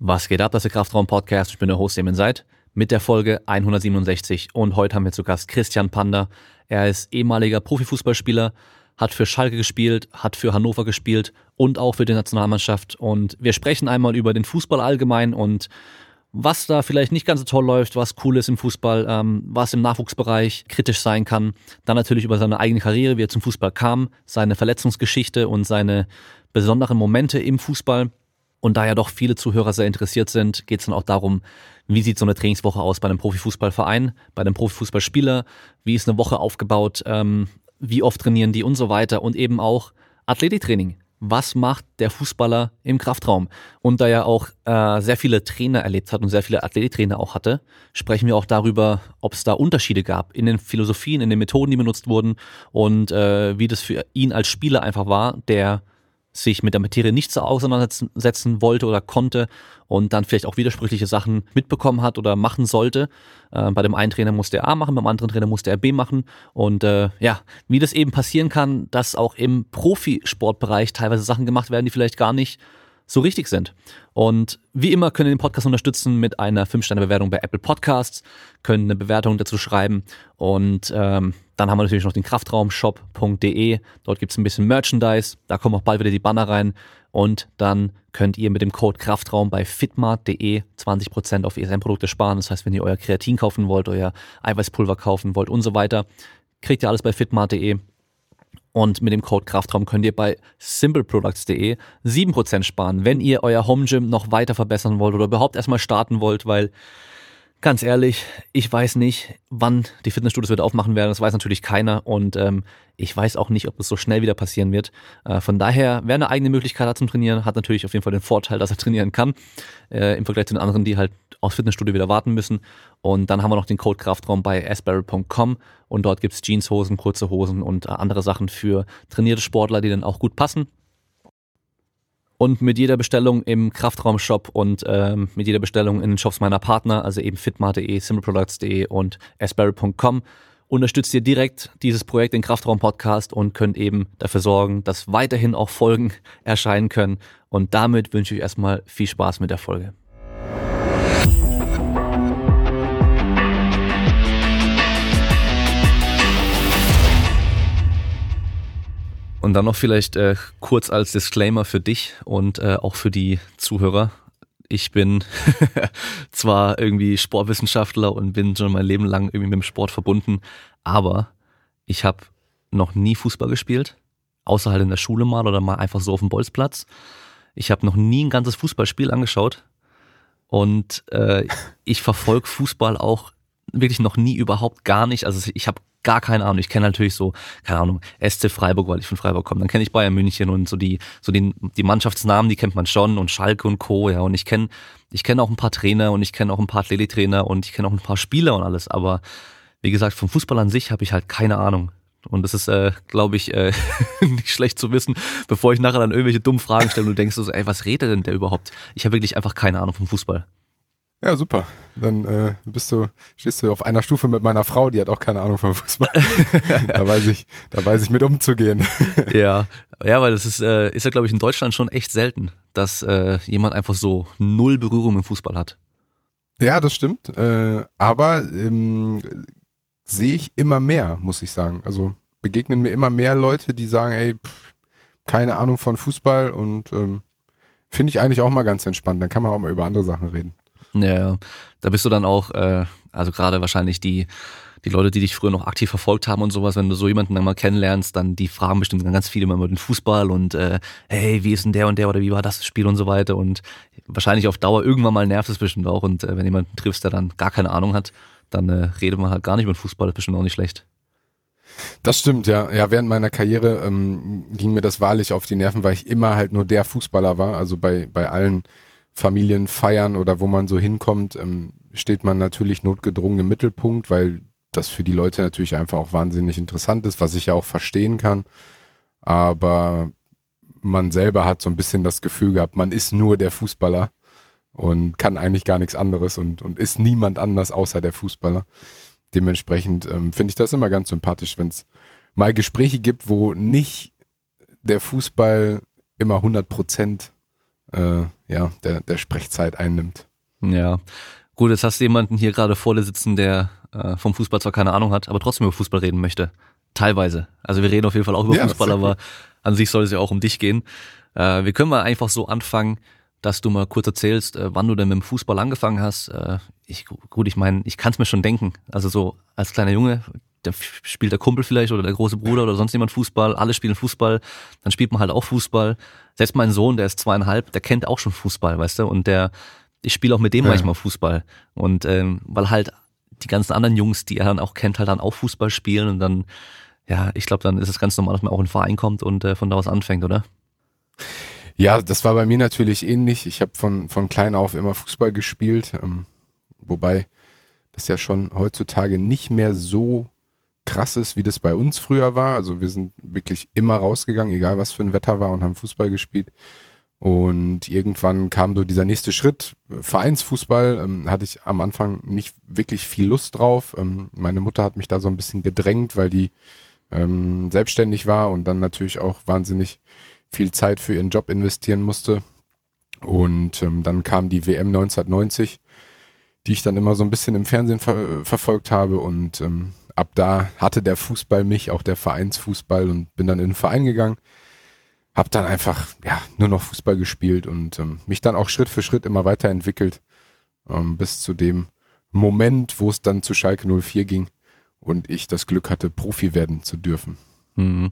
Was geht ab, das ist der Kraftraum-Podcast. Ich bin der Host, Emin Seid, mit der Folge 167. Und heute haben wir zu Gast Christian Panda. Er ist ehemaliger Profifußballspieler, hat für Schalke gespielt, hat für Hannover gespielt und auch für die Nationalmannschaft. Und wir sprechen einmal über den Fußball allgemein und was da vielleicht nicht ganz so toll läuft, was cool ist im Fußball, ähm, was im Nachwuchsbereich kritisch sein kann. Dann natürlich über seine eigene Karriere, wie er zum Fußball kam, seine Verletzungsgeschichte und seine besonderen Momente im Fußball. Und da ja doch viele Zuhörer sehr interessiert sind, geht es dann auch darum, wie sieht so eine Trainingswoche aus bei einem Profifußballverein, bei einem Profifußballspieler, wie ist eine Woche aufgebaut, ähm, wie oft trainieren die und so weiter? Und eben auch Athletiktraining. Was macht der Fußballer im Kraftraum? Und da er auch äh, sehr viele Trainer erlebt hat und sehr viele Athletiktrainer auch hatte, sprechen wir auch darüber, ob es da Unterschiede gab in den Philosophien, in den Methoden, die benutzt wurden und äh, wie das für ihn als Spieler einfach war, der sich mit der Materie nicht so auseinandersetzen wollte oder konnte und dann vielleicht auch widersprüchliche Sachen mitbekommen hat oder machen sollte. Äh, bei dem einen Trainer musste er A machen, beim anderen Trainer musste er B machen. Und äh, ja, wie das eben passieren kann, dass auch im Profisportbereich teilweise Sachen gemacht werden, die vielleicht gar nicht so richtig sind. Und wie immer können ihr den Podcast unterstützen mit einer 5-Sterne-Bewertung bei Apple Podcasts, können eine Bewertung dazu schreiben und ähm, dann haben wir natürlich noch den Kraftraumshop.de. Dort gibt's ein bisschen Merchandise. Da kommen auch bald wieder die Banner rein. Und dann könnt ihr mit dem Code Kraftraum bei fitmart.de 20% auf ESN-Produkte sparen. Das heißt, wenn ihr euer Kreatin kaufen wollt, euer Eiweißpulver kaufen wollt und so weiter, kriegt ihr alles bei fitmart.de. Und mit dem Code Kraftraum könnt ihr bei simpleproducts.de 7% sparen, wenn ihr euer Home Gym noch weiter verbessern wollt oder überhaupt erstmal starten wollt, weil Ganz ehrlich, ich weiß nicht, wann die Fitnessstudios wieder aufmachen werden. Das weiß natürlich keiner und ähm, ich weiß auch nicht, ob es so schnell wieder passieren wird. Äh, von daher, wer eine eigene Möglichkeit hat zum Trainieren, hat natürlich auf jeden Fall den Vorteil, dass er trainieren kann, äh, im Vergleich zu den anderen, die halt aufs Fitnessstudio wieder warten müssen. Und dann haben wir noch den Code Kraftraum bei asbarrel.com und dort gibt's Jeanshosen, kurze Hosen und äh, andere Sachen für trainierte Sportler, die dann auch gut passen. Und mit jeder Bestellung im Kraftraumshop und ähm, mit jeder Bestellung in den Shops meiner Partner, also eben fitmart.de, simpleproducts.de und asperry.com, unterstützt ihr direkt dieses Projekt, den Kraftraum Podcast und könnt eben dafür sorgen, dass weiterhin auch Folgen erscheinen können. Und damit wünsche ich erstmal viel Spaß mit der Folge. Und dann noch vielleicht äh, kurz als Disclaimer für dich und äh, auch für die Zuhörer. Ich bin zwar irgendwie Sportwissenschaftler und bin schon mein Leben lang irgendwie mit dem Sport verbunden, aber ich habe noch nie Fußball gespielt, außer halt in der Schule mal oder mal einfach so auf dem Bolzplatz. Ich habe noch nie ein ganzes Fußballspiel angeschaut und äh, ich verfolge Fußball auch wirklich noch nie überhaupt gar nicht. Also ich habe gar keine Ahnung. Ich kenne natürlich so, keine Ahnung, SC Freiburg, weil ich von Freiburg komme. Dann kenne ich Bayern München und so die, so die, die Mannschaftsnamen, die kennt man schon und Schalke und Co. Ja, und ich kenne, ich kenne auch ein paar Trainer und ich kenne auch ein paar Athletiktrainer und ich kenne auch ein paar Spieler und alles. Aber wie gesagt, vom Fußball an sich habe ich halt keine Ahnung. Und das ist, äh, glaube ich, äh, nicht schlecht zu wissen, bevor ich nachher dann irgendwelche dummen Fragen stelle und du denkst so, ey, was redet denn der überhaupt? Ich habe wirklich einfach keine Ahnung vom Fußball. Ja, super. Dann äh, bist du, stehst du auf einer Stufe mit meiner Frau, die hat auch keine Ahnung vom Fußball. da weiß ich, da weiß ich mit umzugehen. ja, ja, weil das ist, äh, ist ja, glaube ich, in Deutschland schon echt selten, dass äh, jemand einfach so null Berührung im Fußball hat. Ja, das stimmt. Äh, aber ähm, sehe ich immer mehr, muss ich sagen. Also begegnen mir immer mehr Leute, die sagen, ey, pff, keine Ahnung von Fußball und ähm, finde ich eigentlich auch mal ganz entspannt. Dann kann man auch mal über andere Sachen reden. Ja, da bist du dann auch, äh, also gerade wahrscheinlich die, die Leute, die dich früher noch aktiv verfolgt haben und sowas, wenn du so jemanden dann mal kennenlernst, dann die fragen bestimmt ganz viele immer über den Fußball und äh, hey, wie ist denn der und der oder wie war das Spiel und so weiter und wahrscheinlich auf Dauer irgendwann mal nervt es bestimmt auch und äh, wenn jemanden triffst, der dann gar keine Ahnung hat, dann äh, redet man halt gar nicht über den Fußball, das ist bestimmt auch nicht schlecht. Das stimmt, ja. Ja, während meiner Karriere ähm, ging mir das wahrlich auf die Nerven, weil ich immer halt nur der Fußballer war. Also bei, bei allen Familien feiern oder wo man so hinkommt, ähm, steht man natürlich notgedrungen im Mittelpunkt, weil das für die Leute natürlich einfach auch wahnsinnig interessant ist, was ich ja auch verstehen kann. Aber man selber hat so ein bisschen das Gefühl gehabt, man ist nur der Fußballer und kann eigentlich gar nichts anderes und, und ist niemand anders außer der Fußballer. Dementsprechend ähm, finde ich das immer ganz sympathisch, wenn es mal Gespräche gibt, wo nicht der Fußball immer 100 Prozent äh, ja, der, der Sprechzeit einnimmt. Ja. Gut, jetzt hast du jemanden hier gerade vor dir sitzen, der äh, vom Fußball zwar keine Ahnung hat, aber trotzdem über Fußball reden möchte. Teilweise. Also wir reden auf jeden Fall auch über ja, Fußball, aber an sich soll es ja auch um dich gehen. Äh, wir können mal einfach so anfangen, dass du mal kurz erzählst, äh, wann du denn mit dem Fußball angefangen hast. Äh, ich, gut, ich meine, ich kann es mir schon denken. Also so als kleiner Junge, da spielt der Kumpel vielleicht oder der große Bruder oder sonst jemand Fußball, alle spielen Fußball, dann spielt man halt auch Fußball. Selbst mein Sohn, der ist zweieinhalb, der kennt auch schon Fußball, weißt du, und der, ich spiele auch mit dem ja. manchmal Fußball. Und ähm, weil halt die ganzen anderen Jungs, die er dann auch kennt, halt dann auch Fußball spielen und dann, ja, ich glaube, dann ist es ganz normal, dass man auch in den Verein kommt und äh, von da aus anfängt, oder? Ja, das war bei mir natürlich ähnlich. Ich habe von, von klein auf immer Fußball gespielt, ähm, wobei das ja schon heutzutage nicht mehr so krass ist, wie das bei uns früher war. Also wir sind wirklich immer rausgegangen, egal was für ein Wetter war und haben Fußball gespielt. Und irgendwann kam so dieser nächste Schritt, Vereinsfußball, ähm, hatte ich am Anfang nicht wirklich viel Lust drauf. Ähm, meine Mutter hat mich da so ein bisschen gedrängt, weil die ähm, selbstständig war und dann natürlich auch wahnsinnig viel Zeit für ihren Job investieren musste. Und ähm, dann kam die WM 1990, die ich dann immer so ein bisschen im Fernsehen ver verfolgt habe und ähm, ab da hatte der Fußball mich, auch der Vereinsfußball und bin dann in den Verein gegangen. Hab dann einfach ja nur noch Fußball gespielt und ähm, mich dann auch Schritt für Schritt immer weiterentwickelt ähm, bis zu dem Moment, wo es dann zu Schalke 04 ging und ich das Glück hatte, Profi werden zu dürfen. Mhm.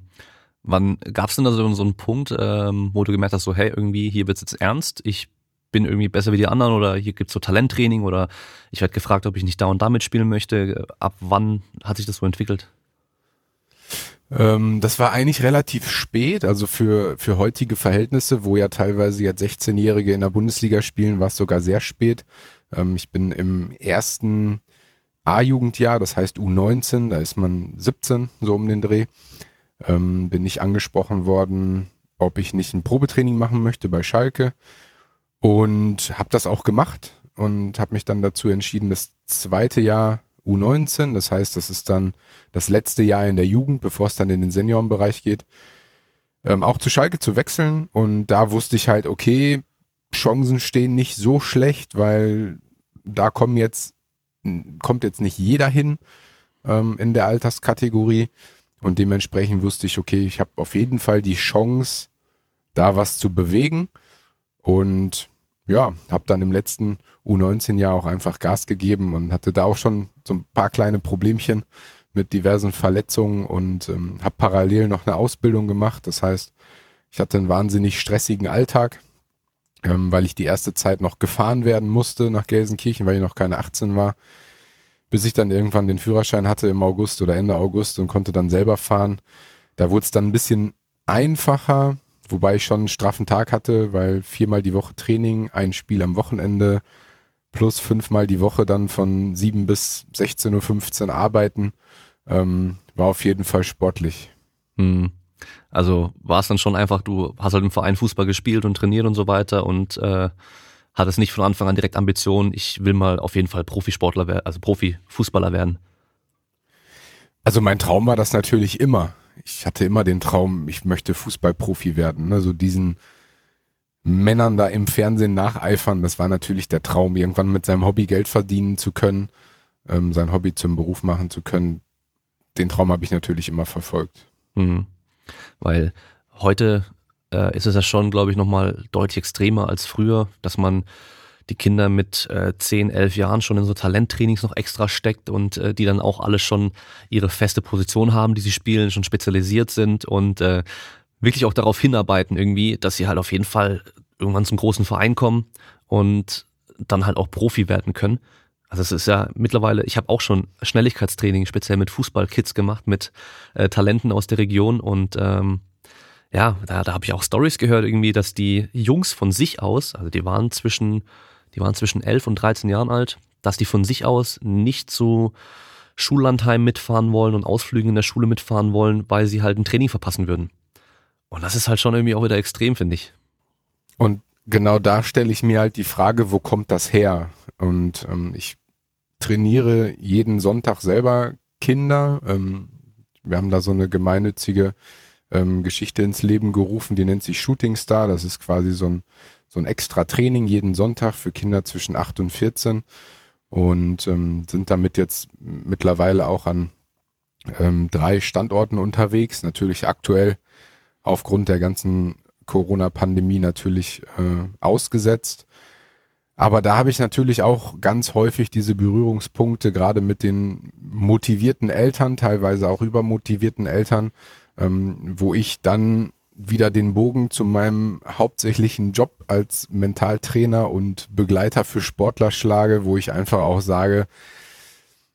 Wann gab es denn da so, einen Punkt, ähm, wo du gemerkt hast, so hey, irgendwie hier wird's jetzt ernst, ich bin irgendwie besser wie die anderen oder hier gibt's so Talenttraining oder ich werde gefragt, ob ich nicht da und damit spielen möchte. Ab wann hat sich das so entwickelt? Ähm, das war eigentlich relativ spät, also für, für heutige Verhältnisse, wo ja teilweise jetzt 16-Jährige in der Bundesliga spielen, war es sogar sehr spät. Ähm, ich bin im ersten A-Jugendjahr, das heißt U19, da ist man 17, so um den Dreh, ähm, bin ich angesprochen worden, ob ich nicht ein Probetraining machen möchte bei Schalke. Und habe das auch gemacht und habe mich dann dazu entschieden, das zweite Jahr U19, das heißt, das ist dann das letzte Jahr in der Jugend, bevor es dann in den Seniorenbereich geht, ähm, auch zu Schalke zu wechseln. Und da wusste ich halt, okay, Chancen stehen nicht so schlecht, weil da kommen jetzt, kommt jetzt nicht jeder hin ähm, in der Alterskategorie. Und dementsprechend wusste ich, okay, ich habe auf jeden Fall die Chance, da was zu bewegen. Und ja, habe dann im letzten U19-Jahr auch einfach Gas gegeben und hatte da auch schon so ein paar kleine Problemchen mit diversen Verletzungen und ähm, habe parallel noch eine Ausbildung gemacht. Das heißt, ich hatte einen wahnsinnig stressigen Alltag, ähm, weil ich die erste Zeit noch gefahren werden musste nach Gelsenkirchen, weil ich noch keine 18 war, bis ich dann irgendwann den Führerschein hatte im August oder Ende August und konnte dann selber fahren. Da wurde es dann ein bisschen einfacher, Wobei ich schon einen straffen Tag hatte, weil viermal die Woche Training, ein Spiel am Wochenende plus fünfmal die Woche dann von sieben bis 16.15 Uhr arbeiten, ähm, war auf jeden Fall sportlich. Hm. Also war es dann schon einfach, du hast halt im Verein Fußball gespielt und trainiert und so weiter und äh, hattest nicht von Anfang an direkt Ambitionen, ich will mal auf jeden Fall Profisportler werden, also Profifußballer werden. Also mein Traum war das natürlich immer ich hatte immer den Traum, ich möchte Fußballprofi werden. Ne? So diesen Männern da im Fernsehen nacheifern, das war natürlich der Traum, irgendwann mit seinem Hobby Geld verdienen zu können, ähm, sein Hobby zum Beruf machen zu können. Den Traum habe ich natürlich immer verfolgt. Mhm. Weil heute äh, ist es ja schon, glaube ich, nochmal deutlich extremer als früher, dass man die Kinder mit äh, 10, 11 Jahren schon in so Talenttrainings noch extra steckt und äh, die dann auch alle schon ihre feste Position haben, die sie spielen, schon spezialisiert sind und äh, wirklich auch darauf hinarbeiten irgendwie, dass sie halt auf jeden Fall irgendwann zum großen Verein kommen und dann halt auch Profi werden können. Also es ist ja mittlerweile, ich habe auch schon Schnelligkeitstraining speziell mit Fußballkids gemacht, mit äh, Talenten aus der Region und ähm, ja, da, da habe ich auch Stories gehört irgendwie, dass die Jungs von sich aus, also die waren zwischen die waren zwischen 11 und 13 Jahren alt, dass die von sich aus nicht zu Schullandheim mitfahren wollen und Ausflügen in der Schule mitfahren wollen, weil sie halt ein Training verpassen würden. Und das ist halt schon irgendwie auch wieder extrem, finde ich. Und genau da stelle ich mir halt die Frage, wo kommt das her? Und ähm, ich trainiere jeden Sonntag selber Kinder. Ähm, wir haben da so eine gemeinnützige ähm, Geschichte ins Leben gerufen, die nennt sich Shooting Star. Das ist quasi so ein so ein extra Training jeden Sonntag für Kinder zwischen 8 und 14 und ähm, sind damit jetzt mittlerweile auch an ähm, drei Standorten unterwegs. Natürlich aktuell aufgrund der ganzen Corona-Pandemie natürlich äh, ausgesetzt. Aber da habe ich natürlich auch ganz häufig diese Berührungspunkte, gerade mit den motivierten Eltern, teilweise auch übermotivierten Eltern, ähm, wo ich dann wieder den Bogen zu meinem hauptsächlichen Job als Mentaltrainer und Begleiter für Sportler schlage, wo ich einfach auch sage,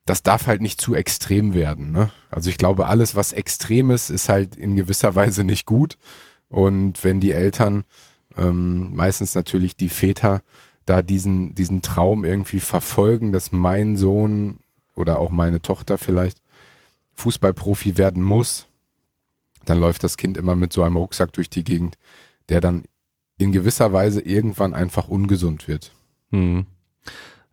das darf halt nicht zu extrem werden. Ne? Also ich glaube, alles, was extrem ist, ist halt in gewisser Weise nicht gut. Und wenn die Eltern, ähm, meistens natürlich die Väter, da diesen, diesen Traum irgendwie verfolgen, dass mein Sohn oder auch meine Tochter vielleicht Fußballprofi werden muss, dann läuft das Kind immer mit so einem Rucksack durch die Gegend, der dann in gewisser Weise irgendwann einfach ungesund wird. Hm.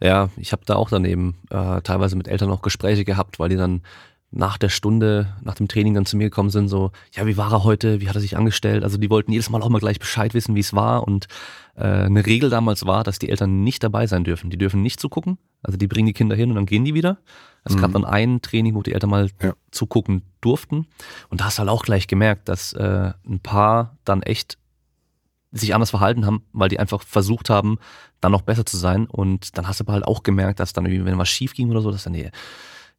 Ja, ich habe da auch daneben äh, teilweise mit Eltern auch Gespräche gehabt, weil die dann nach der Stunde, nach dem Training dann zu mir gekommen sind, so, ja, wie war er heute, wie hat er sich angestellt? Also die wollten jedes Mal auch mal gleich Bescheid wissen, wie es war. Und äh, eine Regel damals war, dass die Eltern nicht dabei sein dürfen. Die dürfen nicht zugucken. Also die bringen die Kinder hin und dann gehen die wieder. Es mhm. gab dann ein Training, wo die Eltern mal ja. zugucken durften. Und da hast du halt auch gleich gemerkt, dass äh, ein paar dann echt sich anders verhalten haben, weil die einfach versucht haben, dann noch besser zu sein. Und dann hast du aber halt auch gemerkt, dass dann irgendwie, wenn was schief ging oder so, dass dann die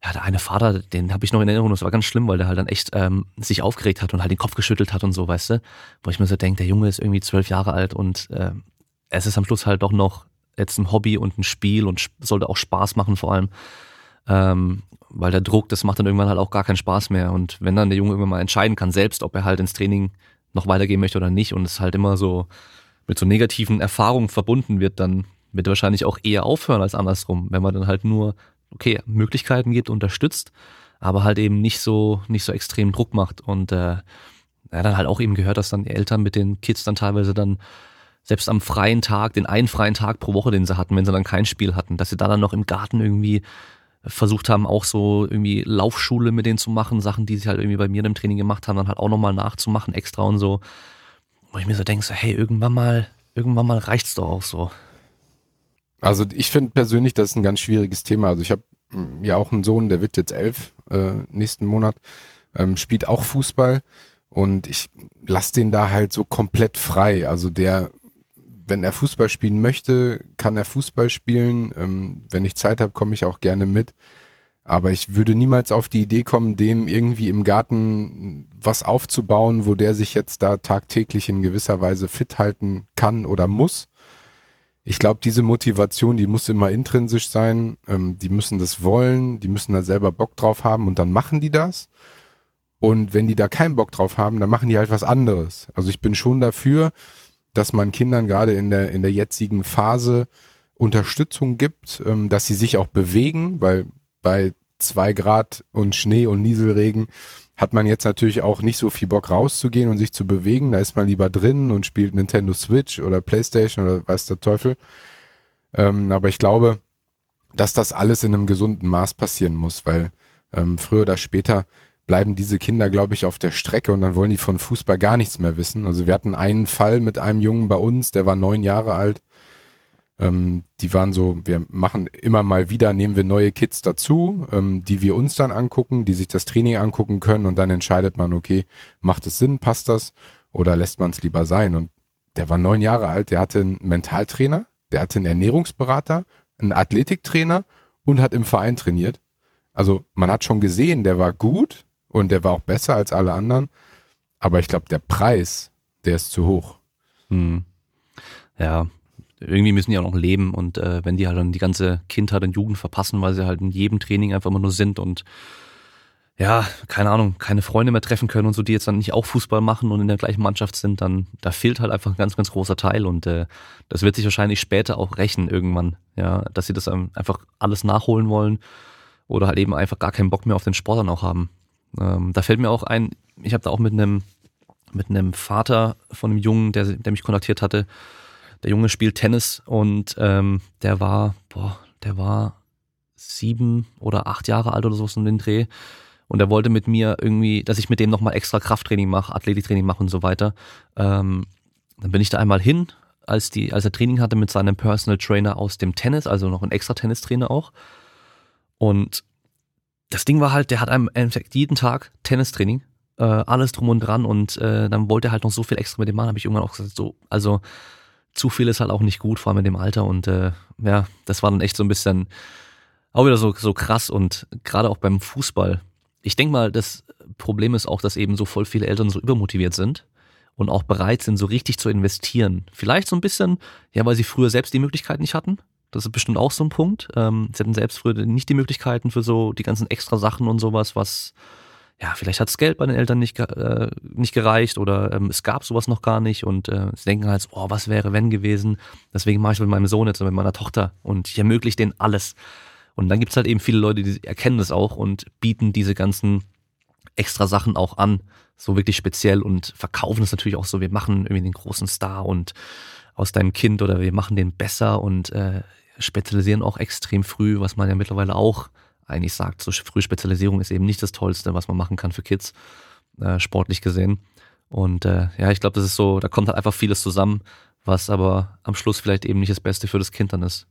ja, der eine Vater, den habe ich noch in Erinnerung, das war ganz schlimm, weil der halt dann echt ähm, sich aufgeregt hat und halt den Kopf geschüttelt hat und so, weißt du? Wo ich mir so denke, der Junge ist irgendwie zwölf Jahre alt und äh, es ist am Schluss halt doch noch jetzt ein Hobby und ein Spiel und sollte auch Spaß machen vor allem. Ähm, weil der Druck, das macht dann irgendwann halt auch gar keinen Spaß mehr. Und wenn dann der Junge irgendwann mal entscheiden kann, selbst, ob er halt ins Training noch weitergehen möchte oder nicht und es halt immer so mit so negativen Erfahrungen verbunden wird, dann wird er wahrscheinlich auch eher aufhören als andersrum, wenn man dann halt nur okay, Möglichkeiten gibt, unterstützt, aber halt eben nicht so, nicht so extrem Druck macht. Und äh, ja, dann halt auch eben gehört, dass dann die Eltern mit den Kids dann teilweise dann selbst am freien Tag, den einen freien Tag pro Woche, den sie hatten, wenn sie dann kein Spiel hatten, dass sie da dann noch im Garten irgendwie versucht haben, auch so irgendwie Laufschule mit denen zu machen, Sachen, die sie halt irgendwie bei mir im Training gemacht haben, dann halt auch nochmal nachzumachen, extra und so. Wo ich mir so denke, so, hey, irgendwann mal, irgendwann mal reicht's doch auch so. Also ich finde persönlich, das ist ein ganz schwieriges Thema. Also ich habe hm, ja auch einen Sohn, der wird jetzt elf äh, nächsten Monat, ähm, spielt auch Fußball und ich lasse den da halt so komplett frei. Also der, wenn er Fußball spielen möchte, kann er Fußball spielen. Ähm, wenn ich Zeit habe, komme ich auch gerne mit. Aber ich würde niemals auf die Idee kommen, dem irgendwie im Garten was aufzubauen, wo der sich jetzt da tagtäglich in gewisser Weise fit halten kann oder muss ich glaube, diese Motivation, die muss immer intrinsisch sein. Ähm, die müssen das wollen, die müssen da selber Bock drauf haben und dann machen die das. Und wenn die da keinen Bock drauf haben, dann machen die halt was anderes. Also ich bin schon dafür, dass man Kindern gerade in der, in der jetzigen Phase Unterstützung gibt, ähm, dass sie sich auch bewegen, weil bei zwei Grad und Schnee und Nieselregen hat man jetzt natürlich auch nicht so viel Bock rauszugehen und sich zu bewegen. Da ist man lieber drin und spielt Nintendo Switch oder Playstation oder weiß der Teufel. Ähm, aber ich glaube, dass das alles in einem gesunden Maß passieren muss, weil ähm, früher oder später bleiben diese Kinder, glaube ich, auf der Strecke und dann wollen die von Fußball gar nichts mehr wissen. Also wir hatten einen Fall mit einem Jungen bei uns, der war neun Jahre alt, ähm, die waren so, wir machen immer mal wieder, nehmen wir neue Kids dazu, ähm, die wir uns dann angucken, die sich das Training angucken können und dann entscheidet man, okay, macht es Sinn, passt das oder lässt man es lieber sein. Und der war neun Jahre alt, der hatte einen Mentaltrainer, der hatte einen Ernährungsberater, einen Athletiktrainer und hat im Verein trainiert. Also man hat schon gesehen, der war gut und der war auch besser als alle anderen. Aber ich glaube, der Preis, der ist zu hoch. Hm. Ja, irgendwie müssen die auch noch leben und äh, wenn die halt dann die ganze Kindheit und Jugend verpassen, weil sie halt in jedem Training einfach immer nur sind und ja, keine Ahnung, keine Freunde mehr treffen können und so, die jetzt dann nicht auch Fußball machen und in der gleichen Mannschaft sind, dann da fehlt halt einfach ein ganz, ganz großer Teil und äh, das wird sich wahrscheinlich später auch rächen irgendwann, ja, dass sie das einfach alles nachholen wollen oder halt eben einfach gar keinen Bock mehr auf den Sport dann auch haben. Ähm, da fällt mir auch ein, ich habe da auch mit einem mit einem Vater von einem Jungen, der, der mich kontaktiert hatte, der Junge spielt Tennis und ähm, der war, boah, der war sieben oder acht Jahre alt oder so in den Dreh. Und er wollte mit mir irgendwie, dass ich mit dem nochmal extra Krafttraining mache, Athletiktraining mache und so weiter. Ähm, dann bin ich da einmal hin, als die, als er Training hatte mit seinem Personal Trainer aus dem Tennis, also noch ein extra Tennistrainer auch. Und das Ding war halt, der hat einem jeden Tag Tennistraining, äh, alles drum und dran und äh, dann wollte er halt noch so viel extra mit dem machen, habe ich irgendwann auch gesagt, so, also zu viel ist halt auch nicht gut, vor allem in dem Alter und äh, ja, das war dann echt so ein bisschen auch wieder so, so krass und gerade auch beim Fußball. Ich denke mal, das Problem ist auch, dass eben so voll viele Eltern so übermotiviert sind und auch bereit sind, so richtig zu investieren. Vielleicht so ein bisschen, ja, weil sie früher selbst die Möglichkeit nicht hatten. Das ist bestimmt auch so ein Punkt. Ähm, sie hatten selbst früher nicht die Möglichkeiten für so die ganzen extra Sachen und sowas, was, ja, vielleicht hat das Geld bei den Eltern nicht, äh, nicht gereicht oder ähm, es gab sowas noch gar nicht und äh, sie denken halt, oh, was wäre wenn gewesen? Deswegen mache ich mit meinem Sohn jetzt und mit meiner Tochter und ich ermögliche denen alles. Und dann gibt's halt eben viele Leute, die erkennen das auch und bieten diese ganzen extra Sachen auch an, so wirklich speziell und verkaufen es natürlich auch so, wir machen irgendwie den großen Star und aus deinem Kind oder wir machen den besser und äh, spezialisieren auch extrem früh, was man ja mittlerweile auch eigentlich sagt, so frühe Spezialisierung ist eben nicht das Tollste, was man machen kann für Kids, äh, sportlich gesehen. Und äh, ja, ich glaube, das ist so, da kommt halt einfach vieles zusammen, was aber am Schluss vielleicht eben nicht das Beste für das Kind dann ist.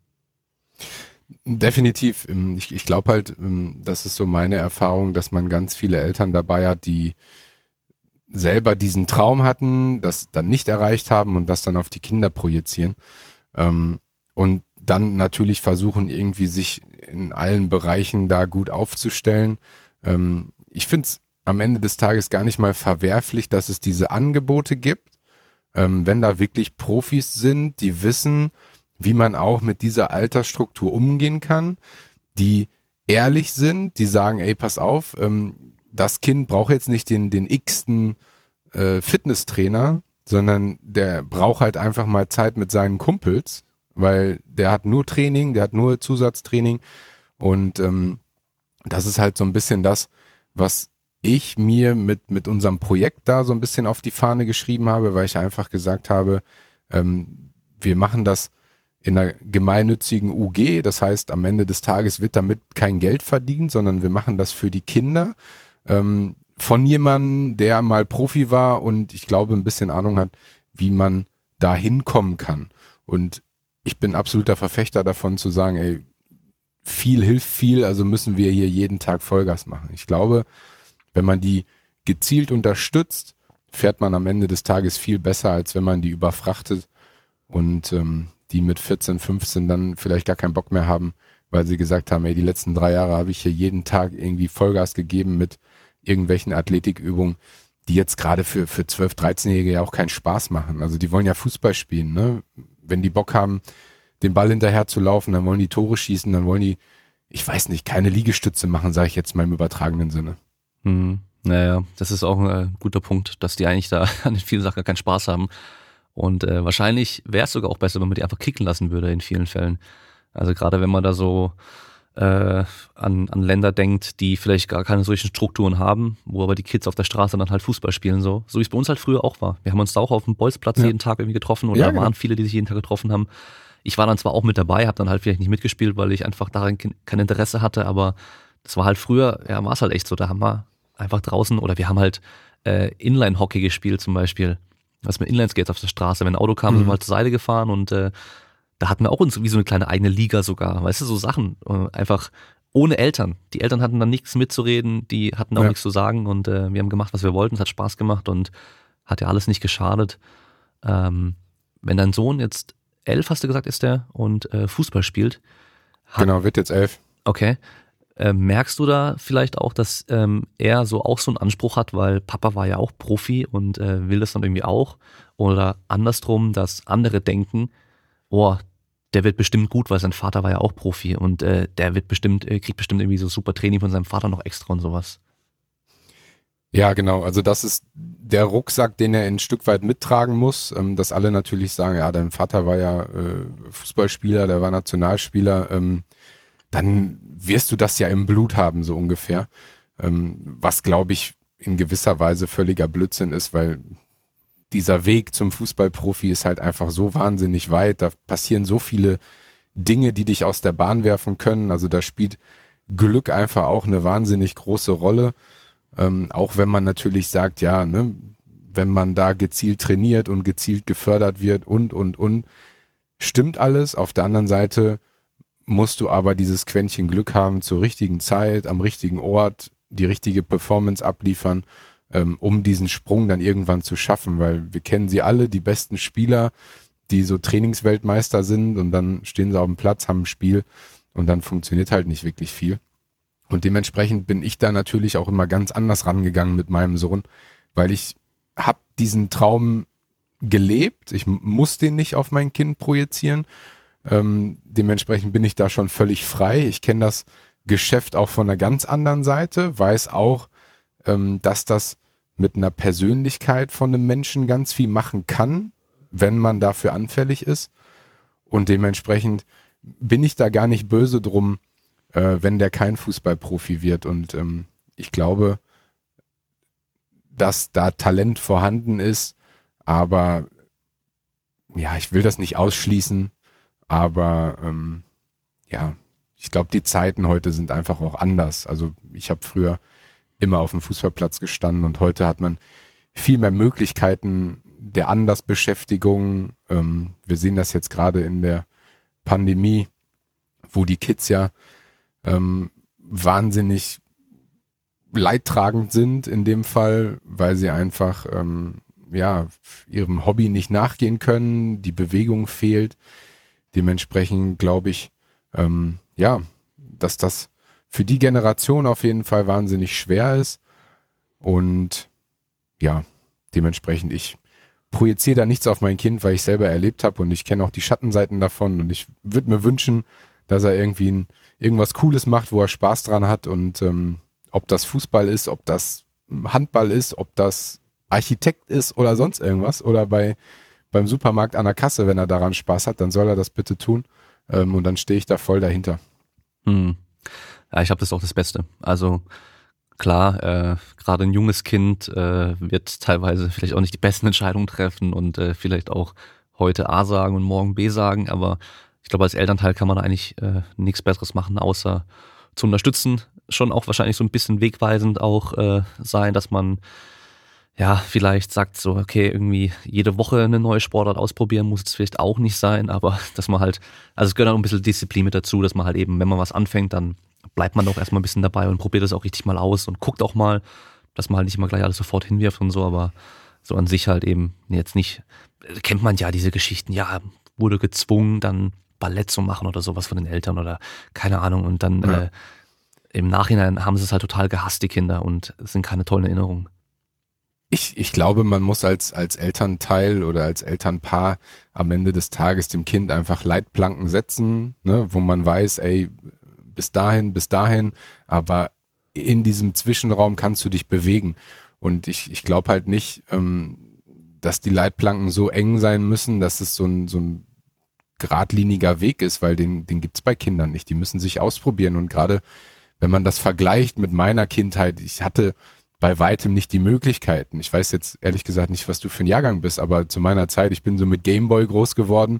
Definitiv. Ähm, ich, ich glaube halt, ähm, das ist so meine Erfahrung, dass man ganz viele Eltern dabei hat, die selber diesen Traum hatten, das dann nicht erreicht haben und das dann auf die Kinder projizieren. Ähm, und dann natürlich versuchen, irgendwie sich in allen Bereichen da gut aufzustellen. Ich finde es am Ende des Tages gar nicht mal verwerflich, dass es diese Angebote gibt. Wenn da wirklich Profis sind, die wissen, wie man auch mit dieser Altersstruktur umgehen kann, die ehrlich sind, die sagen, ey, pass auf, ähm, das Kind braucht jetzt nicht den, den x-ten äh, Fitnesstrainer, sondern der braucht halt einfach mal Zeit mit seinen Kumpels, weil der hat nur Training, der hat nur Zusatztraining und ähm, das ist halt so ein bisschen das, was ich mir mit, mit unserem Projekt da so ein bisschen auf die Fahne geschrieben habe, weil ich einfach gesagt habe, ähm, wir machen das in einer gemeinnützigen UG. Das heißt, am Ende des Tages wird damit kein Geld verdient, sondern wir machen das für die Kinder. Ähm, von jemandem, der mal Profi war und ich glaube ein bisschen Ahnung hat, wie man da hinkommen kann. Und ich bin absoluter Verfechter davon zu sagen, ey, viel hilft viel, also müssen wir hier jeden Tag Vollgas machen. Ich glaube, wenn man die gezielt unterstützt, fährt man am Ende des Tages viel besser, als wenn man die überfrachtet. Und ähm, die mit 14, 15 dann vielleicht gar keinen Bock mehr haben, weil sie gesagt haben, ey, die letzten drei Jahre habe ich hier jeden Tag irgendwie Vollgas gegeben mit irgendwelchen Athletikübungen, die jetzt gerade für, für 12, 13-Jährige ja auch keinen Spaß machen. Also die wollen ja Fußball spielen, ne? Wenn die Bock haben, den Ball hinterher zu laufen, dann wollen die Tore schießen, dann wollen die, ich weiß nicht, keine Liegestütze machen, sage ich jetzt mal im übertragenen Sinne. Hm. Naja, das ist auch ein äh, guter Punkt, dass die eigentlich da an den vielen Sachen keinen Spaß haben. Und äh, wahrscheinlich wäre es sogar auch besser, wenn man die einfach kicken lassen würde in vielen Fällen. Also gerade wenn man da so äh, an, an Länder denkt, die vielleicht gar keine solchen Strukturen haben, wo aber die Kids auf der Straße dann halt Fußball spielen, so, so wie es bei uns halt früher auch war. Wir haben uns da auch auf dem Bolzplatz ja. jeden Tag irgendwie getroffen oder ja, genau. waren viele, die sich jeden Tag getroffen haben. Ich war dann zwar auch mit dabei, habe dann halt vielleicht nicht mitgespielt, weil ich einfach daran kein Interesse hatte, aber das war halt früher, ja, war es halt echt so. Da haben wir einfach draußen oder wir haben halt äh, Inline-Hockey gespielt zum Beispiel was mit Inlineskates auf der Straße. Wenn ein Auto kam, mhm. sind wir halt zur Seite gefahren und äh, da hatten wir auch uns wie so eine kleine eigene Liga sogar. Weißt du, so Sachen. Äh, einfach ohne Eltern. Die Eltern hatten dann nichts mitzureden, die hatten auch ja. nichts zu sagen und äh, wir haben gemacht, was wir wollten. Es hat Spaß gemacht und hat ja alles nicht geschadet. Ähm, wenn dein Sohn jetzt elf, hast du gesagt, ist der und äh, Fußball spielt. Hat, genau, wird jetzt elf. Okay. Äh, merkst du da vielleicht auch, dass ähm, er so auch so einen Anspruch hat, weil Papa war ja auch Profi und äh, will das dann irgendwie auch? Oder andersrum, dass andere denken, oh, der wird bestimmt gut, weil sein Vater war ja auch Profi und äh, der wird bestimmt, äh, kriegt bestimmt irgendwie so super Training von seinem Vater noch extra und sowas. Ja, genau. Also das ist der Rucksack, den er ein Stück weit mittragen muss, ähm, dass alle natürlich sagen, ja, dein Vater war ja äh, Fußballspieler, der war Nationalspieler. Ähm, dann wirst du das ja im Blut haben, so ungefähr. Ähm, was, glaube ich, in gewisser Weise völliger Blödsinn ist, weil dieser Weg zum Fußballprofi ist halt einfach so wahnsinnig weit. Da passieren so viele Dinge, die dich aus der Bahn werfen können. Also da spielt Glück einfach auch eine wahnsinnig große Rolle. Ähm, auch wenn man natürlich sagt, ja, ne, wenn man da gezielt trainiert und gezielt gefördert wird und, und, und, stimmt alles. Auf der anderen Seite musst du aber dieses Quäntchen Glück haben, zur richtigen Zeit, am richtigen Ort, die richtige Performance abliefern, ähm, um diesen Sprung dann irgendwann zu schaffen, weil wir kennen sie alle, die besten Spieler, die so Trainingsweltmeister sind und dann stehen sie auf dem Platz, haben ein Spiel und dann funktioniert halt nicht wirklich viel. Und dementsprechend bin ich da natürlich auch immer ganz anders rangegangen mit meinem Sohn, weil ich habe diesen Traum gelebt. Ich muss den nicht auf mein Kind projizieren. Ähm, dementsprechend bin ich da schon völlig frei. Ich kenne das Geschäft auch von einer ganz anderen Seite, weiß auch, ähm, dass das mit einer Persönlichkeit von einem Menschen ganz viel machen kann, wenn man dafür anfällig ist. Und dementsprechend bin ich da gar nicht böse drum, äh, wenn der kein Fußballprofi wird. Und ähm, ich glaube, dass da Talent vorhanden ist, aber ja, ich will das nicht ausschließen, aber ähm, ja, ich glaube, die Zeiten heute sind einfach auch anders. Also ich habe früher immer auf dem Fußballplatz gestanden und heute hat man viel mehr Möglichkeiten der Andersbeschäftigung. Ähm, wir sehen das jetzt gerade in der Pandemie, wo die Kids ja ähm, wahnsinnig leidtragend sind in dem Fall, weil sie einfach ähm, ja ihrem Hobby nicht nachgehen können, die Bewegung fehlt. Dementsprechend glaube ich, ähm, ja, dass das für die Generation auf jeden Fall wahnsinnig schwer ist. Und ja, dementsprechend ich projiziere da nichts auf mein Kind, weil ich selber erlebt habe und ich kenne auch die Schattenseiten davon und ich würde mir wünschen, dass er irgendwie ein, irgendwas Cooles macht, wo er Spaß dran hat und ähm, ob das Fußball ist, ob das Handball ist, ob das Architekt ist oder sonst irgendwas oder bei beim Supermarkt an der Kasse, wenn er daran Spaß hat, dann soll er das bitte tun ähm, und dann stehe ich da voll dahinter. Hm. Ja, ich glaube, das ist auch das Beste. Also klar, äh, gerade ein junges Kind äh, wird teilweise vielleicht auch nicht die besten Entscheidungen treffen und äh, vielleicht auch heute A sagen und morgen B sagen, aber ich glaube, als Elternteil kann man eigentlich äh, nichts Besseres machen, außer zu unterstützen. Schon auch wahrscheinlich so ein bisschen wegweisend auch äh, sein, dass man ja vielleicht sagt so, okay, irgendwie jede Woche eine neue Sportart ausprobieren muss es vielleicht auch nicht sein, aber dass man halt, also es gehört auch ein bisschen Disziplin mit dazu, dass man halt eben, wenn man was anfängt, dann bleibt man doch erstmal ein bisschen dabei und probiert das auch richtig mal aus und guckt auch mal, dass man halt nicht immer gleich alles sofort hinwirft und so, aber so an sich halt eben jetzt nicht, kennt man ja diese Geschichten, ja, wurde gezwungen, dann Ballett zu machen oder sowas von den Eltern oder keine Ahnung. Und dann ja. äh, im Nachhinein haben sie es halt total gehasst, die Kinder, und es sind keine tollen Erinnerungen. Ich, ich glaube, man muss als, als Elternteil oder als Elternpaar am Ende des Tages dem Kind einfach Leitplanken setzen, ne, wo man weiß, ey, bis dahin, bis dahin, aber in diesem Zwischenraum kannst du dich bewegen. Und ich, ich glaube halt nicht, ähm, dass die Leitplanken so eng sein müssen, dass es so ein, so ein geradliniger Weg ist, weil den, den gibt's bei Kindern nicht. Die müssen sich ausprobieren. Und gerade wenn man das vergleicht mit meiner Kindheit, ich hatte bei weitem nicht die Möglichkeiten. Ich weiß jetzt ehrlich gesagt nicht, was du für ein Jahrgang bist, aber zu meiner Zeit, ich bin so mit Gameboy groß geworden.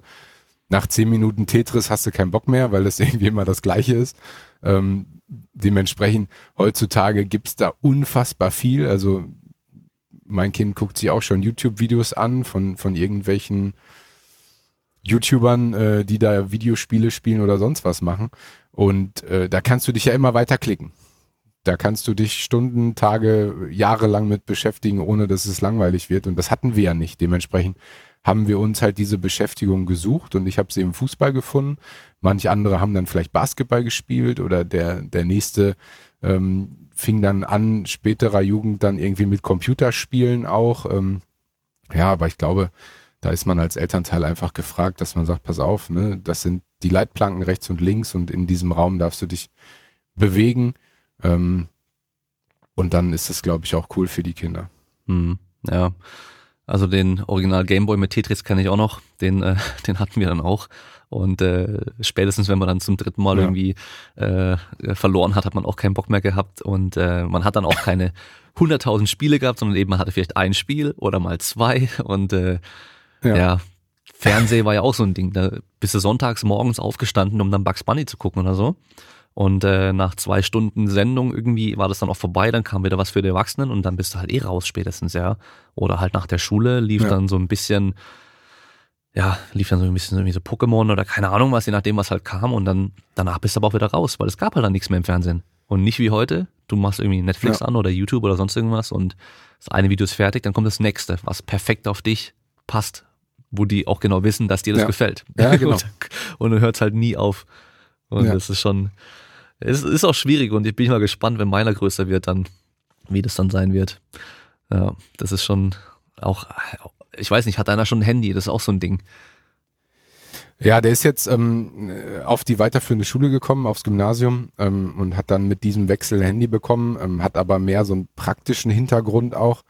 Nach zehn Minuten Tetris hast du keinen Bock mehr, weil das irgendwie immer das Gleiche ist. Ähm, dementsprechend, heutzutage gibt's da unfassbar viel. Also mein Kind guckt sich auch schon YouTube-Videos an von, von irgendwelchen YouTubern, äh, die da Videospiele spielen oder sonst was machen. Und äh, da kannst du dich ja immer weiter klicken. Da kannst du dich Stunden, Tage, Jahre lang mit beschäftigen, ohne dass es langweilig wird. Und das hatten wir ja nicht. Dementsprechend haben wir uns halt diese Beschäftigung gesucht und ich habe sie im Fußball gefunden. Manche andere haben dann vielleicht Basketball gespielt oder der, der nächste ähm, fing dann an, späterer Jugend dann irgendwie mit Computerspielen auch. Ähm, ja, aber ich glaube, da ist man als Elternteil einfach gefragt, dass man sagt, pass auf, ne, das sind die Leitplanken rechts und links und in diesem Raum darfst du dich bewegen. Ähm, und dann ist das, glaube ich, auch cool für die Kinder. Hm, ja. Also den Original Gameboy mit Tetris kenne ich auch noch. Den, äh, den hatten wir dann auch. Und äh, spätestens, wenn man dann zum dritten Mal ja. irgendwie äh, verloren hat, hat man auch keinen Bock mehr gehabt. Und äh, man hat dann auch keine 100.000 Spiele gehabt, sondern eben man hatte vielleicht ein Spiel oder mal zwei. Und äh, ja. ja. Fernsehen war ja auch so ein Ding. Da bist du sonntags morgens aufgestanden, um dann Bugs Bunny zu gucken oder so. Und äh, nach zwei Stunden Sendung irgendwie war das dann auch vorbei, dann kam wieder was für die Erwachsenen und dann bist du halt eh raus spätestens, ja. Oder halt nach der Schule lief ja. dann so ein bisschen, ja, lief dann so ein bisschen irgendwie so Pokémon oder keine Ahnung was, je nachdem, was halt kam. Und dann danach bist du aber auch wieder raus, weil es gab halt dann nichts mehr im Fernsehen. Und nicht wie heute, du machst irgendwie Netflix ja. an oder YouTube oder sonst irgendwas und das eine Video ist fertig, dann kommt das nächste, was perfekt auf dich passt, wo die auch genau wissen, dass dir das ja. gefällt. Ja, genau. und, und du hörst halt nie auf. Und ja. das ist schon, es ist auch schwierig und ich bin mal gespannt, wenn meiner größer wird, dann, wie das dann sein wird. Ja, das ist schon auch, ich weiß nicht, hat einer schon ein Handy? Das ist auch so ein Ding. Ja, der ist jetzt ähm, auf die weiterführende Schule gekommen, aufs Gymnasium ähm, und hat dann mit diesem Wechsel ein Handy bekommen, ähm, hat aber mehr so einen praktischen Hintergrund auch.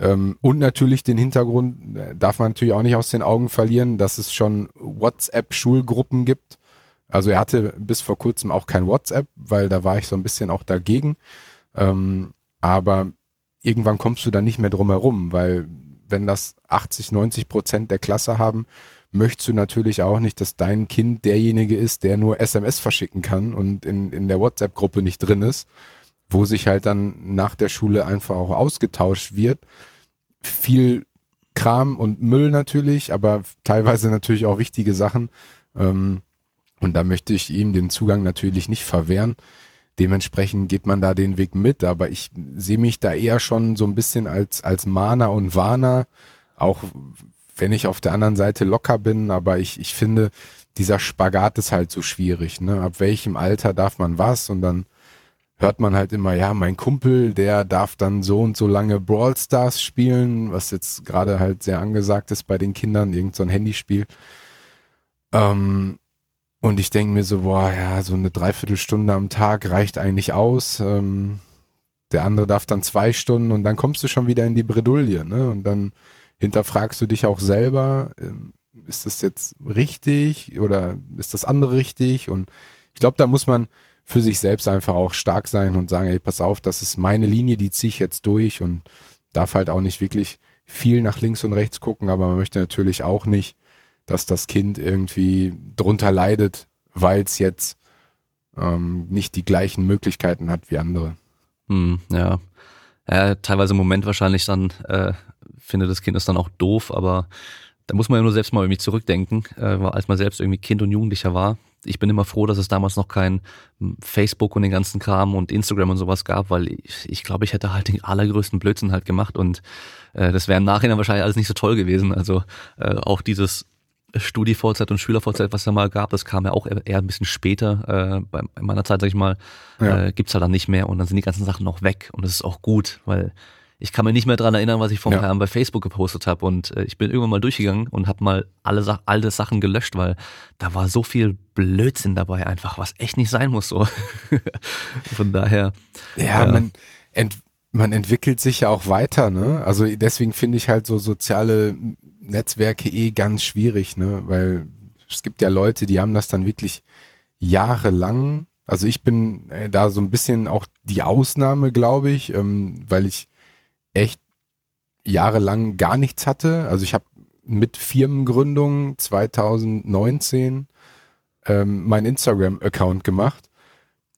Ähm, und natürlich den Hintergrund äh, darf man natürlich auch nicht aus den Augen verlieren, dass es schon WhatsApp-Schulgruppen gibt. Also er hatte bis vor kurzem auch kein WhatsApp, weil da war ich so ein bisschen auch dagegen. Ähm, aber irgendwann kommst du da nicht mehr drum herum, weil wenn das 80, 90 Prozent der Klasse haben, möchtest du natürlich auch nicht, dass dein Kind derjenige ist, der nur SMS verschicken kann und in, in der WhatsApp-Gruppe nicht drin ist, wo sich halt dann nach der Schule einfach auch ausgetauscht wird. Viel Kram und Müll natürlich, aber teilweise natürlich auch wichtige Sachen. Ähm, und da möchte ich ihm den Zugang natürlich nicht verwehren. Dementsprechend geht man da den Weg mit, aber ich sehe mich da eher schon so ein bisschen als, als Mahner und Warner, auch wenn ich auf der anderen Seite locker bin, aber ich, ich finde, dieser Spagat ist halt so schwierig, ne? Ab welchem Alter darf man was? Und dann hört man halt immer, ja, mein Kumpel, der darf dann so und so lange Brawl Stars spielen, was jetzt gerade halt sehr angesagt ist bei den Kindern, irgend so ein Handyspiel. Ähm, und ich denke mir so, boah, ja, so eine Dreiviertelstunde am Tag reicht eigentlich aus. Ähm, der andere darf dann zwei Stunden und dann kommst du schon wieder in die Bredouille, ne? Und dann hinterfragst du dich auch selber, ähm, ist das jetzt richtig oder ist das andere richtig? Und ich glaube, da muss man für sich selbst einfach auch stark sein und sagen, ey, pass auf, das ist meine Linie, die ziehe ich jetzt durch und darf halt auch nicht wirklich viel nach links und rechts gucken, aber man möchte natürlich auch nicht, dass das Kind irgendwie drunter leidet, weil es jetzt ähm, nicht die gleichen Möglichkeiten hat wie andere. Hm, ja. ja. Teilweise im Moment wahrscheinlich dann äh, finde das Kind ist dann auch doof, aber da muss man ja nur selbst mal irgendwie zurückdenken, äh, als man selbst irgendwie Kind und Jugendlicher war. Ich bin immer froh, dass es damals noch kein Facebook und den ganzen Kram und Instagram und sowas gab, weil ich, ich glaube, ich hätte halt den allergrößten Blödsinn halt gemacht und äh, das wäre im Nachhinein wahrscheinlich alles nicht so toll gewesen. Also äh, auch dieses Studi-Vorzeit und Schüler-Vorzeit, was es da mal gab, das kam ja auch eher ein bisschen später. Äh, bei meiner Zeit, sag ich mal, ja. äh, gibt's halt dann nicht mehr und dann sind die ganzen Sachen noch weg und das ist auch gut, weil ich kann mir nicht mehr dran erinnern, was ich vor ein paar Jahren bei Facebook gepostet habe. Und äh, ich bin irgendwann mal durchgegangen und habe mal alle Sa alte Sachen gelöscht, weil da war so viel Blödsinn dabei einfach, was echt nicht sein muss. So. Von daher. Ja, man, ent man entwickelt sich ja auch weiter, ne? Also deswegen finde ich halt so soziale Netzwerke eh ganz schwierig, ne? Weil es gibt ja Leute, die haben das dann wirklich jahrelang. Also ich bin äh, da so ein bisschen auch die Ausnahme, glaube ich, ähm, weil ich echt jahrelang gar nichts hatte. Also ich habe mit Firmengründung 2019 ähm, mein Instagram-Account gemacht,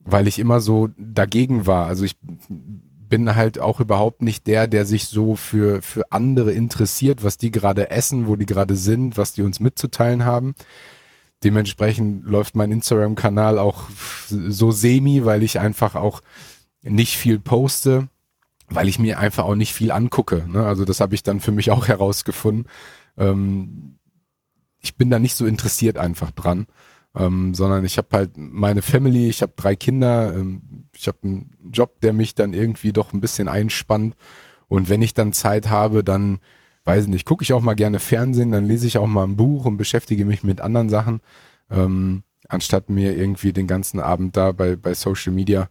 weil ich immer so dagegen war. Also ich bin halt auch überhaupt nicht der, der sich so für, für andere interessiert, was die gerade essen, wo die gerade sind, was die uns mitzuteilen haben. Dementsprechend läuft mein Instagram-Kanal auch so semi, weil ich einfach auch nicht viel poste weil ich mir einfach auch nicht viel angucke. Ne? Also das habe ich dann für mich auch herausgefunden. Ähm, ich bin da nicht so interessiert einfach dran, ähm, sondern ich habe halt meine Family, ich habe drei Kinder, ähm, ich habe einen Job, der mich dann irgendwie doch ein bisschen einspannt. Und wenn ich dann Zeit habe, dann weiß ich nicht, gucke ich auch mal gerne Fernsehen, dann lese ich auch mal ein Buch und beschäftige mich mit anderen Sachen, ähm, anstatt mir irgendwie den ganzen Abend da bei, bei Social Media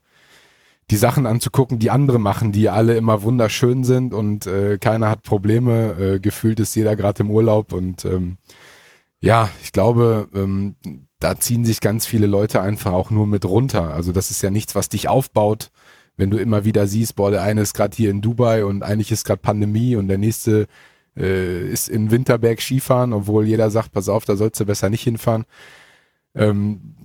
die Sachen anzugucken, die andere machen, die alle immer wunderschön sind und äh, keiner hat Probleme. Äh, gefühlt ist jeder gerade im Urlaub und ähm, ja, ich glaube, ähm, da ziehen sich ganz viele Leute einfach auch nur mit runter. Also das ist ja nichts, was dich aufbaut, wenn du immer wieder siehst, boah, der eine ist gerade hier in Dubai und eigentlich ist gerade Pandemie und der nächste äh, ist in Winterberg Skifahren, obwohl jeder sagt, pass auf, da sollst du besser nicht hinfahren. Ähm,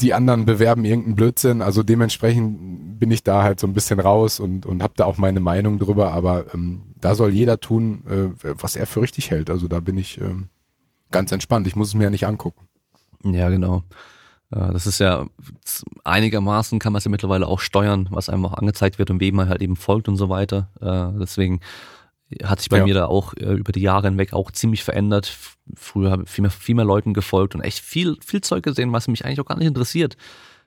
die anderen bewerben irgendeinen Blödsinn. Also dementsprechend bin ich da halt so ein bisschen raus und, und habe da auch meine Meinung drüber. Aber ähm, da soll jeder tun, äh, was er für richtig hält. Also da bin ich ähm, ganz entspannt. Ich muss es mir ja nicht angucken. Ja, genau. Äh, das ist ja einigermaßen kann man es ja mittlerweile auch steuern, was einem auch angezeigt wird und wem man halt eben folgt und so weiter. Äh, deswegen hat sich bei ja. mir da auch äh, über die Jahre hinweg auch ziemlich verändert. Früher habe ich viel mehr, viel mehr Leuten gefolgt und echt viel, viel Zeug gesehen, was mich eigentlich auch gar nicht interessiert.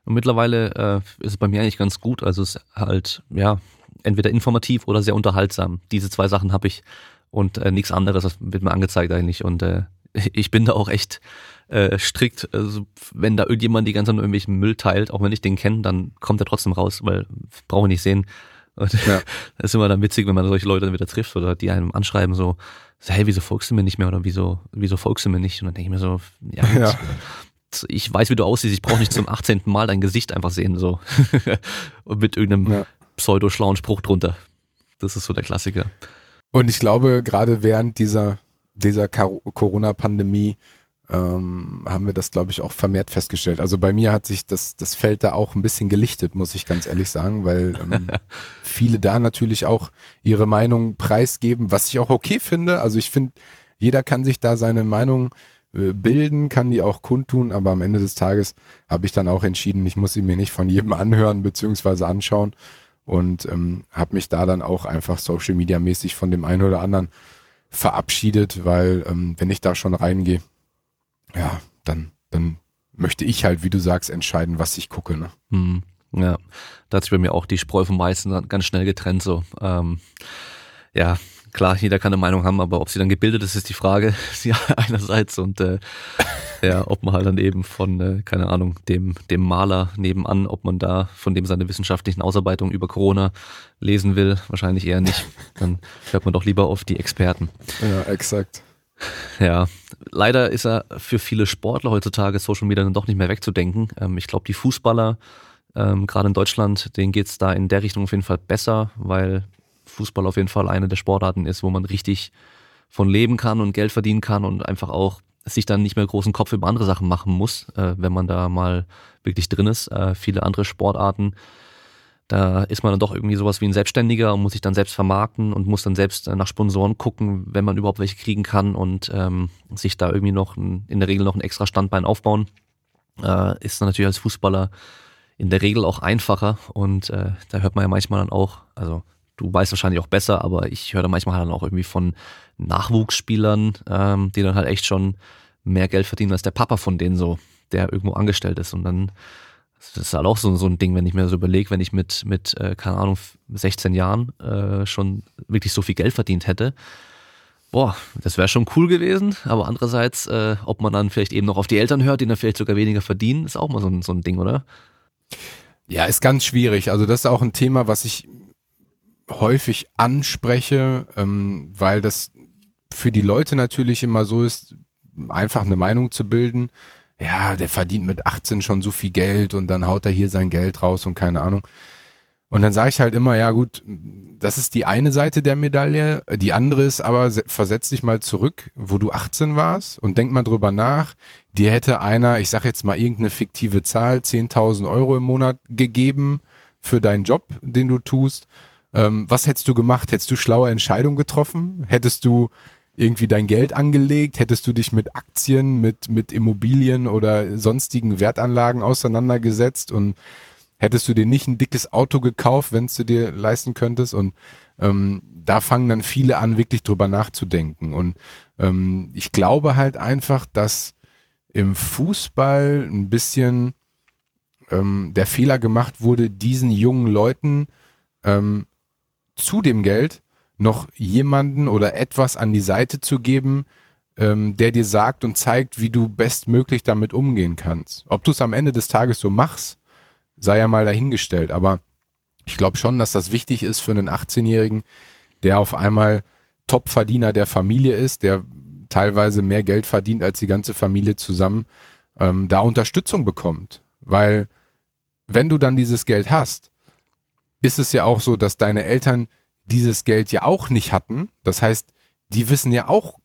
Und mittlerweile ist es bei mir eigentlich ganz gut. Also es ist halt, ja, entweder informativ oder sehr unterhaltsam. Diese zwei Sachen habe ich und äh, nichts anderes, das wird mir angezeigt eigentlich. Und äh, ich bin da auch echt äh, strikt. Also, wenn da irgendjemand die ganze Zeit nur irgendwelchen Müll teilt, auch wenn ich den kenne, dann kommt er trotzdem raus, weil brauche ich nicht sehen. Und ja. das ist immer dann witzig, wenn man solche Leute dann wieder trifft oder die einem anschreiben so, so hey, wieso folgst du mir nicht mehr oder wieso, wieso folgst du mir nicht? Und dann denke ich mir so, ja, ja. ich weiß, wie du aussiehst, ich brauche nicht zum 18. Mal dein Gesicht einfach sehen, so. Und mit irgendeinem ja. pseudo-schlauen Spruch drunter. Das ist so der Klassiker. Und ich glaube, gerade während dieser, dieser Corona-Pandemie ähm, haben wir das, glaube ich, auch vermehrt festgestellt. Also bei mir hat sich das, das Feld da auch ein bisschen gelichtet, muss ich ganz ehrlich sagen, weil ähm, viele da natürlich auch ihre Meinung preisgeben, was ich auch okay finde. Also ich finde, jeder kann sich da seine Meinung äh, bilden, kann die auch kundtun, aber am Ende des Tages habe ich dann auch entschieden, ich muss sie mir nicht von jedem anhören beziehungsweise anschauen und ähm, habe mich da dann auch einfach Social Media mäßig von dem einen oder anderen verabschiedet, weil ähm, wenn ich da schon reingehe, ja, dann, dann möchte ich halt, wie du sagst, entscheiden, was ich gucke. Ne? Hm, ja, da hat sich bei mir auch die Spreu vom Weißen ganz schnell getrennt. So, ähm, ja, klar, jeder kann eine Meinung haben, aber ob sie dann gebildet ist, ist die Frage. ja, einerseits und äh, ja, ob man halt dann eben von, äh, keine Ahnung, dem, dem Maler nebenan, ob man da von dem seine wissenschaftlichen Ausarbeitungen über Corona lesen will, wahrscheinlich eher nicht. Dann hört man doch lieber auf die Experten. Ja, exakt. Ja, leider ist er für viele Sportler heutzutage Social Media dann doch nicht mehr wegzudenken. Ähm, ich glaube, die Fußballer, ähm, gerade in Deutschland, denen geht's da in der Richtung auf jeden Fall besser, weil Fußball auf jeden Fall eine der Sportarten ist, wo man richtig von leben kann und Geld verdienen kann und einfach auch sich dann nicht mehr großen Kopf über andere Sachen machen muss, äh, wenn man da mal wirklich drin ist. Äh, viele andere Sportarten da ist man dann doch irgendwie sowas wie ein Selbstständiger und muss sich dann selbst vermarkten und muss dann selbst äh, nach Sponsoren gucken, wenn man überhaupt welche kriegen kann und ähm, sich da irgendwie noch ein, in der Regel noch ein extra Standbein aufbauen. Äh, ist dann natürlich als Fußballer in der Regel auch einfacher und äh, da hört man ja manchmal dann auch, also du weißt wahrscheinlich auch besser, aber ich höre da manchmal dann auch irgendwie von Nachwuchsspielern, ähm, die dann halt echt schon mehr Geld verdienen als der Papa von denen so, der irgendwo angestellt ist und dann das ist halt auch so, so ein Ding, wenn ich mir so überlege, wenn ich mit, mit äh, keine Ahnung, 16 Jahren äh, schon wirklich so viel Geld verdient hätte. Boah, das wäre schon cool gewesen, aber andererseits, äh, ob man dann vielleicht eben noch auf die Eltern hört, die dann vielleicht sogar weniger verdienen, ist auch mal so ein, so ein Ding, oder? Ja, ist ganz schwierig. Also das ist auch ein Thema, was ich häufig anspreche, ähm, weil das für die Leute natürlich immer so ist, einfach eine Meinung zu bilden ja, der verdient mit 18 schon so viel Geld und dann haut er hier sein Geld raus und keine Ahnung. Und dann sage ich halt immer, ja gut, das ist die eine Seite der Medaille, die andere ist aber, versetz dich mal zurück, wo du 18 warst und denk mal drüber nach, dir hätte einer, ich sag jetzt mal irgendeine fiktive Zahl, 10.000 Euro im Monat gegeben für deinen Job, den du tust. Ähm, was hättest du gemacht? Hättest du schlaue Entscheidungen getroffen? Hättest du irgendwie dein Geld angelegt? Hättest du dich mit Aktien, mit, mit Immobilien oder sonstigen Wertanlagen auseinandergesetzt und hättest du dir nicht ein dickes Auto gekauft, wenn du dir leisten könntest? Und ähm, da fangen dann viele an, wirklich drüber nachzudenken. Und ähm, ich glaube halt einfach, dass im Fußball ein bisschen ähm, der Fehler gemacht wurde, diesen jungen Leuten ähm, zu dem Geld noch jemanden oder etwas an die Seite zu geben, ähm, der dir sagt und zeigt, wie du bestmöglich damit umgehen kannst. Ob du es am Ende des Tages so machst, sei ja mal dahingestellt. Aber ich glaube schon, dass das wichtig ist für einen 18-Jährigen, der auf einmal Topverdiener der Familie ist, der teilweise mehr Geld verdient als die ganze Familie zusammen, ähm, da Unterstützung bekommt. Weil wenn du dann dieses Geld hast, ist es ja auch so, dass deine Eltern dieses Geld ja auch nicht hatten. Das heißt, die wissen ja auch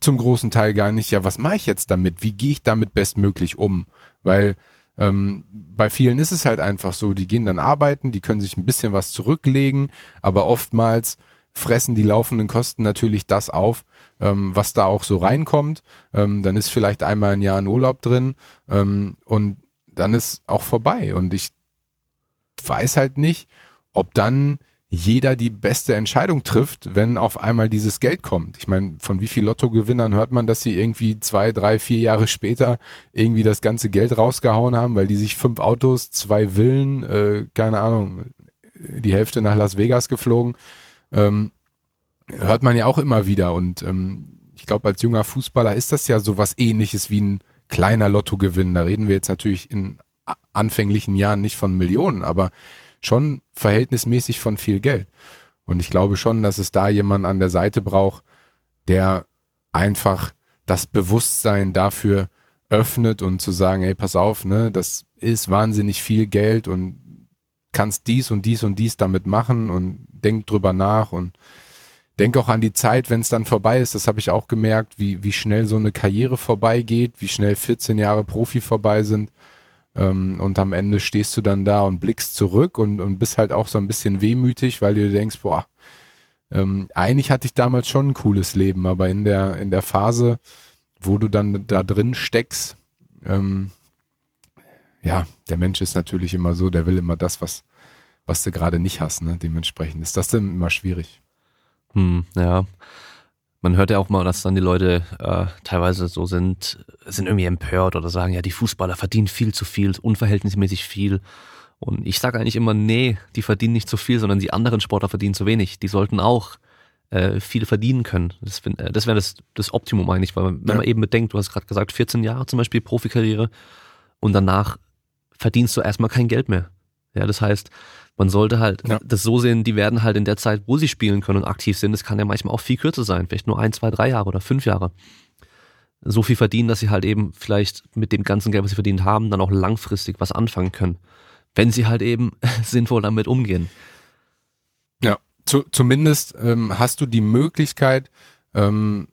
zum großen Teil gar nicht, ja, was mache ich jetzt damit? Wie gehe ich damit bestmöglich um? Weil Ähm, bei vielen ist es halt einfach so, die gehen dann arbeiten, die können sich ein bisschen was zurücklegen, aber oftmals fressen die laufenden Kosten natürlich das auf, ähm, was da auch so reinkommt. Ähm, dann ist vielleicht einmal ein Jahr ein Urlaub drin ähm, und dann ist auch vorbei. Und ich weiß halt nicht, ob dann jeder die beste Entscheidung trifft, wenn auf einmal dieses Geld kommt. Ich meine, von wie viel Lottogewinnern hört man, dass sie irgendwie zwei, drei, vier Jahre später irgendwie das ganze Geld rausgehauen haben, weil die sich fünf Autos, zwei Villen, äh, keine Ahnung, die Hälfte nach Las Vegas geflogen. Ähm, hört man ja auch immer wieder. Und ähm, ich glaube, als junger Fußballer ist das ja so was ähnliches wie ein kleiner Lottogewinn. Da reden wir jetzt natürlich in anfänglichen Jahren nicht von Millionen, aber schon verhältnismäßig von viel Geld. Und ich glaube schon, dass es da jemanden an der Seite braucht, der einfach das Bewusstsein dafür öffnet und zu sagen, ey, pass auf, ne, das ist wahnsinnig viel Geld und kannst dies und dies und dies damit machen und denk drüber nach und denk auch an die Zeit, wenn es dann vorbei ist. Das habe ich auch gemerkt, wie, wie schnell so eine Karriere vorbeigeht, wie schnell 14 Jahre Profi vorbei sind. Ähm, und am Ende stehst du dann da und blickst zurück und, und bist halt auch so ein bisschen wehmütig, weil du denkst, boah, ähm, eigentlich hatte ich damals schon ein cooles Leben, aber in der, in der Phase, wo du dann da drin steckst, ähm, ja, der Mensch ist natürlich immer so, der will immer das, was, was du gerade nicht hast, ne? Dementsprechend ist das dann immer schwierig. Hm, ja man hört ja auch mal, dass dann die Leute äh, teilweise so sind, sind irgendwie empört oder sagen, ja, die Fußballer verdienen viel zu viel, unverhältnismäßig viel. Und ich sage eigentlich immer, nee, die verdienen nicht zu viel, sondern die anderen Sportler verdienen zu wenig. Die sollten auch äh, viel verdienen können. Das, äh, das wäre das, das Optimum eigentlich, weil wenn ja. man eben bedenkt, du hast gerade gesagt, 14 Jahre zum Beispiel Profikarriere und danach verdienst du erstmal kein Geld mehr. Ja, das heißt, man sollte halt ja. das so sehen, die werden halt in der Zeit, wo sie spielen können und aktiv sind, das kann ja manchmal auch viel kürzer sein, vielleicht nur ein, zwei, drei Jahre oder fünf Jahre. So viel verdienen, dass sie halt eben vielleicht mit dem ganzen Geld, was sie verdient haben, dann auch langfristig was anfangen können. Wenn sie halt eben sinnvoll damit umgehen. Ja, zu, zumindest ähm, hast du die Möglichkeit, ähm,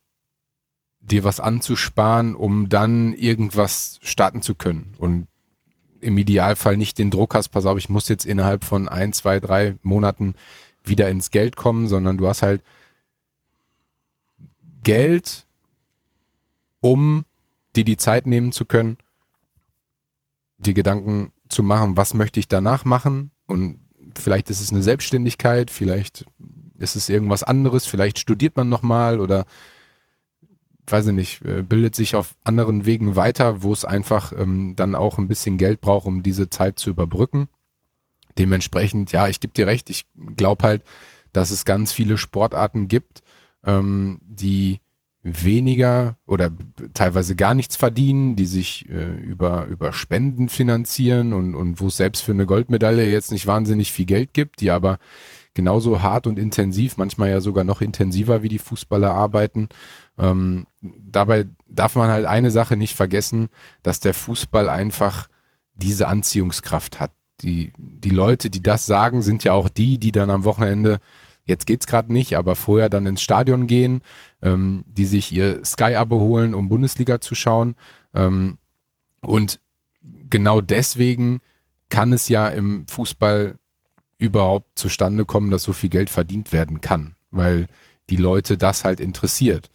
dir was anzusparen, um dann irgendwas starten zu können. Und im Idealfall nicht den Druck hast, pass auf, ich muss jetzt innerhalb von ein, zwei, drei Monaten wieder ins Geld kommen, sondern du hast halt Geld, um dir die Zeit nehmen zu können, die Gedanken zu machen, was möchte ich danach machen? Und vielleicht ist es eine Selbstständigkeit, vielleicht ist es irgendwas anderes, vielleicht studiert man nochmal oder weiß ich nicht, äh, bildet sich auf anderen Wegen weiter, wo es einfach ähm, dann auch ein bisschen Geld braucht, um diese Zeit zu überbrücken. Dementsprechend, ja, ich gebe dir recht, ich glaube halt, dass es ganz viele Sportarten gibt, ähm, die weniger oder teilweise gar nichts verdienen, die sich äh, über, über Spenden finanzieren und, und wo es selbst für eine Goldmedaille jetzt nicht wahnsinnig viel Geld gibt, die aber genauso hart und intensiv, manchmal ja sogar noch intensiver wie die Fußballer arbeiten. Ähm, dabei darf man halt eine Sache nicht vergessen, dass der Fußball einfach diese Anziehungskraft hat. Die, die Leute, die das sagen, sind ja auch die, die dann am Wochenende, jetzt geht's gerade nicht, aber vorher dann ins Stadion gehen, ähm, die sich ihr Sky-Abo holen, um Bundesliga zu schauen. Ähm, und genau deswegen kann es ja im Fußball überhaupt zustande kommen, dass so viel Geld verdient werden kann, weil die Leute das halt interessiert.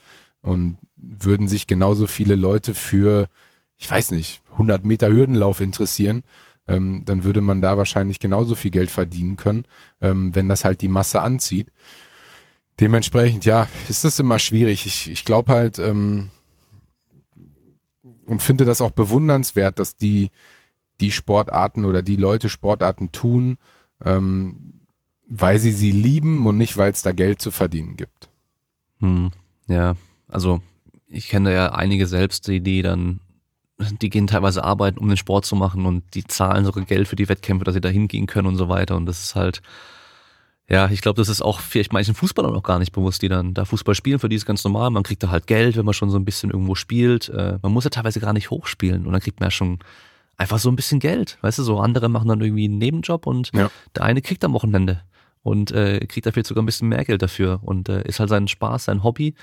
Und würden sich genauso viele Leute für, ich weiß nicht, 100 Meter Hürdenlauf interessieren, ähm, dann würde man da wahrscheinlich genauso viel Geld verdienen können, ähm, wenn das halt die Masse anzieht. Dementsprechend, ja, ist das immer schwierig. Ich, ich glaube halt ähm, und finde das auch bewundernswert, dass die, die Sportarten oder die Leute Sportarten tun, ähm, weil sie sie lieben und nicht, weil es da Geld zu verdienen gibt. Hm, ja, also ich kenne ja einige selbst, die, die dann, die gehen teilweise arbeiten, um den Sport zu machen und die zahlen sogar Geld für die Wettkämpfe, dass sie da hingehen können und so weiter. Und das ist halt, ja, ich glaube, das ist auch vielleicht manchen Fußballern auch gar nicht bewusst, die dann da Fußball spielen, für die ist ganz normal. Man kriegt da halt Geld, wenn man schon so ein bisschen irgendwo spielt. Äh, man muss ja teilweise gar nicht hochspielen und dann kriegt man ja schon einfach so ein bisschen Geld. Weißt du, so andere machen dann irgendwie einen Nebenjob und ja. der eine kriegt am Wochenende und äh, kriegt dafür sogar ein bisschen mehr Geld dafür und äh, ist halt sein Spaß, sein Hobby.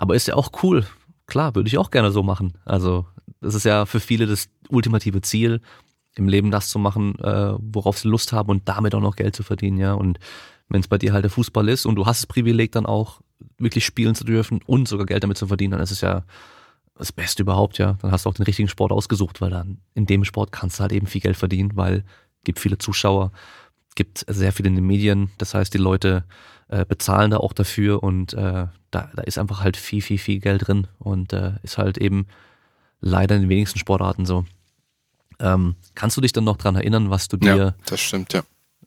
Aber ist ja auch cool. Klar, würde ich auch gerne so machen. Also, das ist ja für viele das ultimative Ziel, im Leben das zu machen, äh, worauf sie Lust haben und damit auch noch Geld zu verdienen, ja. Und wenn es bei dir halt der Fußball ist und du hast das Privileg dann auch wirklich spielen zu dürfen und sogar Geld damit zu verdienen, dann ist es ja das Beste überhaupt, ja. Dann hast du auch den richtigen Sport ausgesucht, weil dann in dem Sport kannst du halt eben viel Geld verdienen, weil gibt viele Zuschauer, gibt sehr viel in den Medien. Das heißt, die Leute äh, bezahlen da auch dafür und äh, da, da ist einfach halt viel, viel, viel Geld drin und äh, ist halt eben leider in den wenigsten Sportarten so. Ähm, kannst du dich dann noch dran erinnern, was du dir ja, das stimmt, ja.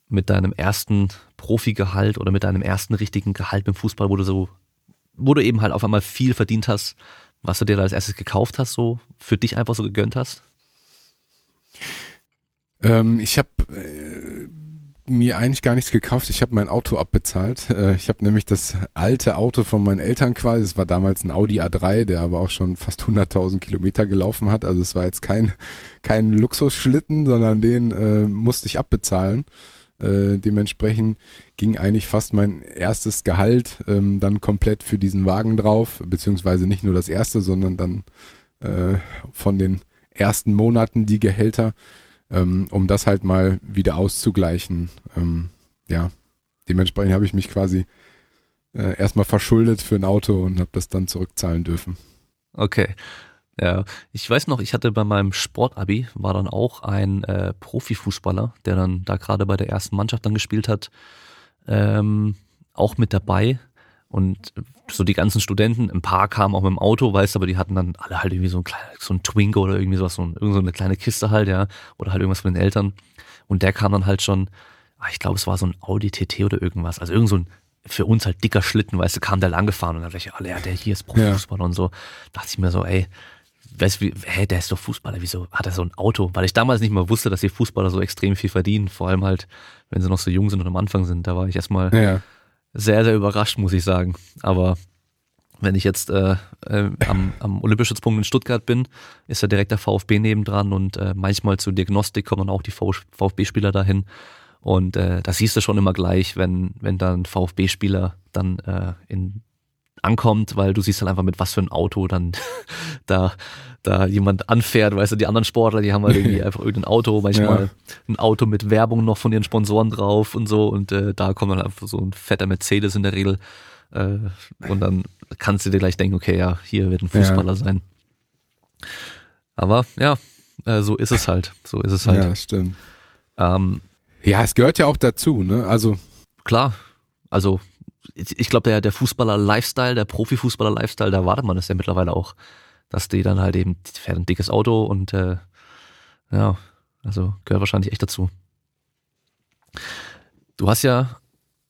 mit deinem ersten Profigehalt oder mit deinem ersten richtigen Gehalt im Fußball, wo du so, wo du eben halt auf einmal viel verdient hast, was du dir da als erstes gekauft hast, so für dich einfach so gegönnt hast? Ähm, ich habe äh, mir eigentlich gar nichts gekauft. Ich habe mein Auto abbezahlt. Äh, ich habe nämlich das alte Auto von meinen Eltern quasi. Es war damals ein Audi A3, der aber auch schon fast 100.000 Kilometer gelaufen hat. Also es war jetzt kein kein Luxusschlitten, sondern den äh, musste ich abbezahlen. Äh, dementsprechend ging eigentlich fast mein erstes Gehalt ähm, dann komplett für diesen Wagen drauf, beziehungsweise nicht nur das erste, sondern dann äh, von den ersten Monaten die Gehälter ähm, um das halt mal wieder auszugleichen. Ähm, ja, dementsprechend habe ich mich quasi äh, erstmal verschuldet für ein Auto und habe das dann zurückzahlen dürfen. Okay. Ja, ich weiß noch, ich hatte bei meinem Sportabi, war dann auch ein äh, Profifußballer, der dann da gerade bei der ersten Mannschaft dann gespielt hat, ähm, auch mit dabei. Und so die ganzen Studenten, ein paar kamen auch mit dem Auto, weißt du, aber die hatten dann alle halt irgendwie so ein kleines, so ein Twingo oder irgendwie sowas, so, ein, irgend so eine kleine Kiste halt, ja, oder halt irgendwas von den Eltern. Und der kam dann halt schon, ah, ich glaube, es war so ein Audi TT oder irgendwas, also irgend so ein für uns halt dicker Schlitten, weißt du, kam der lang gefahren und dann dachte ich, alle, ja, der hier ist Profifußballer ja. und so. Dachte ich mir so, ey, weißt du, hä, der ist doch Fußballer, wieso hat er so ein Auto? Weil ich damals nicht mal wusste, dass die Fußballer so extrem viel verdienen, vor allem halt, wenn sie noch so jung sind und am Anfang sind. Da war ich erstmal ja sehr, sehr überrascht, muss ich sagen. Aber wenn ich jetzt äh, äh, am, am Olympischützpunkt in Stuttgart bin, ist ja direkt der VfB nebendran und äh, manchmal zur Diagnostik kommen auch die VfB-Spieler dahin. Und äh, das siehst du schon immer gleich, wenn, wenn dann VfB-Spieler dann äh, in ankommt, weil du siehst dann einfach mit was für ein Auto dann da, da jemand anfährt, weißt du, die anderen Sportler, die haben halt irgendwie einfach irgendein Auto, manchmal ja. ein Auto mit Werbung noch von ihren Sponsoren drauf und so und äh, da kommt dann einfach so ein fetter Mercedes in der Regel äh, und dann kannst du dir gleich denken, okay, ja, hier wird ein Fußballer ja. sein. Aber ja, äh, so ist es halt, so ist es halt. Ja, stimmt. Ähm, ja, es gehört ja auch dazu, ne? Also klar, also ich glaube, der, der Fußballer-Lifestyle, der Profifußballer-Lifestyle, da wartet man das ja mittlerweile auch, dass die dann halt eben, die fährt ein dickes Auto und äh, ja, also gehört wahrscheinlich echt dazu. Du hast ja,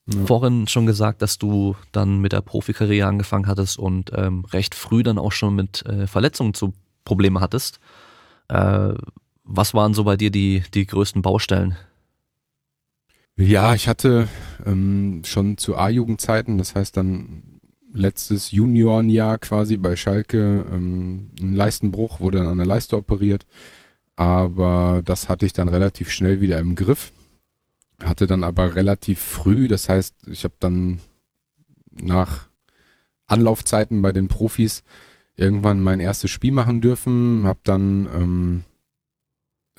ja, vorhin schon gesagt, dass du dann mit der Profikarriere angefangen hattest und ähm, recht früh dann auch schon mit äh, Verletzungen zu Probleme hattest. Äh, was waren so bei dir die, die größten Baustellen? Ja, ich hatte ähm, schon zu A-Jugendzeiten, das heißt dann letztes Juniorenjahr quasi bei Schalke ähm, ein Leistenbruch, wurde dann an der Leiste operiert, aber das hatte ich dann relativ schnell wieder im Griff, hatte dann aber relativ früh, das heißt, ich habe dann nach Anlaufzeiten bei den Profis irgendwann mein erstes Spiel machen dürfen, habe dann ähm,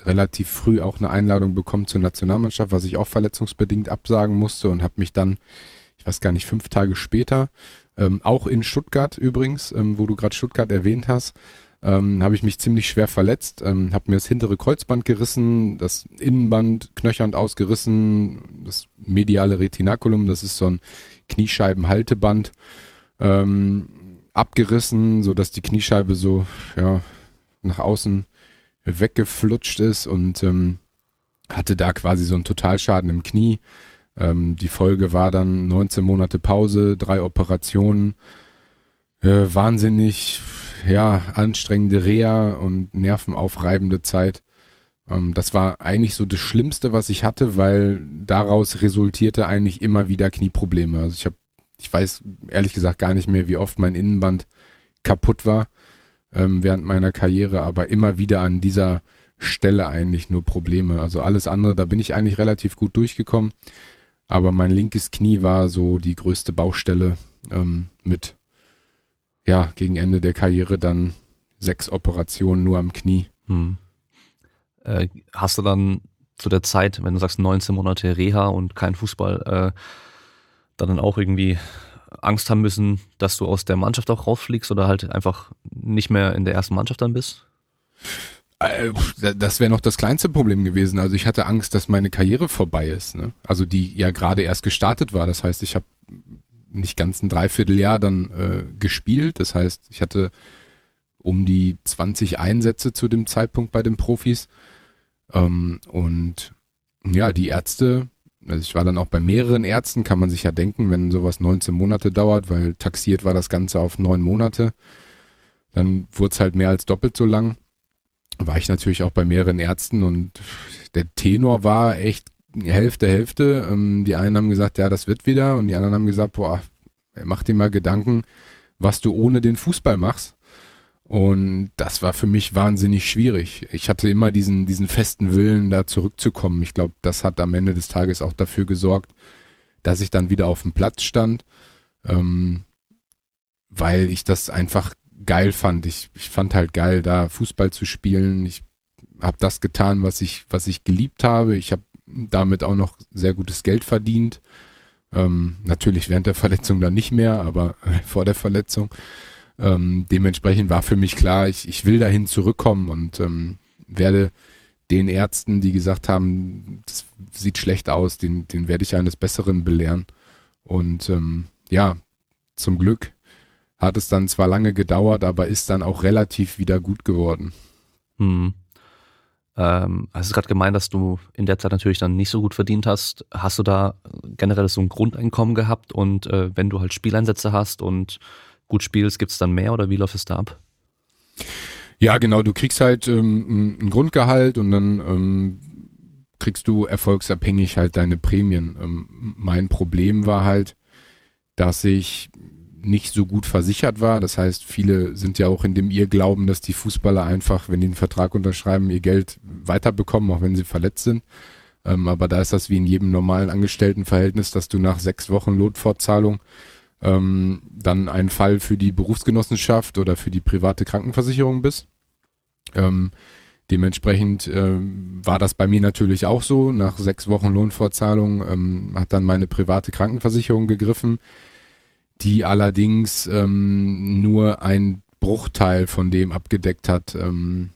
relativ früh auch eine Einladung bekommen zur Nationalmannschaft, was ich auch verletzungsbedingt absagen musste und habe mich dann, ich weiß gar nicht, fünf Tage später, ähm, auch in Stuttgart übrigens, ähm, wo du gerade Stuttgart erwähnt hast, ähm, habe ich mich ziemlich schwer verletzt, ähm, habe mir das hintere Kreuzband gerissen, das Innenband knöchernd ausgerissen, das mediale Retinaculum, das ist so ein Kniescheibenhalteband, ähm, abgerissen, so dass die Kniescheibe so ja nach außen weggeflutscht ist und ähm, hatte da quasi so einen Totalschaden im Knie. Ähm, die Folge war dann 19 Monate Pause, drei Operationen, äh, wahnsinnig ja anstrengende Reha und nervenaufreibende Zeit. Ähm, das war eigentlich so das Schlimmste, was ich hatte, weil daraus resultierte eigentlich immer wieder Knieprobleme. Also ich habe, ich weiß ehrlich gesagt gar nicht mehr, wie oft mein Innenband kaputt war ähm, während meiner Karriere, aber immer wieder an dieser Stelle eigentlich nur Probleme. Also alles andere, da bin ich eigentlich relativ gut durchgekommen. Aber mein linkes Knie war so die größte Baustelle ähm, mit, ja, gegen Ende der Karriere dann sechs Operationen nur am Knie. Hm. Äh, hast du dann zu der Zeit, wenn du sagst 19 Monate Reha und kein Fußball, äh, dann auch irgendwie Angst haben müssen, dass du aus der Mannschaft auch rausfliegst oder halt einfach nicht mehr in der ersten Mannschaft dann bist? Äh, das wäre noch das kleinste Problem gewesen. Also ich hatte Angst, dass meine Karriere vorbei ist. Ne? Also die ja gerade erst gestartet war. Das heißt, ich habe nicht ganz ein Dreivierteljahr dann äh, gespielt. Das heißt, ich hatte um die 20 Einsätze zu dem Zeitpunkt bei den Profis. Ähm, und ja, die Ärzte, also ich war dann auch bei mehreren Ärzten, kann man sich ja denken, wenn sowas 19 Monate dauert, weil taxiert war das Ganze auf neun Monate. Dann wurde es halt mehr als doppelt so lang. War ich natürlich auch bei mehreren Ärzten und der Tenor war echt Hälfte, Hälfte. Ähm, die einen haben gesagt, ja, das wird wieder und die anderen haben gesagt, boah, mach dir mal Gedanken, was du ohne den Fußball machst. Und das war für mich wahnsinnig schwierig. Ich hatte immer diesen, diesen festen Willen, da zurückzukommen. Ich glaube, das hat am Ende des Tages auch dafür gesorgt, dass ich dann wieder auf dem Platz stand, ähm, weil ich das einfach geil fand. Ich, ich fand halt geil, da Fußball zu spielen. Ich habe das getan, was ich, was ich geliebt habe. Ich habe damit auch noch sehr gutes Geld verdient. Ähm, natürlich während der Verletzung dann nicht mehr, aber vor der Verletzung. Ähm, dementsprechend war für mich klar, ich, ich will dahin zurückkommen und ähm, werde den Ärzten, die gesagt haben, das sieht schlecht aus, den, den werde ich eines Besseren belehren. Und ähm, ja, zum Glück hat es dann zwar lange gedauert, aber ist dann auch relativ wieder gut geworden. Hm. Ähm, hast du gerade gemeint, dass du in der Zeit natürlich dann nicht so gut verdient hast. Hast du da generell so ein Grundeinkommen gehabt und äh, wenn du halt Spieleinsätze hast und gut spielst, gibt es dann mehr oder wie läuft es da ab? Ja, genau, du kriegst halt ähm, ein Grundgehalt und dann ähm, kriegst du erfolgsabhängig halt deine Prämien. Ähm, mein Problem war halt, dass ich nicht so gut versichert war. Das heißt, viele sind ja auch in dem Irrglauben, dass die Fußballer einfach, wenn die einen Vertrag unterschreiben, ihr Geld weiterbekommen, auch wenn sie verletzt sind. Ähm, aber da ist das wie in jedem normalen Angestelltenverhältnis, dass du nach sechs Wochen Lohnfortzahlung ähm, dann ein Fall für die Berufsgenossenschaft oder für die private Krankenversicherung bist. Ähm, dementsprechend ähm, war das bei mir natürlich auch so. Nach sechs Wochen Lohnfortzahlung ähm, hat dann meine private Krankenversicherung gegriffen, die allerdings ähm, nur ein Bruchteil von dem abgedeckt hat, ähm,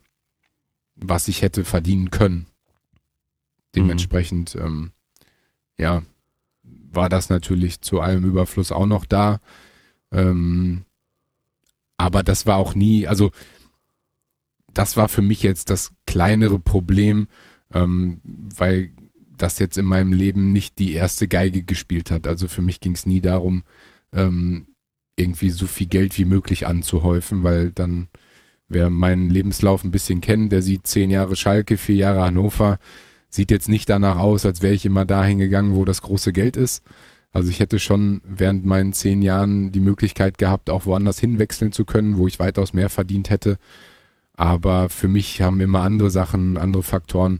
was ich hätte verdienen können. Dementsprechend, mhm. ähm, ja, war das natürlich zu allem Überfluss auch noch da. Ähm, aber das war auch nie, also das war für mich jetzt das kleinere Problem, ähm, weil das jetzt in meinem Leben nicht die erste Geige gespielt hat. Also für mich ging es nie darum, ähm, irgendwie so viel Geld wie möglich anzuhäufen, weil dann, wer meinen Lebenslauf ein bisschen kennt, der sieht zehn Jahre Schalke, vier Jahre Hannover, sieht jetzt nicht danach aus, als wäre ich immer dahin gegangen, wo das große Geld ist. Also ich hätte schon während meinen zehn Jahren die Möglichkeit gehabt, auch woanders hinwechseln zu können, wo ich weitaus mehr verdient hätte. Aber für mich haben immer andere Sachen, andere Faktoren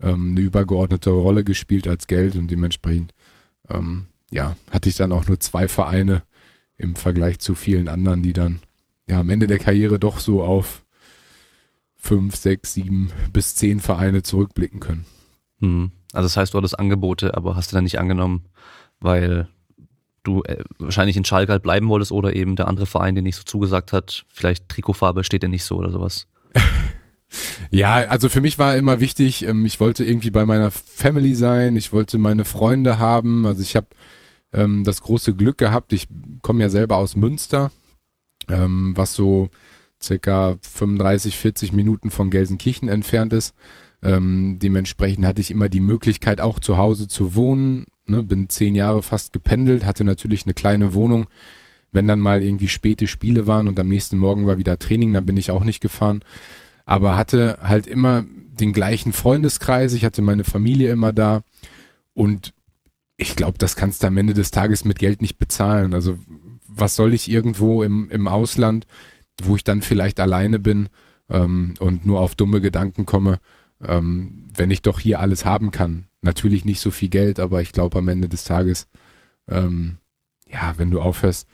ähm, eine übergeordnete Rolle gespielt als Geld und dementsprechend ähm, ja, hatte ich dann auch nur zwei Vereine im Vergleich zu vielen anderen, die dann ja am Ende der Karriere doch so auf fünf, sechs, sieben bis zehn Vereine zurückblicken können. Hm. Also das heißt, du hattest Angebote, aber hast du dann nicht angenommen, weil du äh, wahrscheinlich in Schalke halt bleiben wolltest oder eben der andere Verein, der nicht so zugesagt hat, vielleicht Trikotfarbe steht dir nicht so oder sowas. ja, also für mich war immer wichtig, ähm, ich wollte irgendwie bei meiner Family sein, ich wollte meine Freunde haben, also ich habe ähm, das große Glück gehabt, ich komme ja selber aus Münster, ähm, was so circa 35, 40 Minuten von Gelsenkirchen entfernt ist. Ähm, dementsprechend hatte ich immer die Möglichkeit, auch zu Hause zu wohnen. Ne, bin zehn Jahre fast gependelt, hatte natürlich eine kleine Wohnung. Wenn dann mal irgendwie späte Spiele waren und am nächsten Morgen war wieder Training, dann bin ich auch nicht gefahren. Aber hatte halt immer den gleichen Freundeskreis. Ich hatte meine Familie immer da. Und ich glaube, das kannst du am Ende des Tages mit Geld nicht bezahlen. Also was soll ich irgendwo im, im Ausland, wo ich dann vielleicht alleine bin ähm, und nur auf dumme Gedanken komme, ähm, wenn ich doch hier alles haben kann. Natürlich nicht so viel Geld, aber ich glaube am Ende des Tages, ähm, ja, wenn du aufhörst,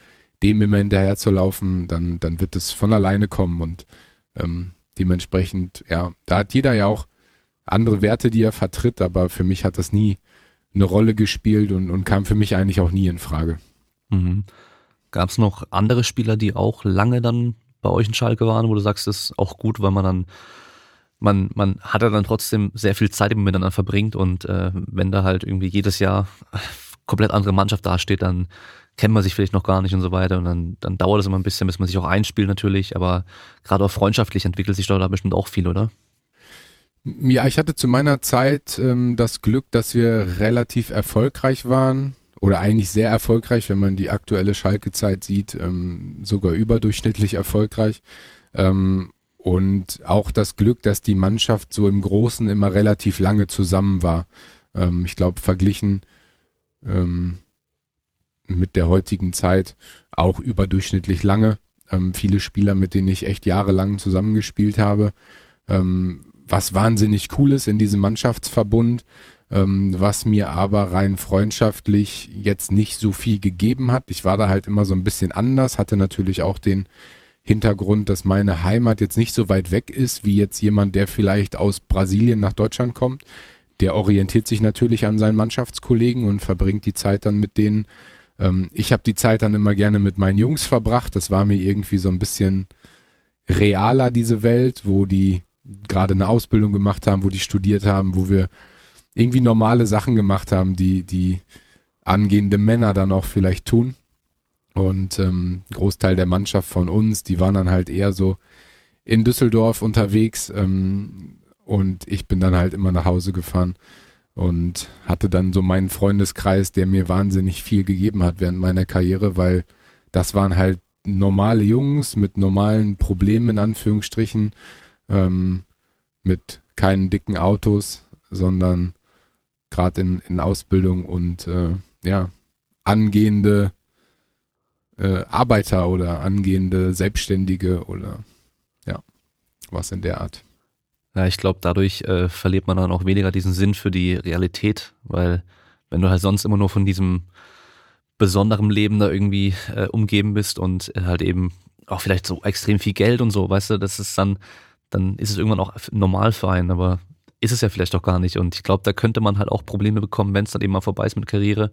dem immer hinterher zu laufen, dann, dann wird es von alleine kommen und ähm, dementsprechend, ja, da hat jeder ja auch andere Werte, die er vertritt, aber für mich hat das nie eine Rolle gespielt und, und kam für mich eigentlich auch nie in Frage. Mhm. Gab es noch andere Spieler, die auch lange dann bei euch in Schalke waren, wo du sagst, das ist auch gut, weil man dann, man, man hat ja dann trotzdem sehr viel Zeit miteinander verbringt und äh, wenn da halt irgendwie jedes Jahr komplett andere Mannschaft dasteht, dann kennt man sich vielleicht noch gar nicht und so weiter und dann, dann dauert es immer ein bisschen, bis man sich auch einspielt natürlich, aber gerade auch freundschaftlich entwickelt sich da bestimmt auch viel, oder? Ja, ich hatte zu meiner Zeit ähm, das Glück, dass wir relativ erfolgreich waren oder eigentlich sehr erfolgreich, wenn man die aktuelle Schalke-Zeit sieht, ähm, sogar überdurchschnittlich erfolgreich. Ähm, und auch das Glück, dass die Mannschaft so im Großen immer relativ lange zusammen war. Ähm, ich glaube, verglichen ähm, mit der heutigen Zeit auch überdurchschnittlich lange. Ähm, viele Spieler, mit denen ich echt jahrelang zusammengespielt habe. Ähm, was wahnsinnig cool ist in diesem Mannschaftsverbund, ähm, was mir aber rein freundschaftlich jetzt nicht so viel gegeben hat. Ich war da halt immer so ein bisschen anders, hatte natürlich auch den Hintergrund, dass meine Heimat jetzt nicht so weit weg ist, wie jetzt jemand, der vielleicht aus Brasilien nach Deutschland kommt. Der orientiert sich natürlich an seinen Mannschaftskollegen und verbringt die Zeit dann mit denen. Ähm, ich habe die Zeit dann immer gerne mit meinen Jungs verbracht. Das war mir irgendwie so ein bisschen realer, diese Welt, wo die gerade eine Ausbildung gemacht haben, wo die studiert haben, wo wir irgendwie normale Sachen gemacht haben, die, die angehende Männer dann auch vielleicht tun. Und ähm, Großteil der Mannschaft von uns, die waren dann halt eher so in Düsseldorf unterwegs ähm, und ich bin dann halt immer nach Hause gefahren und hatte dann so meinen Freundeskreis, der mir wahnsinnig viel gegeben hat während meiner Karriere, weil das waren halt normale Jungs mit normalen Problemen in Anführungsstrichen, ähm, mit keinen dicken Autos, sondern gerade in, in Ausbildung und äh, ja, angehende äh, Arbeiter oder angehende Selbstständige oder ja, was in der Art. Ja, ich glaube, dadurch äh, verliert man dann auch weniger diesen Sinn für die Realität, weil wenn du halt sonst immer nur von diesem besonderen Leben da irgendwie äh, umgeben bist und halt eben auch vielleicht so extrem viel Geld und so, weißt du, das ist dann, dann ist es irgendwann auch normal für einen, aber ist es ja vielleicht auch gar nicht. Und ich glaube, da könnte man halt auch Probleme bekommen, wenn es dann eben mal vorbei ist mit Karriere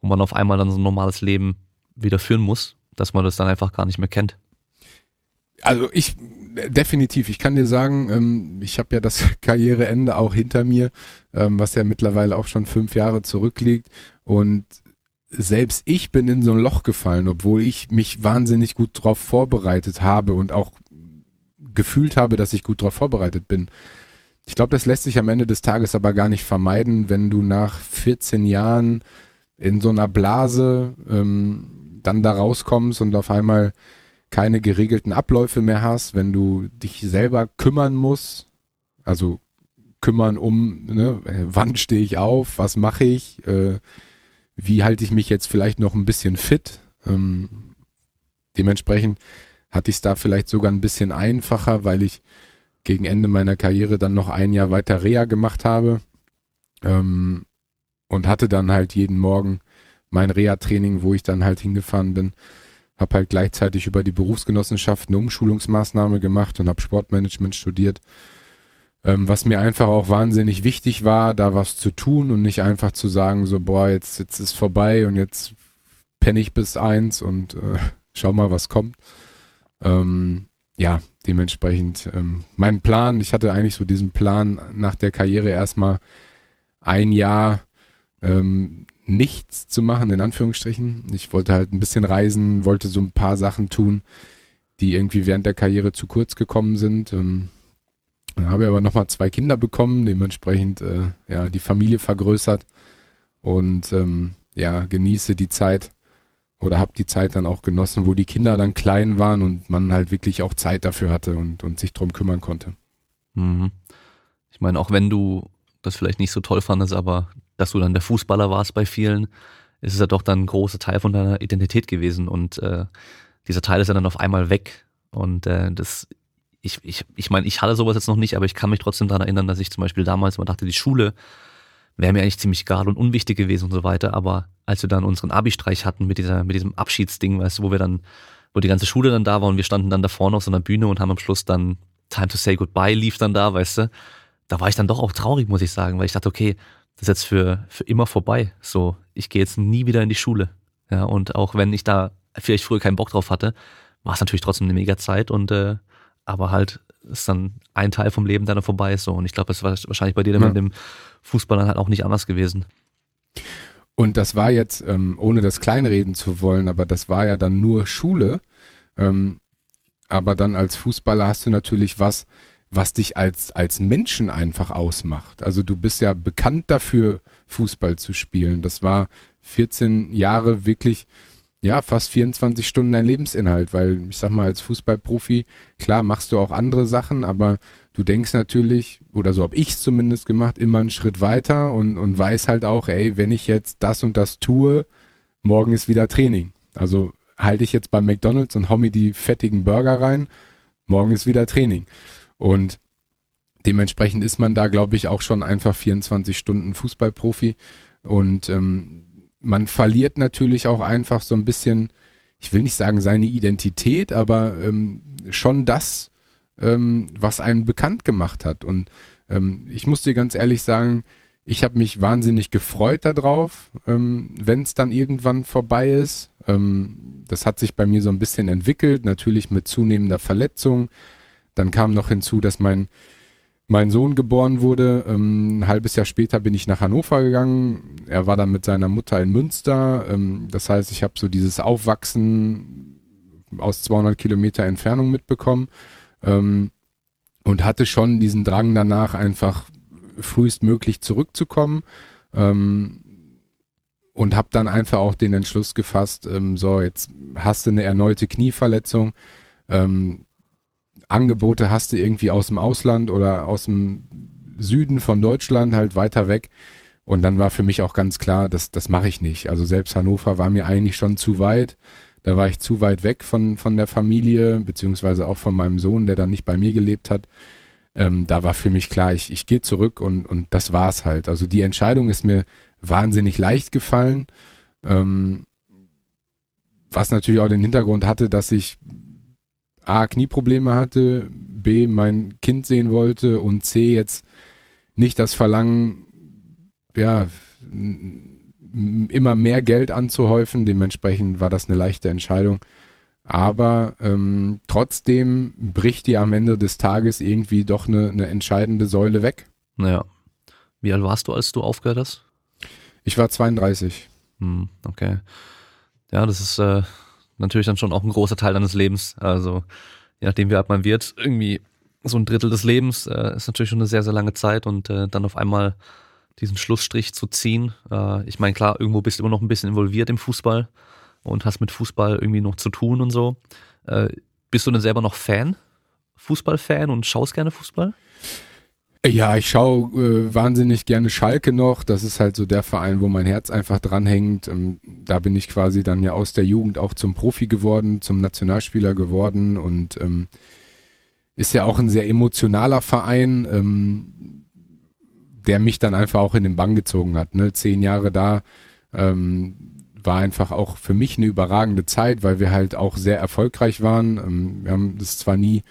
und man auf einmal dann so ein normales Leben wieder führen muss, dass man das dann einfach gar nicht mehr kennt. Also ich definitiv, ich kann dir sagen, ähm, ich habe ja das Karriereende auch hinter mir, ähm, was ja mittlerweile auch schon fünf Jahre zurückliegt. Und selbst ich bin in so ein Loch gefallen, obwohl ich mich wahnsinnig gut darauf vorbereitet habe und auch gefühlt habe, dass ich gut darauf vorbereitet bin. Ich glaube, das lässt sich am Ende des Tages aber gar nicht vermeiden, wenn du nach 14 Jahren in so einer Blase ähm, dann da rauskommst und auf einmal keine geregelten Abläufe mehr hast, wenn du dich selber kümmern musst, also kümmern um, ne, wann stehe ich auf, was mache ich, äh, wie halte ich mich jetzt vielleicht noch ein bisschen fit. Ähm, dementsprechend hatte ich es da vielleicht sogar ein bisschen einfacher, weil ich gegen Ende meiner Karriere dann noch ein Jahr weiter Reha gemacht habe ähm, und hatte dann halt jeden Morgen mein Reha-Training, wo ich dann halt hingefahren bin. Habe halt gleichzeitig über die Berufsgenossenschaft eine Umschulungsmaßnahme gemacht und habe Sportmanagement studiert. Ähm, was mir einfach auch wahnsinnig wichtig war, da was zu tun und nicht einfach zu sagen, so, boah, jetzt, jetzt ist vorbei und jetzt penne ich bis eins und äh, schau mal, was kommt. Ähm, ja, dementsprechend ähm, mein Plan, ich hatte eigentlich so diesen Plan nach der Karriere erstmal ein Jahr ähm, nichts zu machen, in Anführungsstrichen. Ich wollte halt ein bisschen reisen, wollte so ein paar Sachen tun, die irgendwie während der Karriere zu kurz gekommen sind. Ähm, dann habe ich aber nochmal zwei Kinder bekommen, dementsprechend äh, ja die Familie vergrößert und ähm, ja genieße die Zeit oder habe die Zeit dann auch genossen, wo die Kinder dann klein waren und man halt wirklich auch Zeit dafür hatte und, und sich drum kümmern konnte. Mhm. Ich meine, auch wenn du das vielleicht nicht so toll fandest, aber dass du dann der Fußballer warst bei vielen, ist es ja doch dann ein großer Teil von deiner Identität gewesen und äh, dieser Teil ist ja dann auf einmal weg und äh, das ich, ich, ich meine, ich hatte sowas jetzt noch nicht, aber ich kann mich trotzdem daran erinnern, dass ich zum Beispiel damals immer dachte, die Schule wäre mir eigentlich ziemlich egal und unwichtig gewesen und so weiter. Aber als wir dann unseren Abi-Streich hatten mit dieser, mit diesem Abschiedsding, weißt du, wo wir dann, wo die ganze Schule dann da war und wir standen dann da vorne auf so einer Bühne und haben am Schluss dann Time to Say Goodbye lief dann da, weißt du. da war ich dann doch auch traurig, muss ich sagen, weil ich dachte, okay, das ist jetzt für, für immer vorbei. So, ich gehe jetzt nie wieder in die Schule. Ja, und auch wenn ich da vielleicht früher keinen Bock drauf hatte, war es natürlich trotzdem eine mega Zeit und äh, aber halt ist dann ein Teil vom Leben, dann vorbei ist so. Und ich glaube, das war wahrscheinlich bei dir ja. mit dem Fußball dann halt auch nicht anders gewesen. Und das war jetzt, ähm, ohne das kleinreden zu wollen, aber das war ja dann nur Schule. Ähm, aber dann als Fußballer hast du natürlich was, was dich als, als Menschen einfach ausmacht. Also du bist ja bekannt dafür, Fußball zu spielen. Das war 14 Jahre wirklich, ja, fast 24 Stunden dein Lebensinhalt, weil ich sag mal, als Fußballprofi, klar machst du auch andere Sachen, aber du denkst natürlich, oder so habe ich es zumindest gemacht, immer einen Schritt weiter und, und weiß halt auch, ey, wenn ich jetzt das und das tue, morgen ist wieder Training. Also halte ich jetzt bei McDonalds und hau mir die fettigen Burger rein, morgen ist wieder Training. Und dementsprechend ist man da, glaube ich, auch schon einfach 24 Stunden Fußballprofi. Und ähm, man verliert natürlich auch einfach so ein bisschen, ich will nicht sagen seine Identität, aber ähm, schon das, ähm, was einen bekannt gemacht hat. Und ähm, ich muss dir ganz ehrlich sagen, ich habe mich wahnsinnig gefreut darauf, ähm, wenn es dann irgendwann vorbei ist. Ähm, das hat sich bei mir so ein bisschen entwickelt, natürlich mit zunehmender Verletzung, dann kam noch hinzu, dass mein, mein Sohn geboren wurde. Ähm, ein halbes Jahr später bin ich nach Hannover gegangen. Er war dann mit seiner Mutter in Münster. Ähm, das heißt, ich habe so dieses Aufwachsen aus 200 Kilometer Entfernung mitbekommen ähm, und hatte schon diesen Drang danach, einfach frühestmöglich zurückzukommen. Ähm, und habe dann einfach auch den Entschluss gefasst, ähm, so jetzt hast du eine erneute Knieverletzung, ähm, Angebote hast du irgendwie aus dem Ausland oder aus dem Süden von Deutschland halt weiter weg. Und dann war für mich auch ganz klar, das, das mache ich nicht. Also selbst Hannover war mir eigentlich schon zu weit. Da war ich zu weit weg von, von der Familie, beziehungsweise auch von meinem Sohn, der dann nicht bei mir gelebt hat. Ähm, da war für mich klar, ich, ich gehe zurück und, und das war's halt. Also die Entscheidung ist mir wahnsinnig leicht gefallen. Ähm, was natürlich auch den Hintergrund hatte, dass ich A, Knieprobleme hatte, B, mein Kind sehen wollte und C, jetzt nicht das Verlangen, ja, immer mehr Geld anzuhäufen. Dementsprechend war das eine leichte Entscheidung. Aber ähm, trotzdem bricht dir am Ende des Tages irgendwie doch eine, eine entscheidende Säule weg. Naja. Wie alt warst du, als du aufgehört hast? Ich war 32. Hm, okay. Ja, das ist äh, natürlich dann schon auch ein großer Teil deines Lebens. Also je nachdem, wie alt man wird, irgendwie so ein Drittel des Lebens äh, ist natürlich schon eine sehr, sehr lange Zeit und äh, dann auf einmal diesen Schlussstrich zu ziehen. Äh, ich meine, klar, irgendwo bist du immer noch ein bisschen involviert im Fußball und hast mit Fußball irgendwie noch zu tun und so. Äh, bist du denn selber noch Fan? Fußballfan und schaust gerne Fußball? Ja, ich schaue äh, wahnsinnig gerne Schalke noch. Das ist halt so der Verein, wo mein Herz einfach dranhängt. Ähm, da bin ich quasi dann ja aus der Jugend auch zum Profi geworden, zum Nationalspieler geworden und ähm, ist ja auch ein sehr emotionaler Verein, ähm, der mich dann einfach auch in den Bann gezogen hat. Ne? Zehn Jahre da ähm, war einfach auch für mich eine überragende Zeit, weil wir halt auch sehr erfolgreich waren. Ähm, wir haben das zwar nie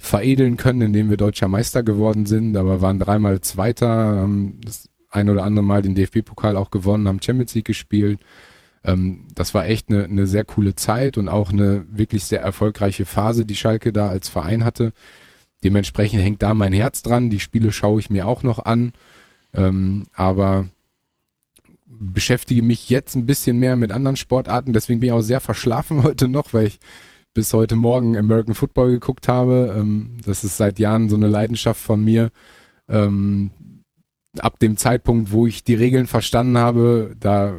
veredeln können, indem wir deutscher Meister geworden sind, aber waren dreimal Zweiter, haben das ein oder andere Mal den DFB-Pokal auch gewonnen, haben Champions League gespielt. Ähm, das war echt eine, eine sehr coole Zeit und auch eine wirklich sehr erfolgreiche Phase, die Schalke da als Verein hatte. Dementsprechend hängt da mein Herz dran. Die Spiele schaue ich mir auch noch an. Ähm, aber beschäftige mich jetzt ein bisschen mehr mit anderen Sportarten. Deswegen bin ich auch sehr verschlafen heute noch, weil ich bis heute Morgen American Football geguckt habe. Ähm, das ist seit Jahren so eine Leidenschaft von mir. Ähm, ab dem Zeitpunkt, wo ich die Regeln verstanden habe, da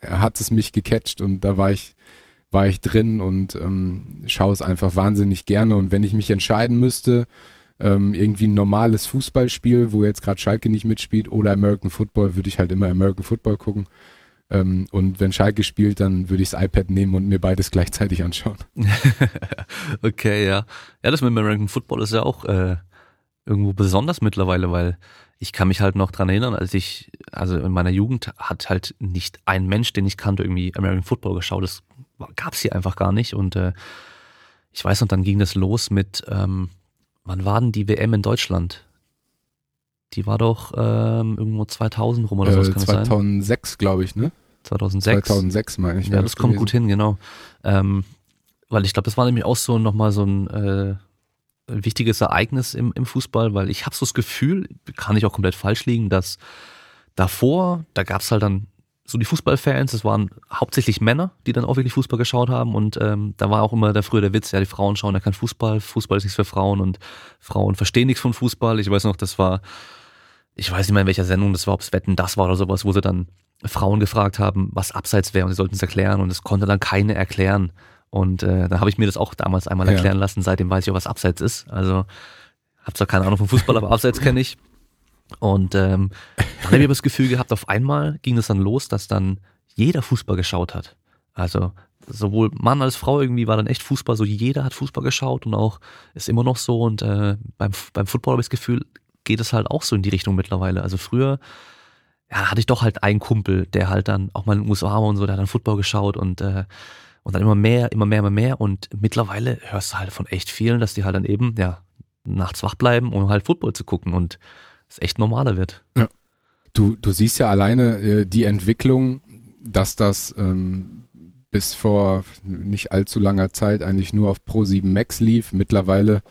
äh, hat es mich gecatcht und da war ich war ich drin und ähm, schaue es einfach wahnsinnig gerne. Und wenn ich mich entscheiden müsste, ähm, irgendwie ein normales Fußballspiel, wo jetzt gerade Schalke nicht mitspielt, oder American Football, würde ich halt immer American Football gucken. Ähm, und wenn Schalke spielt, dann würde ich das iPad nehmen und mir beides gleichzeitig anschauen. okay, ja. Ja, das mit American Football ist ja auch äh, irgendwo besonders mittlerweile, weil ich kann mich halt noch dran erinnern, als ich, also in meiner Jugend hat halt nicht ein Mensch, den ich kannte, irgendwie American Football geschaut. Das gab's hier einfach gar nicht. Und äh, ich weiß, und dann ging das los mit, ähm, wann war denn die WM in Deutschland? Die war doch ähm, irgendwo 2000 rum oder so. Äh, 2006, glaube ich, ne? 2006. 2006 meine ich. Ja, das kommt gut hin, genau. Ähm, weil ich glaube, das war nämlich auch so nochmal so ein äh, wichtiges Ereignis im, im Fußball, weil ich habe so das Gefühl, kann ich auch komplett falsch liegen, dass davor, da gab es halt dann so die Fußballfans, das waren hauptsächlich Männer, die dann auch wirklich Fußball geschaut haben und ähm, da war auch immer der früher der Witz, ja, die Frauen schauen ja kein Fußball, Fußball ist nichts für Frauen und Frauen verstehen nichts von Fußball. Ich weiß noch, das war, ich weiß nicht mehr in welcher Sendung das war, ob es Wetten das war oder sowas, wo sie dann Frauen gefragt haben, was abseits wäre und sie sollten es erklären und es konnte dann keine erklären. Und äh, da habe ich mir das auch damals einmal Ja. erklären lassen, seitdem weiß ich auch, was abseits ist. Also habe zwar keine Ahnung vom Fußball, aber abseits kenne ich. Und ähm, dann habe ich das Gefühl gehabt, auf einmal ging es dann los, dass dann jeder Fußball geschaut hat. Also sowohl Mann als Frau irgendwie war dann echt Fußball, so jeder hat Fußball geschaut und auch ist immer noch so. Und äh, beim, beim Football habe ich das Gefühl, geht es halt auch so in die Richtung mittlerweile. Also früher ja, hatte ich doch halt einen Kumpel, der halt dann auch mal in den USA war und so, der hat dann Football geschaut und äh, und dann immer mehr, immer mehr, immer mehr und mittlerweile hörst du halt von echt vielen, dass die halt dann eben ja nachts wach bleiben, um halt Football zu gucken und es echt normaler wird. Du, du siehst ja alleine äh, die Entwicklung, dass das ähm, bis vor nicht allzu langer Zeit eigentlich nur auf Pro7 Max lief. Mittlerweile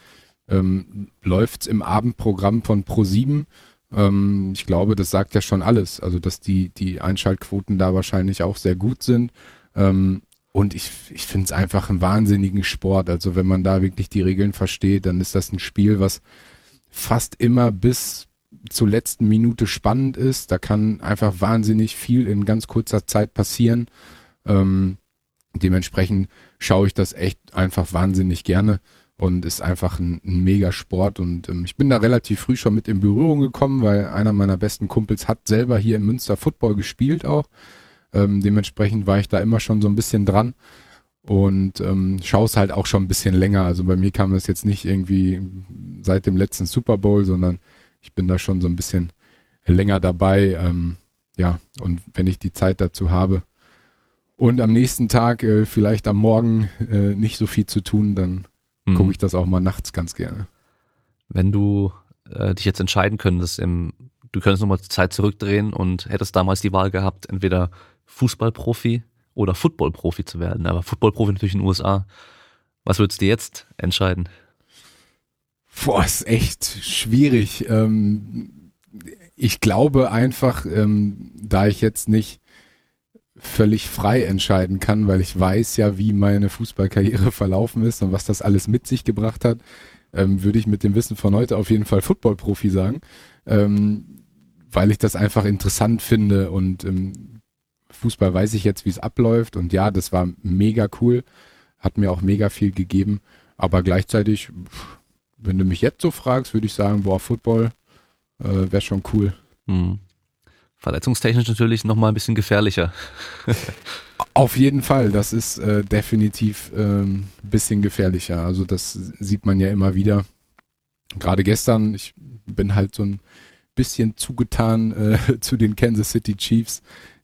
ähm, läuft's im Abendprogramm von Pro7. Ähm, ich glaube, das sagt ja schon alles. Also, dass die, die Einschaltquoten da wahrscheinlich auch sehr gut sind. Ähm, und ich, ich finde es einfach einen wahnsinnigen Sport. Also, wenn man da wirklich die Regeln versteht, dann ist das ein Spiel, was fast immer bis zur letzten Minute spannend ist. Da kann einfach wahnsinnig viel in ganz kurzer Zeit passieren. Ähm, dementsprechend schaue ich das echt einfach wahnsinnig gerne und ist einfach ein, ein mega Sport. Und ähm, ich bin da relativ früh schon mit in Berührung gekommen, weil einer meiner besten Kumpels hat selber hier in Münster Football gespielt auch. Ähm, dementsprechend war ich da immer schon so ein bisschen dran und ähm, schaue es halt auch schon ein bisschen länger. Also bei mir kam das jetzt nicht irgendwie seit dem letzten Super Bowl, sondern ich bin da schon so ein bisschen länger dabei. Ähm, ja, und wenn ich die Zeit dazu habe und am nächsten Tag äh, vielleicht am Morgen äh, nicht so viel zu tun, dann Mhm. gucke ich das auch mal nachts ganz gerne. Wenn du äh, dich jetzt entscheiden könntest, im, du könntest nochmal die Zeit zurückdrehen und hättest damals die Wahl gehabt, entweder Fußballprofi oder Footballprofi zu werden, aber Footballprofi natürlich in den USA. Was würdest du jetzt entscheiden? Boah, ist echt schwierig. Ähm, ich glaube einfach, ähm, da ich jetzt nicht völlig frei entscheiden kann, weil ich weiß ja, wie meine Fußballkarriere verlaufen ist und was das alles mit sich gebracht hat, ähm, würde ich mit dem Wissen von heute auf jeden Fall Footballprofi sagen, ähm, weil ich das einfach interessant finde und ähm, Fußball weiß ich jetzt, wie es abläuft und ja, das war mega cool, hat mir auch mega viel gegeben, aber gleichzeitig, wenn du mich jetzt so fragst, würde ich sagen, boah, Football äh, wäre schon cool. Hm. Verletzungstechnisch natürlich nochmal ein bisschen gefährlicher. Auf jeden Fall, das ist äh, definitiv ähm, ein bisschen gefährlicher. Also das sieht man ja immer wieder. Gerade gestern, ich bin halt so ein bisschen zugetan äh, zu den Kansas City Chiefs,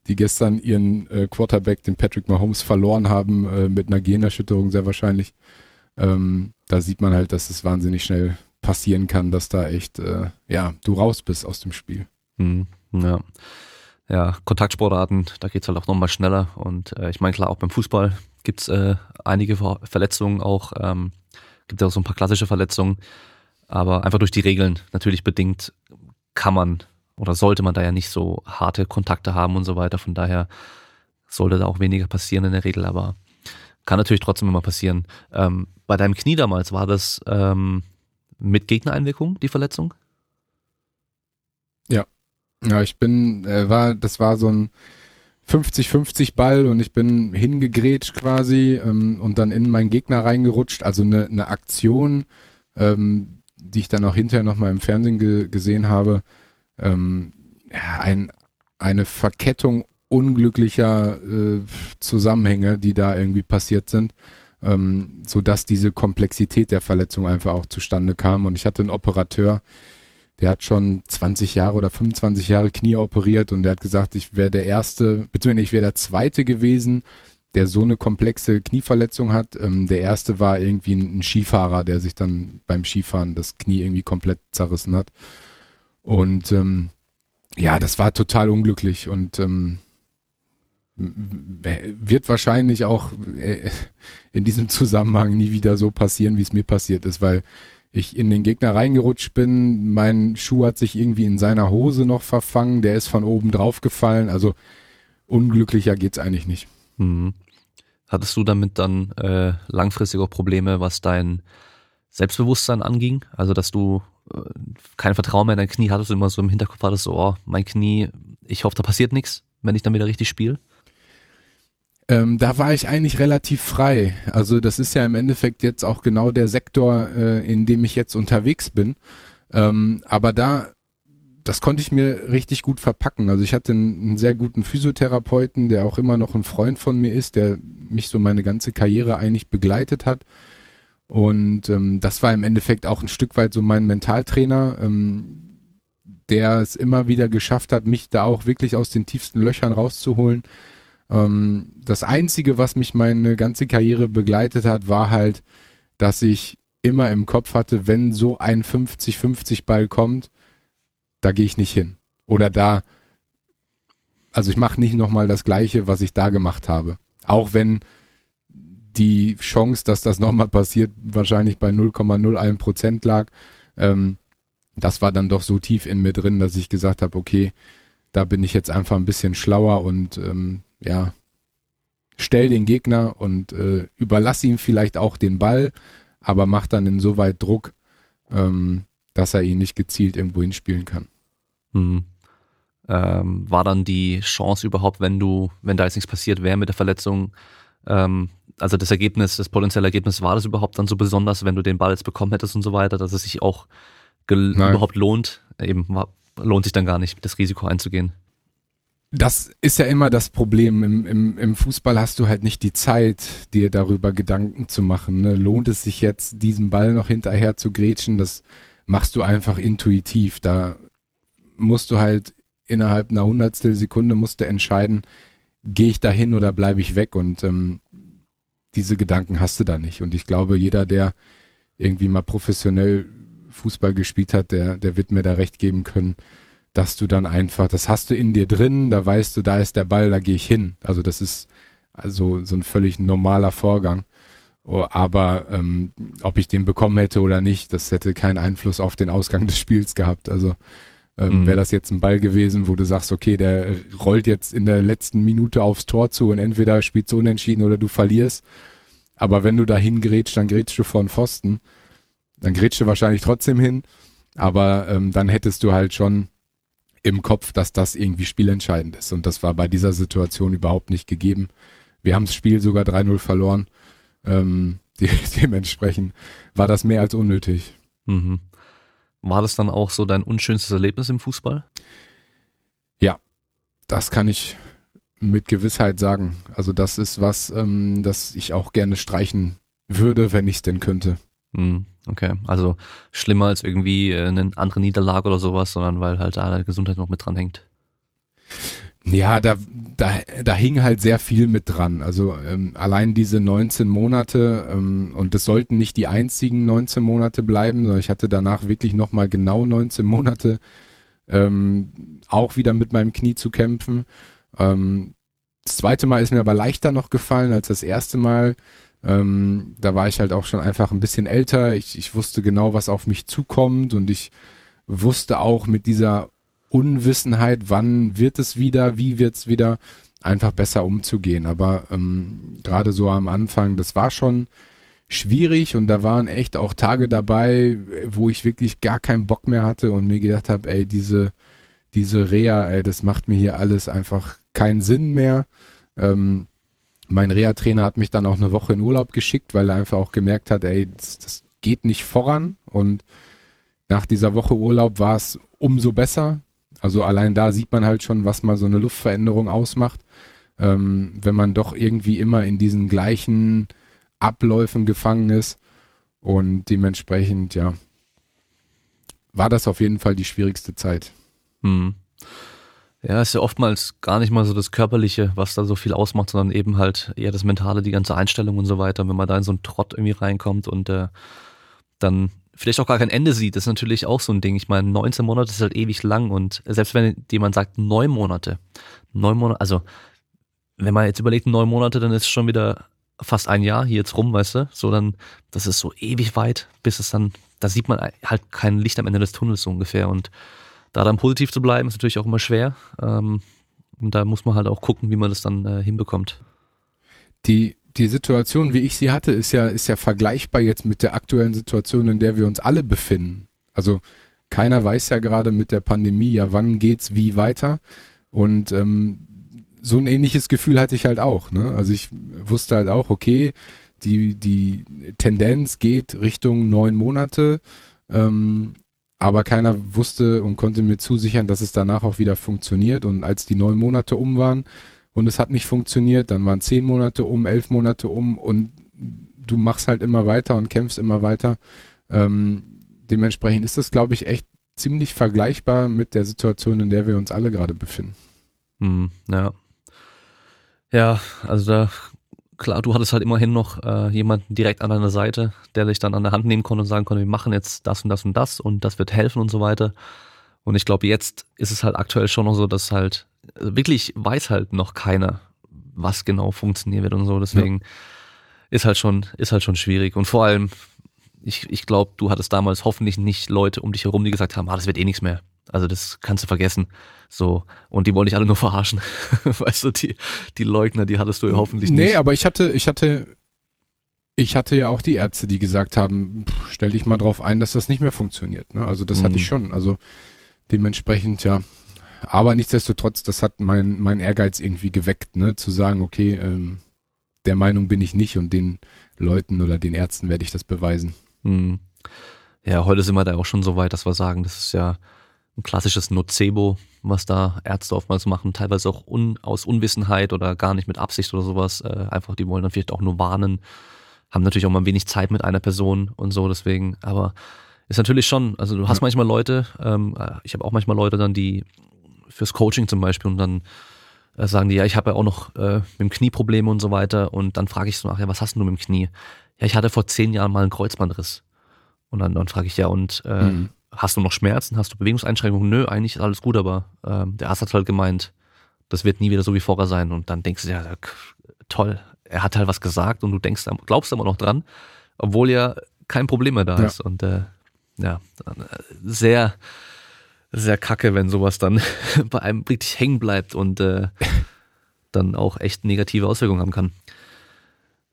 die gestern ihren äh, Quarterback, den Patrick Mahomes, verloren haben, äh, mit einer Gehirnerschütterung sehr wahrscheinlich. Ähm, da sieht man halt, dass es wahnsinnig schnell passieren kann, dass da echt, äh, ja, du raus bist aus dem Spiel. Hm, ja. Ja, Kontaktsportarten, da geht's halt auch nochmal schneller. Und äh, ich meine, klar, auch beim Fußball gibt's äh, einige Ver Verletzungen auch, ähm, gibt ja auch so ein paar klassische Verletzungen. Aber einfach durch die Regeln natürlich bedingt kann man oder sollte man da ja nicht so harte Kontakte haben und so weiter. Von daher sollte da auch weniger passieren in der Regel, aber kann natürlich trotzdem immer passieren. Ähm, bei deinem Knie damals war das ähm, mit Gegnereinwirkung, die Verletzung? Ja, ich bin, äh, war, das war so ein 50-50 Ball und ich bin hingegrätscht quasi ähm, und dann in meinen Gegner reingerutscht. Also eine, eine Aktion, ähm, die ich dann auch hinterher nochmal im Fernsehen ge gesehen habe. Ähm, ja, ein, eine Verkettung unglücklicher äh, Zusammenhänge, die da irgendwie passiert sind, ähm, so dass diese Komplexität der Verletzung einfach auch zustande kam. Und ich hatte einen Operateur, der hat schon 20 Jahre oder 25 Jahre Knie operiert und der hat gesagt, ich wäre der Erste, beziehungsweise ich wäre der Zweite gewesen, der so eine komplexe Knieverletzung hat. Ähm, der Erste war irgendwie ein, Skifahrer, der sich dann beim Skifahren das Knie irgendwie komplett zerrissen hat. Und ähm, ja, das war total unglücklich und ähm, wird wahrscheinlich auch äh, in diesem Zusammenhang nie wieder so passieren, wie es mir passiert ist, weil ich in den Gegner reingerutscht bin, mein Schuh hat sich irgendwie in seiner Hose noch verfangen, der ist von oben drauf gefallen, also unglücklicher geht's eigentlich nicht. Mhm. Hattest du damit dann äh, langfristig auch Probleme, was dein Selbstbewusstsein anging? Also, dass du äh, kein Vertrauen mehr in dein Knie hattest und immer so im Hinterkopf hattest, so, oh, mein Knie, ich hoffe, da passiert nichts, wenn ich dann wieder richtig spiele? Ähm, da war ich eigentlich relativ frei. Also das ist ja im Endeffekt jetzt auch genau der Sektor, äh, in dem ich jetzt unterwegs bin. Ähm, aber da, das konnte ich mir richtig gut verpacken. Also ich hatte einen, einen, sehr guten Physiotherapeuten, der auch immer noch ein Freund von mir ist, der mich so meine ganze Karriere eigentlich begleitet hat. Und ähm, das war im Endeffekt auch ein Stück weit so mein Mentaltrainer, ähm, der es immer wieder geschafft hat, mich da auch wirklich aus den tiefsten Löchern rauszuholen ähm, das Einzige, was mich meine ganze Karriere begleitet hat, war halt, dass ich immer im Kopf hatte, wenn so ein 50-50 Ball kommt, da gehe ich nicht hin. Oder da, also ich mache nicht nochmal das Gleiche, was ich da gemacht habe. Auch wenn die Chance, dass das nochmal passiert, wahrscheinlich bei 0,01 Prozent lag. Ähm, das war dann doch so tief in mir drin, dass ich gesagt habe, okay, da bin ich jetzt einfach ein bisschen schlauer und ähm, ja, stell den Gegner und äh, überlass ihm vielleicht auch den Ball, aber mach dann insoweit Druck, ähm, dass er ihn nicht gezielt irgendwo hinspielen kann. Mhm. Ähm, war dann die Chance überhaupt, wenn du, wenn da jetzt nichts passiert wäre mit der Verletzung, ähm, also das Ergebnis, das potenzielle Ergebnis, war das überhaupt dann so besonders, wenn du den Ball jetzt bekommen hättest und so weiter, dass es sich auch überhaupt lohnt? Eben lohnt sich dann gar nicht, das Risiko einzugehen. Das ist ja immer das Problem. Im, im, Im Fußball hast du halt nicht die Zeit, dir darüber Gedanken zu machen. Ne? Lohnt es sich jetzt, diesen Ball noch hinterher zu grätschen? Das machst du einfach intuitiv. Da musst du halt innerhalb einer Hundertstel Sekunde musst du entscheiden, gehe ich da hin oder bleibe ich weg? Und ähm, diese Gedanken hast du da nicht. Und ich glaube, jeder, der irgendwie mal professionell Fußball gespielt hat, der, der wird mir da recht geben können dass du dann einfach, das hast du in dir drin, da weißt du, da ist der Ball, da gehe ich hin. Also das ist also so ein völlig normaler Vorgang. Oh, aber ähm, ob ich den bekommen hätte oder nicht, das hätte keinen Einfluss auf den Ausgang des Spiels gehabt. Also ähm, mhm. wäre das jetzt ein Ball gewesen, wo du sagst, okay, der rollt jetzt in der letzten Minute aufs Tor zu und entweder spielst du unentschieden oder du verlierst. Aber wenn du da hingrätst, dann grätst du vor den Pfosten. Dann grätst du wahrscheinlich trotzdem hin. Aber ähm, dann hättest du halt schon im Kopf, dass das irgendwie spielentscheidend ist. Und das war bei dieser Situation überhaupt nicht gegeben. Wir haben das Spiel sogar 3-0 verloren. Ähm, de dementsprechend war das mehr als unnötig. Mhm. War das dann auch so dein unschönstes Erlebnis im Fußball? Ja, das kann ich mit Gewissheit sagen. Also das ist was, ähm, das ich auch gerne streichen würde, wenn ich es denn könnte. Mhm. Okay, also schlimmer als irgendwie äh, eine andere Niederlage oder sowas, sondern weil halt da Gesundheit noch mit dran hängt. Ja, da, da, da hing halt sehr viel mit dran. Also ähm, allein diese 19 Monate, ähm, und das sollten nicht die einzigen 19 Monate bleiben, sondern ich hatte danach wirklich nochmal genau 19 Monate ähm, auch wieder mit meinem Knie zu kämpfen. Ähm, das zweite Mal ist mir aber leichter noch gefallen als das erste Mal. Ähm, da war ich halt auch schon einfach ein bisschen älter. Ich, ich wusste genau, was auf mich zukommt und ich wusste auch mit dieser Unwissenheit, wann wird es wieder, wie wird es wieder, einfach besser umzugehen. Aber ähm, gerade so am Anfang, das war schon schwierig und da waren echt auch Tage dabei, wo ich wirklich gar keinen Bock mehr hatte und mir gedacht habe, ey, diese, diese Reha, ey, das macht mir hier alles einfach keinen Sinn mehr. Ähm, mein Reha-Trainer hat mich dann auch eine Woche in Urlaub geschickt, weil er einfach auch gemerkt hat, ey, das, das geht nicht voran. Und nach dieser Woche Urlaub war es umso besser. Also allein da sieht man halt schon, was mal so eine Luftveränderung ausmacht. Ähm, wenn man doch irgendwie immer in diesen gleichen Abläufen gefangen ist. Und dementsprechend, ja, war das auf jeden Fall die schwierigste Zeit. Hm. Ja, ist ja oftmals gar nicht mal so das Körperliche, was da so viel ausmacht, sondern eben halt eher das Mentale, die ganze Einstellung und so weiter. Wenn man da in so einen Trott irgendwie reinkommt und äh, dann vielleicht auch gar kein Ende sieht. Das ist natürlich auch so ein Ding. Ich meine, 19 Monate ist halt ewig lang und selbst wenn jemand sagt neun Monate, neun Monate, also wenn man jetzt überlegt neun Monate, dann ist schon wieder fast ein Jahr hier jetzt rum, weißt du? So dann, das ist so ewig weit, bis es dann, da sieht man halt kein Licht am Ende des Tunnels so ungefähr und da dann positiv zu bleiben, ist natürlich auch immer schwer. Ähm, und da muss man halt auch gucken, wie man das dann äh, hinbekommt. Die die Situation, wie ich sie hatte, ist ja, ist ja vergleichbar jetzt mit der aktuellen Situation, in der wir uns alle befinden. Also keiner weiß ja gerade mit der Pandemie, ja, wann geht's wie weiter. Und ähm, so ein ähnliches Gefühl hatte ich halt auch. Ne? Also ich wusste halt auch, okay, die, die Tendenz geht Richtung neun Monate, ähm, aber keiner wusste und konnte mir zusichern, dass es danach auch wieder funktioniert. Und als die neun Monate um waren, und es hat nicht funktioniert, dann waren zehn Monate um, elf Monate um und du machst halt immer weiter und kämpfst immer weiter. Ähm, dementsprechend ist das, glaube ich, echt ziemlich vergleichbar mit der Situation, in der wir uns alle gerade befinden. Hm, ja. Ja, also da, klar, du hattest halt immerhin noch äh, jemanden direkt an deiner Seite, der dich dann an der Hand nehmen konnte und sagen konnte, wir machen jetzt das und das und das und das wird helfen und so weiter. Und ich glaube, jetzt ist es halt aktuell schon noch so, dass halt also wirklich weiß halt noch keiner, was genau funktionieren wird und so. Deswegen ja. ist halt schon, ist halt schon schwierig. Und vor allem, ich, ich glaube, du hattest damals hoffentlich nicht Leute um dich herum, die gesagt haben, ah, das wird eh nichts mehr. Also das kannst du vergessen. So. Und die wollen dich alle nur verarschen. weißt du, die, die Leugner, die hattest du ja hoffentlich nicht. Nee, aber ich hatte, ich hatte, ich hatte ja auch die Ärzte, die gesagt haben, pff, stell dich mal drauf ein, dass das nicht mehr funktioniert. Ne? Also das mhm. hatte ich schon. Also dementsprechend, ja, aber nichtsdestotrotz, das hat mein, mein Ehrgeiz irgendwie geweckt, ne, zu sagen, okay, ähm, der Meinung bin ich nicht und den Leuten oder den Ärzten werde ich das beweisen. Hm. Ja, heute sind wir da auch schon so weit, dass wir sagen, das ist ja ein klassisches Nocebo, was da Ärzte oftmals machen, teilweise auch un, aus Unwissenheit oder gar nicht mit Absicht oder sowas. Äh, einfach, die wollen dann vielleicht auch nur warnen, haben natürlich auch mal wenig Zeit mit einer Person und so, deswegen, aber ist natürlich schon, also du hast ja. manchmal Leute, ähm, ich habe auch manchmal Leute dann, die fürs Coaching zum Beispiel und dann äh, sagen die, ja, ich habe ja auch noch äh, mit dem Knie Probleme und so weiter und dann frage ich so nach, ja, was hast du mit dem Knie? Ja, ich hatte vor zehn Jahren mal einen Kreuzbandriss. Und dann, dann frage ich, ja, und äh, mhm. Hast du noch Schmerzen? Hast du Bewegungseinschränkungen? Nö, eigentlich ist alles gut, aber äh, der Arzt hat halt gemeint, das wird nie wieder so wie vorher sein. Und dann denkst du, ja, toll, er hat halt was gesagt und du denkst, glaubst immer noch dran, obwohl ja kein Problem mehr da ja. ist. Und äh, ja, äh, sehr, sehr kacke, wenn sowas dann bei einem richtig hängen bleibt und äh, dann auch echt negative Auswirkungen haben kann.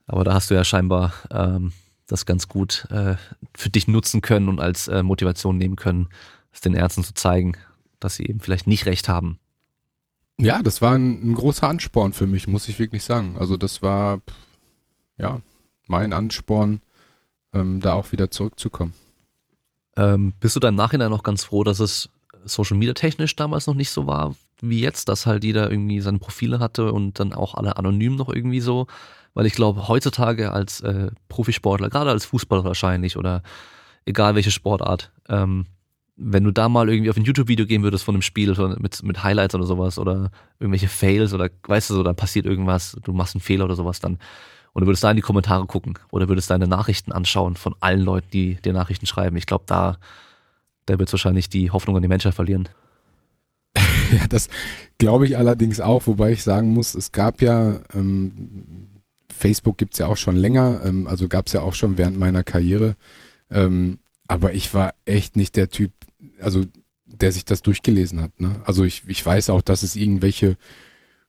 Aber da hast du ja scheinbar ähm, das ganz gut äh, für dich nutzen können und als äh, Motivation nehmen können, es den Ärzten zu zeigen, dass sie eben vielleicht nicht recht haben. Ja, das war ein, ein großer Ansporn für mich, muss ich wirklich sagen. Also das war ja mein Ansporn, ähm, da auch wieder zurückzukommen. Ähm, bist du dann im Nachhinein noch ganz froh, dass es Social Media technisch damals noch nicht so war wie jetzt, dass halt jeder irgendwie seine Profile hatte und dann auch alle anonym noch irgendwie so. Weil ich glaube, heutzutage als äh, Profisportler, gerade als Fußballer wahrscheinlich oder egal welche Sportart, ähm, wenn du da mal irgendwie auf ein YouTube-Video gehen würdest von einem Spiel mit, mit Highlights oder sowas oder irgendwelche Fails oder weißt du so, dann passiert irgendwas, du machst einen Fehler oder sowas dann und du würdest da in die Kommentare gucken oder würdest deine Nachrichten anschauen von allen Leuten, die dir Nachrichten schreiben. Ich glaube, da der wird wahrscheinlich die Hoffnung an die Menschheit verlieren. ja, das glaube ich allerdings auch, wobei ich sagen muss, es gab ja, ähm, Facebook gibt's ja auch schon länger, ähm, also gab's ja auch schon während meiner Karriere, ähm, aber ich war echt nicht der Typ, also der sich das durchgelesen hat. Ne? Also ich, ich weiß auch, dass es irgendwelche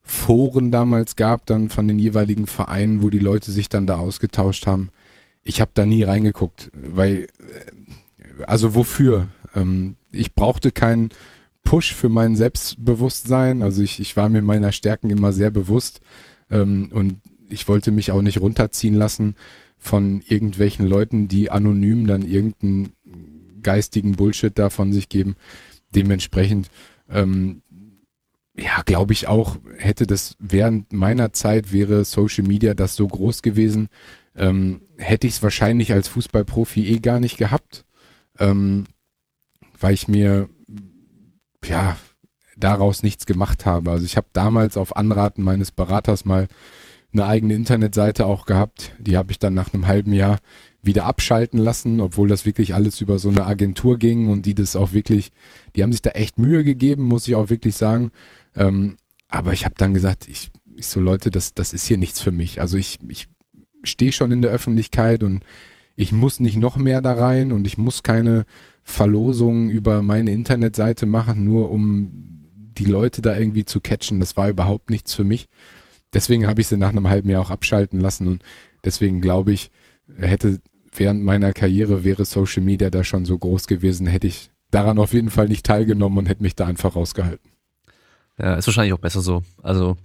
Foren damals gab, dann von den jeweiligen Vereinen, wo die Leute sich dann da ausgetauscht haben. Ich habe da nie reingeguckt, weil, äh, also wofür? Ähm, ich brauchte keinen Push für mein Selbstbewusstsein. Also ich, ich war mir meiner Stärken immer sehr bewusst ähm, und ich wollte mich auch nicht runterziehen lassen von irgendwelchen Leuten, die anonym dann irgendeinen geistigen Bullshit da von sich geben. Dementsprechend, ähm, ja, glaube ich auch, hätte das während meiner Zeit wäre Social Media das so groß gewesen, ähm, hätte ich es wahrscheinlich als Fußballprofi eh gar nicht gehabt. Ähm, weil ich mir ja daraus nichts gemacht habe. Also ich habe damals auf Anraten meines Beraters mal eine eigene Internetseite auch gehabt. Die habe ich dann nach einem halben Jahr wieder abschalten lassen, obwohl das wirklich alles über so eine Agentur ging und die das auch wirklich, die haben sich da echt Mühe gegeben, muss ich auch wirklich sagen. Ähm, aber ich habe dann gesagt, ich, ich so Leute, das, das ist hier nichts für mich. Also ich, ich stehe schon in der Öffentlichkeit und ich muss nicht noch mehr da rein und ich muss keine Verlosungen über meine Internetseite machen, nur um die Leute da irgendwie zu catchen. Das war überhaupt nichts für mich. Deswegen habe ich sie nach einem halben Jahr auch abschalten lassen und deswegen glaube ich, hätte während meiner Karriere wäre Social Media da schon so groß gewesen, hätte ich daran auf jeden Fall nicht teilgenommen und hätte mich da einfach rausgehalten. Ja, ist wahrscheinlich auch besser so. Also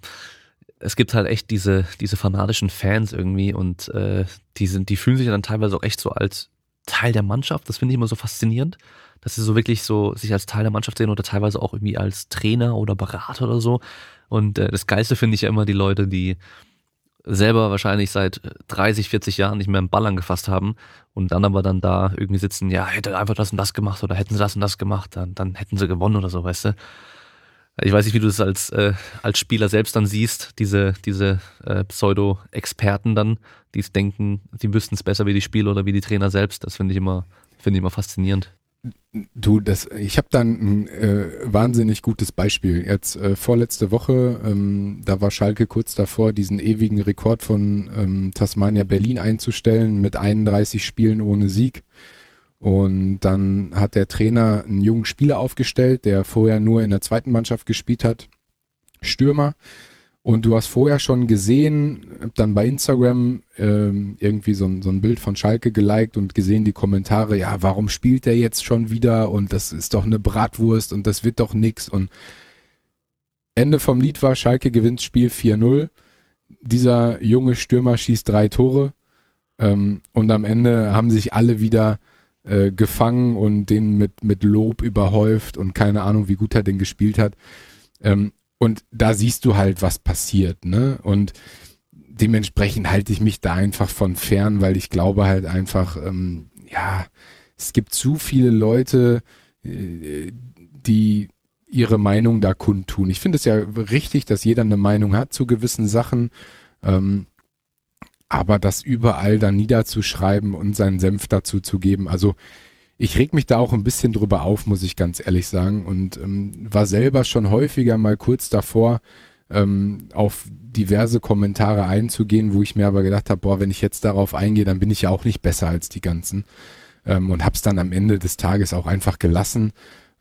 es gibt halt echt diese, diese fanatischen Fans irgendwie und äh, die sind, die fühlen sich dann teilweise auch echt so als Teil der Mannschaft. Das finde ich immer so faszinierend, dass sie so wirklich so sich als Teil der Mannschaft sehen oder teilweise auch irgendwie als Trainer oder Berater oder so. Und äh, das Geilste finde ich ja immer die Leute, die selber wahrscheinlich seit 30, 40 Jahren nicht mehr einen Ball angefasst haben und dann aber dann da irgendwie sitzen, ja, hätte einfach das und das gemacht oder hätten sie das und das gemacht, dann, dann hätten sie gewonnen oder so, weißt du. Ich weiß nicht, wie du das als, äh, als Spieler selbst dann siehst, diese, diese äh, Pseudo-Experten dann, die denken, die wüssten es besser wie die Spieler oder wie die Trainer selbst. Das finde ich immer, finde ich immer faszinierend. Du, das, ich habe dann ein äh, wahnsinnig gutes Beispiel. Jetzt äh, vorletzte Woche, ähm, da war Schalke kurz davor, diesen ewigen Rekord von ähm, Tasmania Berlin einzustellen mit 31 Spielen ohne Sieg. Und dann hat der Trainer einen jungen Spieler aufgestellt, der vorher nur in der zweiten Mannschaft gespielt hat, Stürmer. Und du hast vorher schon gesehen, dann bei Instagram ähm, irgendwie so ein, so ein Bild von Schalke geliked und gesehen die Kommentare, ja, warum spielt der jetzt schon wieder und das ist doch eine Bratwurst und das wird doch nix und Ende vom Lied war, Schalke gewinnt Spiel 4-0. Dieser junge Stürmer schießt drei Tore ähm, und am Ende haben sich alle wieder äh, gefangen und den mit, mit Lob überhäuft und keine Ahnung, wie gut er den gespielt hat. Ähm, und da siehst du halt, was passiert, ne? Und dementsprechend halte ich mich da einfach von fern, weil ich glaube halt einfach, ähm, ja, es gibt zu viele Leute, äh, die ihre Meinung da kundtun. Ich finde es ja richtig, dass jeder eine Meinung hat zu gewissen Sachen, ähm, aber das überall dann niederzuschreiben und seinen Senf dazu zu geben, also ich reg mich da auch ein bisschen drüber auf, muss ich ganz ehrlich sagen. Und ähm, war selber schon häufiger mal kurz davor, ähm, auf diverse Kommentare einzugehen, wo ich mir aber gedacht habe, boah, wenn ich jetzt darauf eingehe, dann bin ich ja auch nicht besser als die ganzen. Ähm, und hab's dann am Ende des Tages auch einfach gelassen,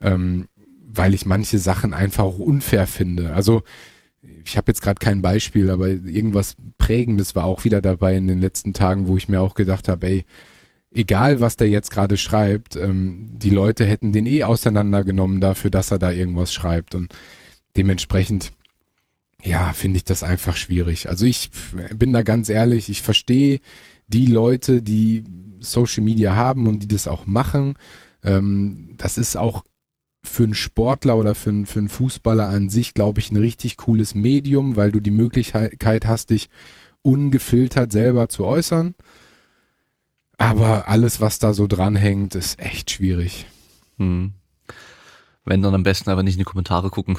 ähm, weil ich manche Sachen einfach auch unfair finde. Also ich habe jetzt gerade kein Beispiel, aber irgendwas Prägendes war auch wieder dabei in den letzten Tagen, wo ich mir auch gedacht habe, ey, egal was der jetzt gerade schreibt, ähm, die Leute hätten den eh auseinandergenommen dafür, dass er da irgendwas schreibt. Und dementsprechend, ja, finde ich das einfach schwierig. Also ich bin da ganz ehrlich, ich verstehe die Leute, die Social Media haben und die das auch machen. Ähm, das ist auch für einen Sportler oder für einen, für einen Fußballer an sich, glaube ich, ein richtig cooles Medium, weil du die Möglichkeit hast, dich ungefiltert selber zu äußern. Aber alles, was da so dranhängt, ist echt schwierig. Hm. Wenn dann am besten aber nicht in die Kommentare gucken.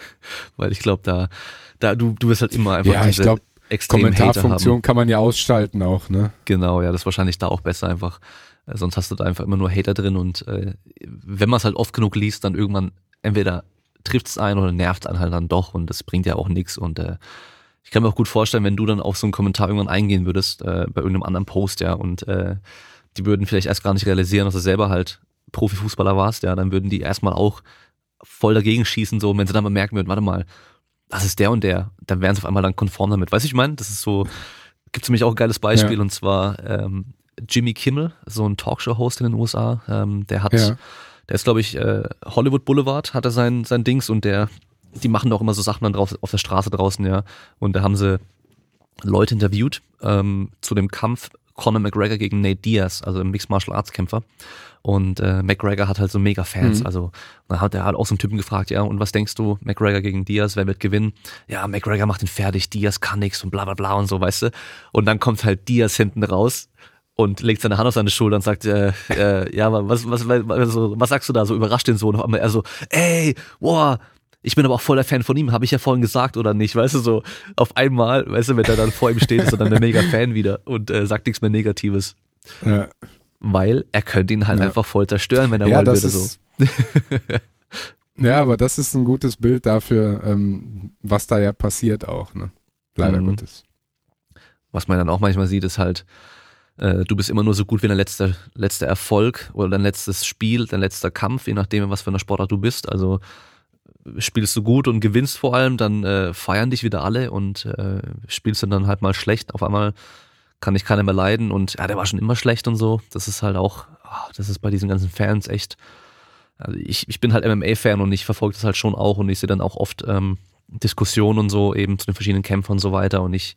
Weil ich glaube, da, da, du, du wirst halt immer einfach ja, ich glaube, Kommentarfunktion kann man ja ausschalten auch, ne? Genau, ja, das ist wahrscheinlich da auch besser einfach. Äh, sonst hast du da einfach immer nur Hater drin und äh, wenn man es halt oft genug liest, dann irgendwann entweder trifft es einen oder nervt einen halt dann doch und das bringt ja auch nichts und äh, ich kann mir auch gut vorstellen, wenn du dann auf so einen Kommentar irgendwann eingehen würdest, äh, bei irgendeinem anderen Post, ja, und äh, die würden vielleicht erst gar nicht realisieren, dass du selber halt Profifußballer warst, ja, dann würden die erstmal auch voll dagegen schießen, so, wenn sie dann mal merken würden, warte mal, das ist der und der, dann wären sie auf einmal dann konform damit. Weißt du, ich meine, das ist so, gibt es nämlich auch ein geiles Beispiel, ja. und zwar ähm, Jimmy Kimmel, so ein Talkshow-Host in den USA, ähm, der hat, ja. der ist, glaube ich, äh, Hollywood Boulevard, hat er sein, sein Dings und der die machen doch immer so Sachen dann drauf, auf der Straße draußen, ja. Und da haben sie Leute interviewt ähm, zu dem Kampf Conor McGregor gegen Nate Diaz, also ein Mixed Martial Arts Kämpfer. Und äh, McGregor hat halt so mega Fans. Mhm. Also dann hat er halt auch so einen Typen gefragt, ja, und was denkst du, McGregor gegen Diaz, wer wird gewinnen? Ja, McGregor macht ihn fertig, Diaz kann nix und bla bla bla und so, weißt du. Und dann kommt halt Diaz hinten raus und legt seine Hand auf seine Schulter und sagt, äh, äh, ja, was, was, was, also, was sagst du da? So überrascht den Sohn auf einmal. Er so, ey, wow, Ich bin aber auch voller Fan von ihm, habe ich ja vorhin gesagt oder nicht, weißt du, so auf einmal, weißt du, wenn er dann vor ihm steht, ist er dann der mega Fan wieder und äh, sagt nichts mehr Negatives. Ja. Weil er könnte ihn halt ja. einfach voll zerstören, wenn er ja, wollen würde. Ist, so. ja, aber das ist ein gutes Bild dafür, ähm, was da ja passiert auch, ne? Leider mhm. Gottes. Was man dann auch manchmal sieht, ist halt, äh, du bist immer nur so gut wie dein letzter, letzter Erfolg oder dein letztes Spiel, dein letzter Kampf, je nachdem, was für eine Sportart du bist. Also spielst du gut und gewinnst vor allem, dann äh, feiern dich wieder alle und äh, spielst du dann halt mal schlecht. Auf einmal kann ich keiner mehr leiden und ja, der war schon immer schlecht und so. Das ist halt auch, oh, das ist bei diesen ganzen Fans echt. Also ich, ich bin halt MMA-Fan und ich verfolge das halt schon auch und ich sehe dann auch oft ähm, Diskussionen und so eben zu den verschiedenen Kämpfern und so weiter und ich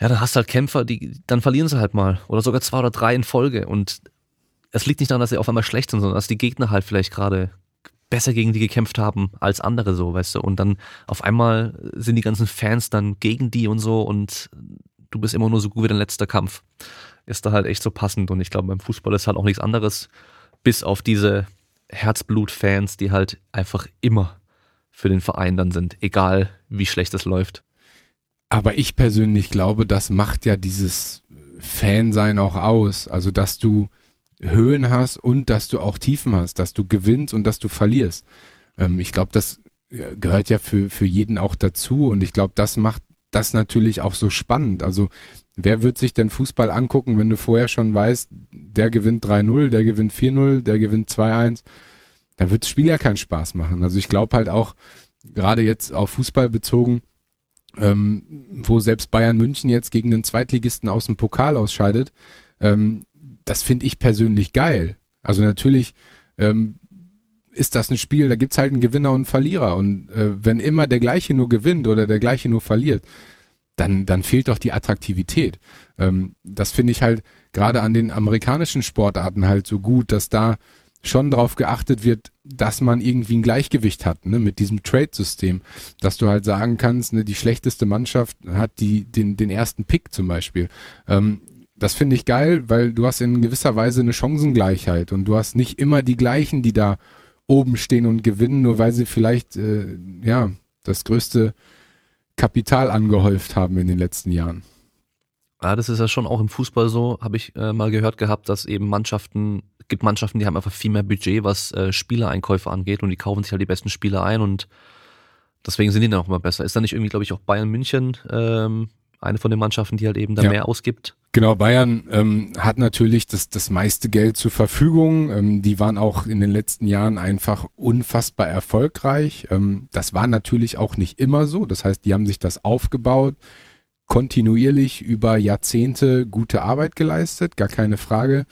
ja, da hast du halt Kämpfer, die dann verlieren sie halt mal oder sogar zwei oder drei in Folge und es liegt nicht daran, dass sie auf einmal schlecht sind, sondern dass die Gegner halt vielleicht gerade besser gegen die gekämpft haben als andere so, weißt du, und dann auf einmal sind die ganzen Fans dann gegen die und so und du bist immer nur so gut wie dein letzter Kampf. Ist da halt echt so passend und ich glaube, beim Fußball ist halt auch nichts anderes, bis auf diese Herzblut-Fans, die halt einfach immer für den Verein dann sind, egal wie schlecht es läuft. Aber ich persönlich glaube, das macht ja dieses Fansein auch aus. Also, dass du Höhen hast und dass du auch Tiefen hast, dass du gewinnst und dass du verlierst. Ähm, ich glaube, das gehört ja für, für jeden auch dazu und ich glaube, das macht das natürlich auch so spannend. Also, wer wird sich denn Fußball angucken, wenn du vorher schon weißt, der gewinnt 3-0, der gewinnt 4-0, der gewinnt 2-1? Da wird das Spiel ja keinen Spaß machen. Also, ich glaube halt auch, gerade jetzt auf Fußball bezogen, ähm, wo selbst Bayern München jetzt gegen den Zweitligisten aus dem Pokal ausscheidet, ähm, das finde ich persönlich geil. Also natürlich ähm, ist das ein Spiel, da gibt's halt einen Gewinner und einen Verlierer. Und äh, wenn immer der gleiche nur gewinnt oder der gleiche nur verliert, dann, dann fehlt doch die Attraktivität. Ähm, das finde ich halt gerade an den amerikanischen Sportarten halt so gut, dass da schon darauf geachtet wird, dass man irgendwie ein Gleichgewicht hat, ne, mit diesem Trade-System, dass du halt sagen kannst, ne, die schlechteste Mannschaft hat die den den ersten Pick zum Beispiel. Ähm, das finde ich geil, weil du hast in gewisser Weise eine Chancengleichheit und du hast nicht immer die gleichen, die da oben stehen und gewinnen, nur weil sie vielleicht äh, ja das größte Kapital angehäuft haben in den letzten Jahren. Ja, das ist ja schon auch im Fußball so, habe ich äh, mal gehört gehabt, dass eben Mannschaften, gibt Mannschaften, die haben einfach viel mehr Budget, was äh, Spielereinkäufe angeht und die kaufen sich halt die besten Spieler ein und deswegen sind die dann auch immer besser. Ist da nicht irgendwie, glaube ich, auch Bayern München ähm, eine von den Mannschaften, die halt eben da ja. mehr ausgibt? Genau, Bayern ähm, hat natürlich das, das meiste Geld zur Verfügung. Ähm, die waren auch in den letzten Jahren einfach unfassbar erfolgreich. Ähm, das war natürlich auch nicht immer so. Das heißt, die haben sich das aufgebaut kontinuierlich über Jahrzehnte gute Arbeit geleistet, gar keine Frage.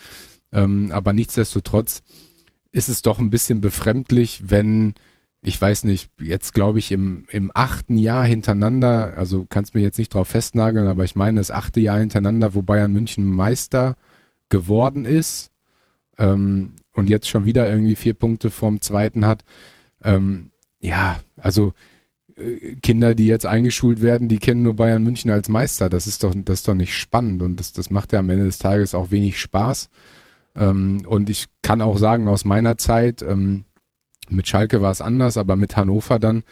Ähm, aber nichtsdestotrotz ist es doch ein bisschen befremdlich, wenn, ich weiß nicht, jetzt glaube ich im, im achten Jahr hintereinander, also kannst mir jetzt nicht drauf festnageln, aber ich meine das achte Jahr hintereinander, wo Bayern München Meister geworden ist ähm, und jetzt schon wieder irgendwie vier Punkte vorm zweiten hat. Ähm, ja, also Kinder, die jetzt eingeschult werden, die kennen nur Bayern München als Meister. Das ist doch, das ist doch nicht spannend und das, das macht ja am Ende des Tages auch wenig Spaß. Ähm, und ich kann auch sagen, aus meiner Zeit, ähm, mit Schalke war es anders, aber mit Hannover dann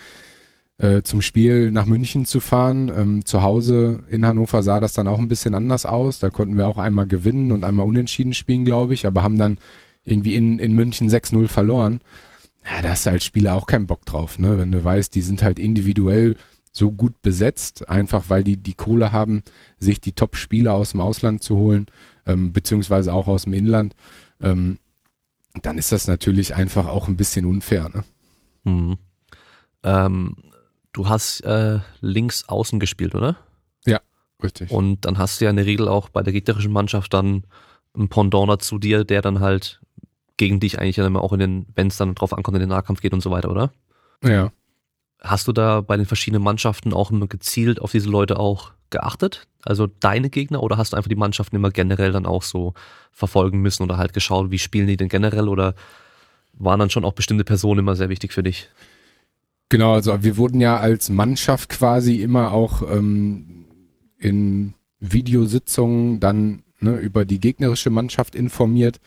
äh, zum Spiel nach München zu fahren. Ähm, zu Hause in Hannover sah das dann auch ein bisschen anders aus. Da konnten wir auch einmal gewinnen und einmal unentschieden spielen, glaube ich, aber haben dann irgendwie in, in München 6-0 verloren ja, da hast du als Spieler auch keinen Bock drauf, ne? Wenn du weißt, die sind halt individuell so gut besetzt, einfach weil die die Kohle haben, sich die Top-Spieler aus dem Ausland zu holen, ähm, beziehungsweise auch aus dem Inland, ähm, dann ist das natürlich einfach auch ein bisschen unfair, ne? Mhm. Ähm, du hast äh, links außen gespielt, oder? Ja, richtig. Und dann hast du ja in der Regel auch bei der gegnerischen Mannschaft dann einen Pendant zu dir, der dann halt gegen dich eigentlich dann auch in den, wenn es dann drauf ankommt, in den Nahkampf geht und so weiter, oder? Ja. Hast du da bei den verschiedenen Mannschaften auch immer gezielt auf diese Leute auch geachtet? Also deine Gegner oder hast du einfach die Mannschaften immer generell dann auch so verfolgen müssen oder halt geschaut, wie spielen die denn generell oder waren dann schon auch bestimmte Personen immer sehr wichtig für dich? Genau, also wir wurden ja als Mannschaft quasi immer auch ähm, in Videositzungen dann ne, über die gegnerische Mannschaft informiert.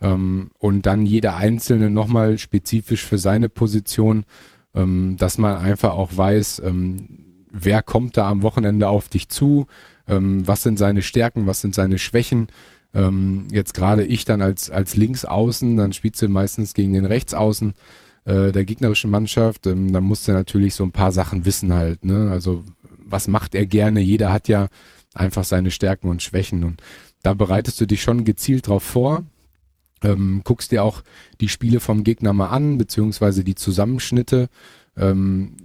Ähm, und dann jeder Einzelne nochmal spezifisch für seine Position ähm, dass man einfach auch weiß, ähm, wer kommt da am Wochenende auf dich zu, ähm, was sind seine Stärken, was sind seine Schwächen. Ähm, jetzt gerade ich dann als, als Linksaußen, dann spielst du meistens gegen den Rechtsaußen äh, der gegnerischen Mannschaft. Ähm, dann musst du natürlich so ein paar Sachen wissen halt. Ne? Also was macht er gerne? Jeder hat ja einfach seine Stärken und Schwächen und da bereitest du dich schon gezielt drauf vor. Ähm, guckst dir auch die Spiele vom Gegner mal an, beziehungsweise die Zusammenschnitte, ähm,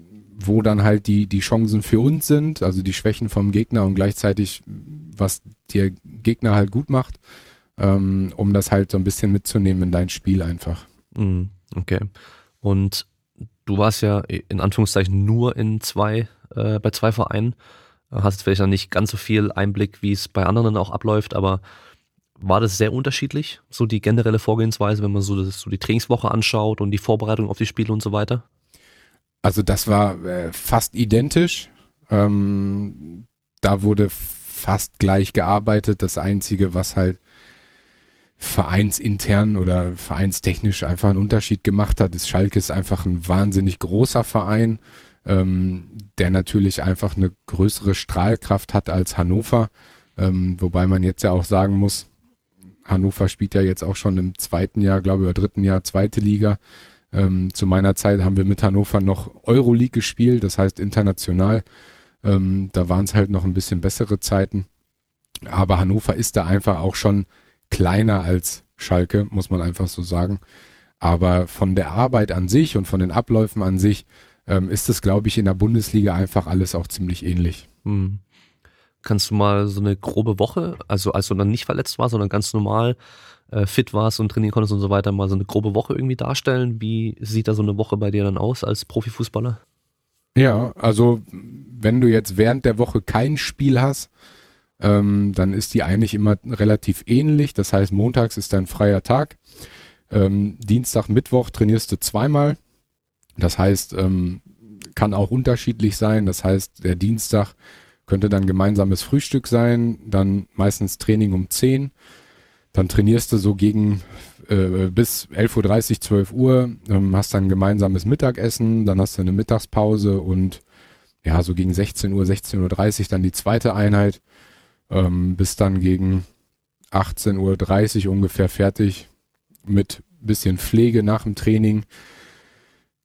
wo dann halt die, die Chancen für uns sind, also die Schwächen vom Gegner und gleichzeitig, was der Gegner halt gut macht, ähm, um das halt so ein bisschen mitzunehmen in dein Spiel einfach. Mhm, okay. Und du warst ja in Anführungszeichen nur in zwei, äh, bei zwei Vereinen, hast vielleicht noch nicht ganz so viel Einblick, wie es bei anderen auch abläuft, aber war das sehr unterschiedlich, so die generelle Vorgehensweise, wenn man so, das, so die Trainingswoche anschaut und die Vorbereitung auf die Spiele und so weiter? Also das war äh, fast identisch. Ähm, da wurde fast gleich gearbeitet. Das Einzige, was halt vereinsintern oder vereinstechnisch einfach einen Unterschied gemacht hat, ist Schalke ist einfach ein wahnsinnig großer Verein, ähm, der natürlich einfach eine größere Strahlkraft hat als Hannover. Ähm, wobei man jetzt ja auch sagen muss, Hannover spielt ja jetzt auch schon im zweiten Jahr, glaube ich, oder dritten Jahr zweite Liga. Ähm, zu meiner Zeit haben wir mit Hannover noch Euroleague gespielt, das heißt international. Ähm, da waren es halt noch ein bisschen bessere Zeiten. Aber Hannover ist da einfach auch schon kleiner als Schalke, muss man einfach so sagen. Aber von der Arbeit an sich und von den Abläufen an sich ähm, ist es, glaube ich, in der Bundesliga einfach alles auch ziemlich ähnlich. Hm. Kannst du mal so eine grobe Woche, also als du dann nicht verletzt warst, sondern ganz normal äh, fit warst und trainieren konntest und so weiter, mal so eine grobe Woche irgendwie darstellen? Wie sieht da so eine Woche bei dir dann aus als Profifußballer? Ja, also wenn du jetzt während der Woche kein Spiel hast, ähm, dann ist die eigentlich immer relativ ähnlich. Das heißt, montags ist dein freier Tag. Ähm, Dienstag, Mittwoch trainierst du zweimal. Das heißt, ähm, kann auch unterschiedlich sein. Das heißt, der Dienstag könnte dann gemeinsames Frühstück sein, dann meistens Training um 10. Dann trainierst du so gegen äh, bis 11.30 Uhr, 12 Uhr, ähm, hast dann gemeinsames Mittagessen, dann hast du eine Mittagspause und ja, so gegen 16 Uhr, 16.30 Uhr dann die zweite Einheit ähm, bis dann gegen 18.30 Uhr ungefähr fertig mit bisschen Pflege nach dem Training.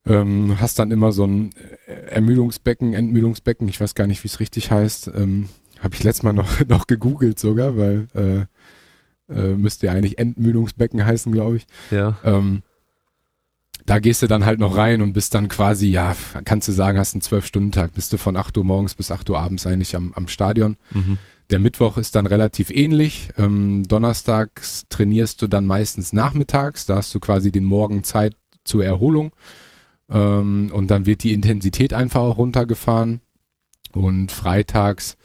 Ähm, hast dann immer so ein Ermüdungsbecken, Entmüdungsbecken, ich weiß gar nicht, wie es richtig heißt. Ähm, Habe ich letztes Mal noch, noch gegoogelt sogar, weil äh, äh, müsste ja eigentlich Entmüdungsbecken heißen, glaube ich. Ja. Ähm, da gehst du dann halt noch rein und bist dann quasi, ja, kannst du sagen, hast einen Zwölf-Stunden-Tag, bist du von 8 Uhr morgens bis 8 Uhr abends eigentlich am, am Stadion. Mhm. Der Mittwoch ist dann relativ ähnlich. Ähm, donnerstags trainierst du dann meistens nachmittags. Da hast du quasi den Morgen Zeit zur Erholung. Ähm, und dann wird die Intensität einfach auch runtergefahren. Und freitags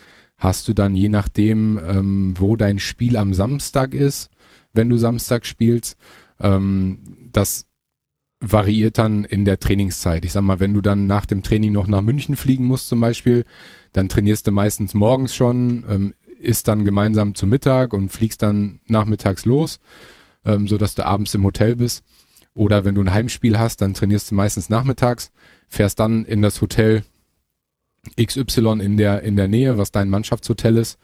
hast du dann je nachdem, ähm, wo dein Spiel am Samstag ist, wenn du Samstag spielst, ähm, das variiert dann in der Trainingszeit. Ich sag mal, wenn du dann nach dem Training noch nach München fliegen musst zum Beispiel, dann trainierst du meistens morgens schon, ähm, isst dann gemeinsam zu Mittag und fliegst dann nachmittags los, ähm, so dass du abends im Hotel bist. Oder wenn du ein Heimspiel hast, dann trainierst du meistens nachmittags, fährst dann in das Hotel XY in der, in der Nähe, was dein Mannschaftshotel ist.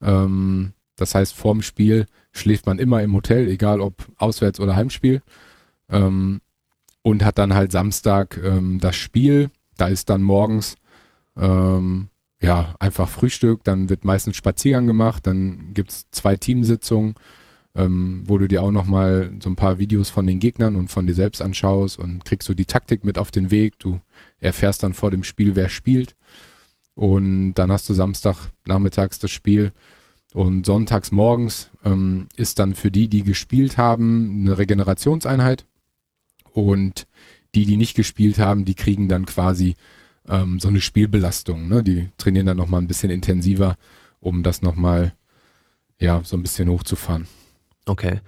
Ähm, das heißt, vorm Spiel schläft man immer im Hotel, egal ob Auswärts- oder Heimspiel. Ähm, und hat dann halt Samstag ähm, das Spiel. Da ist dann morgens ähm, ja, einfach Frühstück, dann wird meistens Spaziergang gemacht, dann gibt's zwei Teamsitzungen, ähm, wo du dir auch nochmal so ein paar Videos von den Gegnern und von dir selbst anschaust und kriegst du die Taktik mit auf den Weg. Du erfährst dann vor dem Spiel, wer spielt. Und dann hast du Samstag nachmittags das Spiel. Und sonntags morgens ähm, ist dann für die, die gespielt haben, eine Regenerationseinheit. Und die, die nicht gespielt haben, die kriegen dann quasi ähm, so eine Spielbelastung. Ne? Die trainieren dann nochmal ein bisschen intensiver, um das nochmal ja, so ein bisschen hochzufahren. Okay.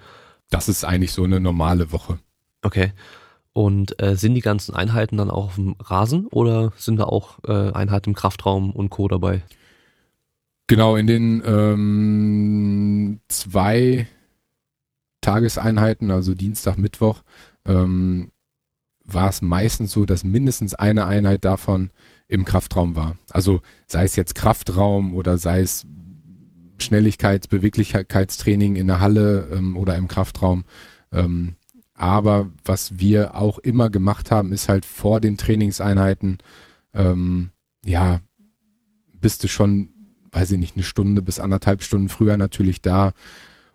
Das ist eigentlich so eine normale Woche. Okay. Und äh, sind die ganzen Einheiten dann auch auf dem Rasen oder sind da auch äh, Einheiten im Kraftraum und Co. dabei? Genau, in den ähm, zwei Tageseinheiten, also Dienstag, Mittwoch, ähm, war es meistens so, dass mindestens eine Einheit davon im Kraftraum war. Also sei es jetzt Kraftraum oder sei es Schnelligkeits-, Beweglichkeitstraining in der Halle ähm, oder im Kraftraum. Ähm, aber was wir auch immer gemacht haben, ist halt vor den Trainingseinheiten, ähm, ja, bist du schon, weiß ich nicht, eine Stunde bis anderthalb Stunden früher natürlich da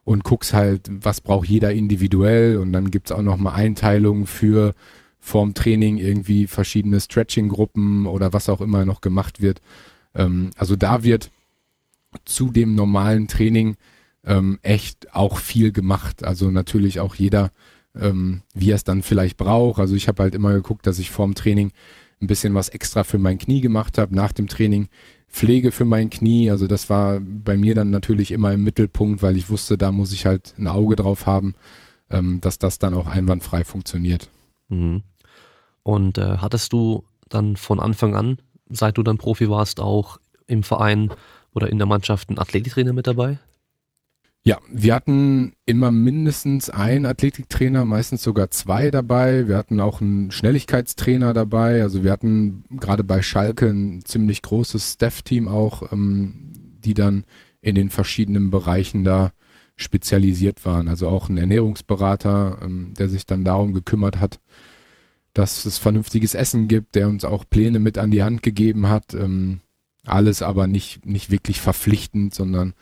und guckst halt, was braucht jeder individuell und dann gibt's auch nochmal Einteilungen für vorm Training irgendwie verschiedene Stretching-Gruppen oder was auch immer noch gemacht wird. Ähm, also da wird zu dem normalen Training ähm, echt auch viel gemacht. Also natürlich auch jeder, ähm, wie er es dann vielleicht braucht. Also ich habe halt immer geguckt, dass ich vorm Training ein bisschen was extra für mein Knie gemacht habe, nach dem Training Pflege für mein Knie. Also das war bei mir dann natürlich immer im Mittelpunkt, weil ich wusste, da muss ich halt ein Auge drauf haben, ähm, dass das dann auch einwandfrei funktioniert. Mhm. Und äh, hattest du dann von Anfang an, seit du dann Profi warst, auch im Verein oder in der Mannschaft einen Athletiktrainer mit dabei? Ja, wir hatten immer mindestens einen Athletiktrainer, meistens sogar zwei dabei. Wir hatten auch einen Schnelligkeitstrainer dabei. Also wir hatten gerade bei Schalke ein ziemlich großes Staff-Team auch, ähm, die dann in den verschiedenen Bereichen da spezialisiert waren. Also auch ein Ernährungsberater, ähm, der sich dann darum gekümmert hat, dass es vernünftiges Essen gibt, der uns auch Pläne mit an die Hand gegeben hat. Ähm, alles aber nicht, nicht wirklich verpflichtend, sondern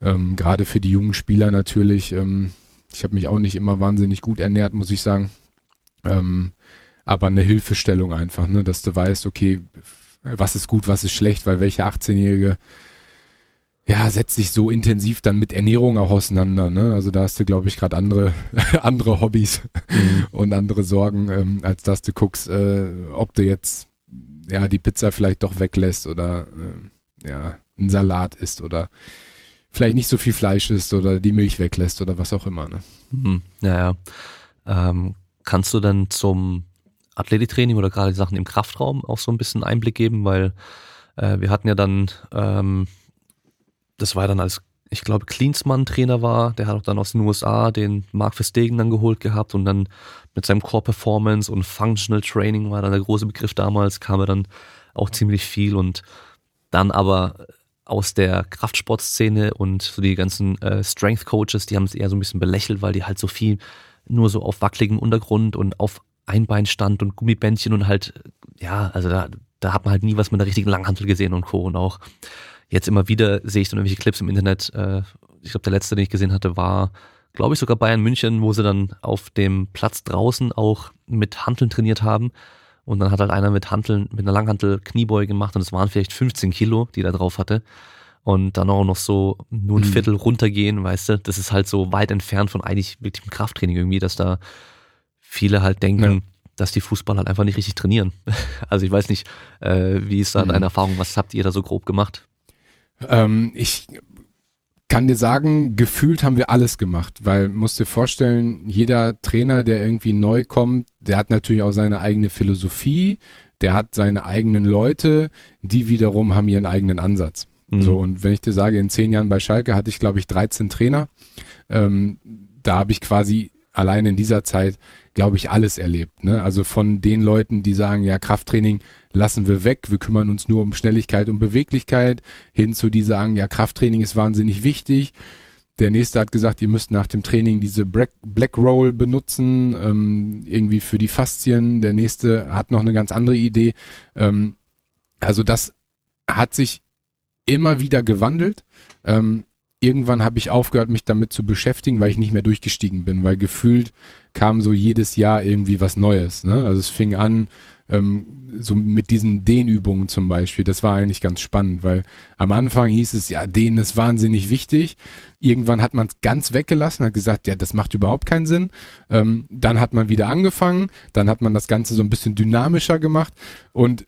ähm, gerade für die jungen Spieler natürlich. Ähm, ich habe mich auch nicht immer wahnsinnig gut ernährt, muss ich sagen. Ähm, aber eine Hilfestellung einfach, ne, dass du weißt, okay, was ist gut, was ist schlecht, weil welche 18-Jährige ja, setzt sich so intensiv dann mit Ernährung auch auseinander. Ne? Also da hast du, glaube ich, gerade andere andere Hobbys mhm. und andere Sorgen, ähm, als dass du guckst, äh, ob du jetzt ja die Pizza vielleicht doch weglässt oder äh, ja einen Salat isst oder vielleicht nicht so viel Fleisch isst oder die Milch weglässt oder was auch immer. Ne? Mhm. Ja, ja. Ähm, kannst du dann zum Athletiktraining oder gerade die Sachen im Kraftraum auch so ein bisschen Einblick geben, weil äh, wir hatten ja dann, ähm, das war dann als, ich glaube, Klinsmann Trainer war, der hat auch dann aus den USA den Mark Verstegen dann geholt gehabt und dann mit seinem Core Performance und Functional Training war dann der große Begriff damals, kam er dann auch ziemlich viel und dann aber aus der Kraftsportszene und so die ganzen äh, Strength Coaches, die haben es eher so ein bisschen belächelt, weil die halt so viel nur so auf wackeligem Untergrund und auf Einbeinstand und Gummibändchen und halt, ja, also da, da hat man halt nie was mit einer richtigen Langhantel gesehen und Co. Und auch jetzt immer wieder sehe ich so irgendwelche Clips im Internet. Äh, ich glaube, der letzte, den ich gesehen hatte, war, glaube ich, sogar Bayern München, wo sie dann auf dem Platz draußen auch mit Hanteln trainiert haben. Und dann hat halt einer mit Hanteln, mit einer Langhantel Kniebeuge gemacht und es waren vielleicht 15 Kilo, die er drauf hatte. Und dann auch noch so nur ein mhm. Viertel runtergehen, weißt du, das ist halt so weit entfernt von eigentlich wirklichem Krafttraining irgendwie, dass da viele halt denken, ja. dass die Fußballer halt einfach nicht richtig trainieren. Also ich weiß nicht, äh, wie ist da mhm. deine Erfahrung, was habt ihr da so grob gemacht? Ähm, ich kann dir sagen, gefühlt haben wir alles gemacht, weil musst dir vorstellen, jeder Trainer, der irgendwie neu kommt, der hat natürlich auch seine eigene Philosophie, der hat seine eigenen Leute, die wiederum haben ihren eigenen Ansatz. Mhm. So, und wenn ich dir sage, in zehn Jahren bei Schalke hatte ich, glaube ich, 13 Trainer, ähm, da habe ich quasi allein in dieser Zeit, glaube ich, alles erlebt. Ne? Also von den Leuten, die sagen, ja, Krafttraining lassen wir weg, wir kümmern uns nur um Schnelligkeit und Beweglichkeit, hin zu die sagen, ja, Krafttraining ist wahnsinnig wichtig. Der nächste hat gesagt, ihr müsst nach dem Training diese Black, Roll benutzen, ähm, irgendwie für die Faszien. Der nächste hat noch eine ganz andere Idee. Ähm, also das hat sich immer wieder gewandelt. Ähm, irgendwann habe ich aufgehört, mich damit zu beschäftigen, weil ich nicht mehr durchgestiegen bin, weil gefühlt kam so jedes Jahr irgendwie was Neues. Ne? Also es fing an, ähm, so mit diesen Dehnübungen zum Beispiel, das war eigentlich ganz spannend, weil am Anfang hieß es, ja, Dehnen ist wahnsinnig wichtig. Irgendwann hat man es ganz weggelassen, hat gesagt, ja, das macht überhaupt keinen Sinn. Ähm, dann hat man wieder angefangen, dann hat man das Ganze so ein bisschen dynamischer gemacht und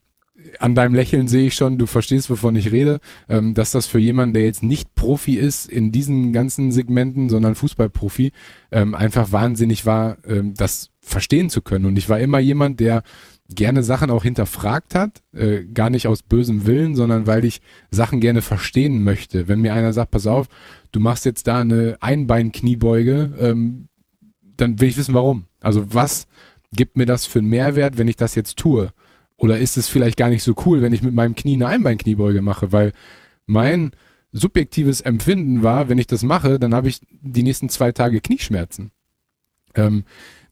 an deinem Lächeln sehe ich schon, du verstehst, wovon ich rede, ähm, dass das für jemanden, der jetzt nicht Profi ist in diesen ganzen Segmenten, sondern Fußballprofi, ähm, einfach wahnsinnig war, ähm, das verstehen zu können. Und ich war immer jemand, der gerne Sachen auch hinterfragt hat, äh, gar nicht aus bösem Willen, sondern weil ich Sachen gerne verstehen möchte. Wenn mir einer sagt, pass auf, du machst jetzt da eine Einbeinkniebeuge, ähm, dann will ich wissen, warum. Also was gibt mir das für einen Mehrwert, wenn ich das jetzt tue? Oder ist es vielleicht gar nicht so cool, wenn ich mit meinem Knie eine Einbeinkniebeuge mache? Weil mein subjektives Empfinden war, wenn ich das mache, dann habe ich die nächsten zwei Tage Knieschmerzen. Ähm,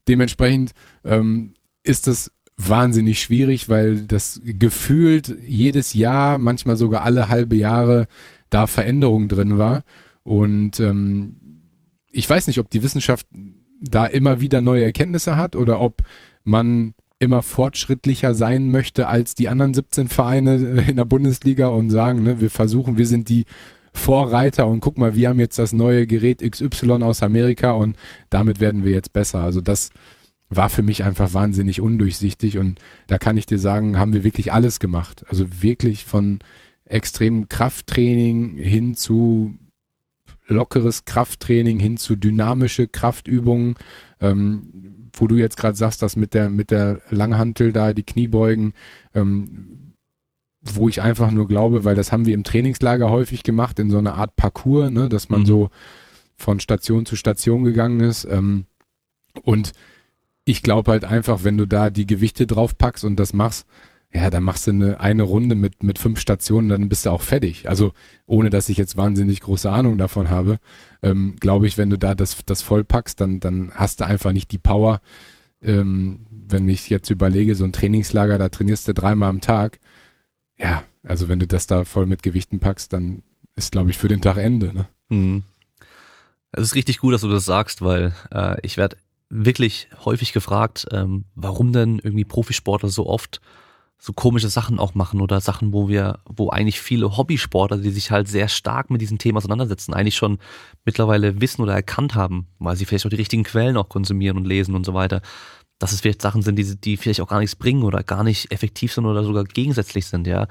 dementsprechend ähm, ist das wahnsinnig schwierig, weil das gefühlt jedes Jahr, manchmal sogar alle halbe Jahre, da Veränderung drin war. Und ähm, ich weiß nicht, ob die Wissenschaft da immer wieder neue Erkenntnisse hat oder ob man immer fortschrittlicher sein möchte als die anderen 17 Vereine in der Bundesliga und sagen, ne, wir versuchen, wir sind die Vorreiter und guck mal, wir haben jetzt das neue Gerät XY aus Amerika und damit werden wir jetzt besser. Also das war für mich einfach wahnsinnig undurchsichtig und da kann ich dir sagen, haben wir wirklich alles gemacht. Also wirklich von extremem Krafttraining hin zu lockeres Krafttraining hin zu dynamische Kraftübungen, ähm, wo du jetzt gerade sagst, dass mit der mit der Langhantel da die Kniebeugen, ähm, wo ich einfach nur glaube, weil das haben wir im Trainingslager häufig gemacht in so einer Art Parcours, ne, dass man mhm. so von Station zu Station gegangen ist ähm, und ich glaube halt einfach, wenn du da die Gewichte drauf packst und das machst, ja, dann machst du eine, eine Runde mit, mit fünf Stationen, dann bist du auch fertig. Also ohne, dass ich jetzt wahnsinnig große Ahnung davon habe, ähm, glaube ich, wenn du da das, das vollpackst, dann, dann hast du einfach nicht die Power. Ähm, wenn ich jetzt überlege, so ein Trainingslager, da trainierst du dreimal am Tag. Ja, also wenn du das da voll mit Gewichten packst, dann ist, glaube ich, für den Tag Ende. Ne? Mhm. Es ist richtig gut, dass du das sagst, weil äh, ich werde wirklich häufig gefragt, ähm, warum denn irgendwie Profisportler so oft so komische Sachen auch machen oder Sachen, wo wir, wo eigentlich viele Hobbysportler, die sich halt sehr stark mit diesem Thema auseinandersetzen, eigentlich schon mittlerweile wissen oder erkannt haben, weil sie vielleicht auch die richtigen Quellen auch konsumieren und lesen und so weiter, dass es vielleicht Sachen sind, die, die vielleicht auch gar nichts bringen oder gar nicht effektiv sind oder sogar gegensätzlich sind, ja.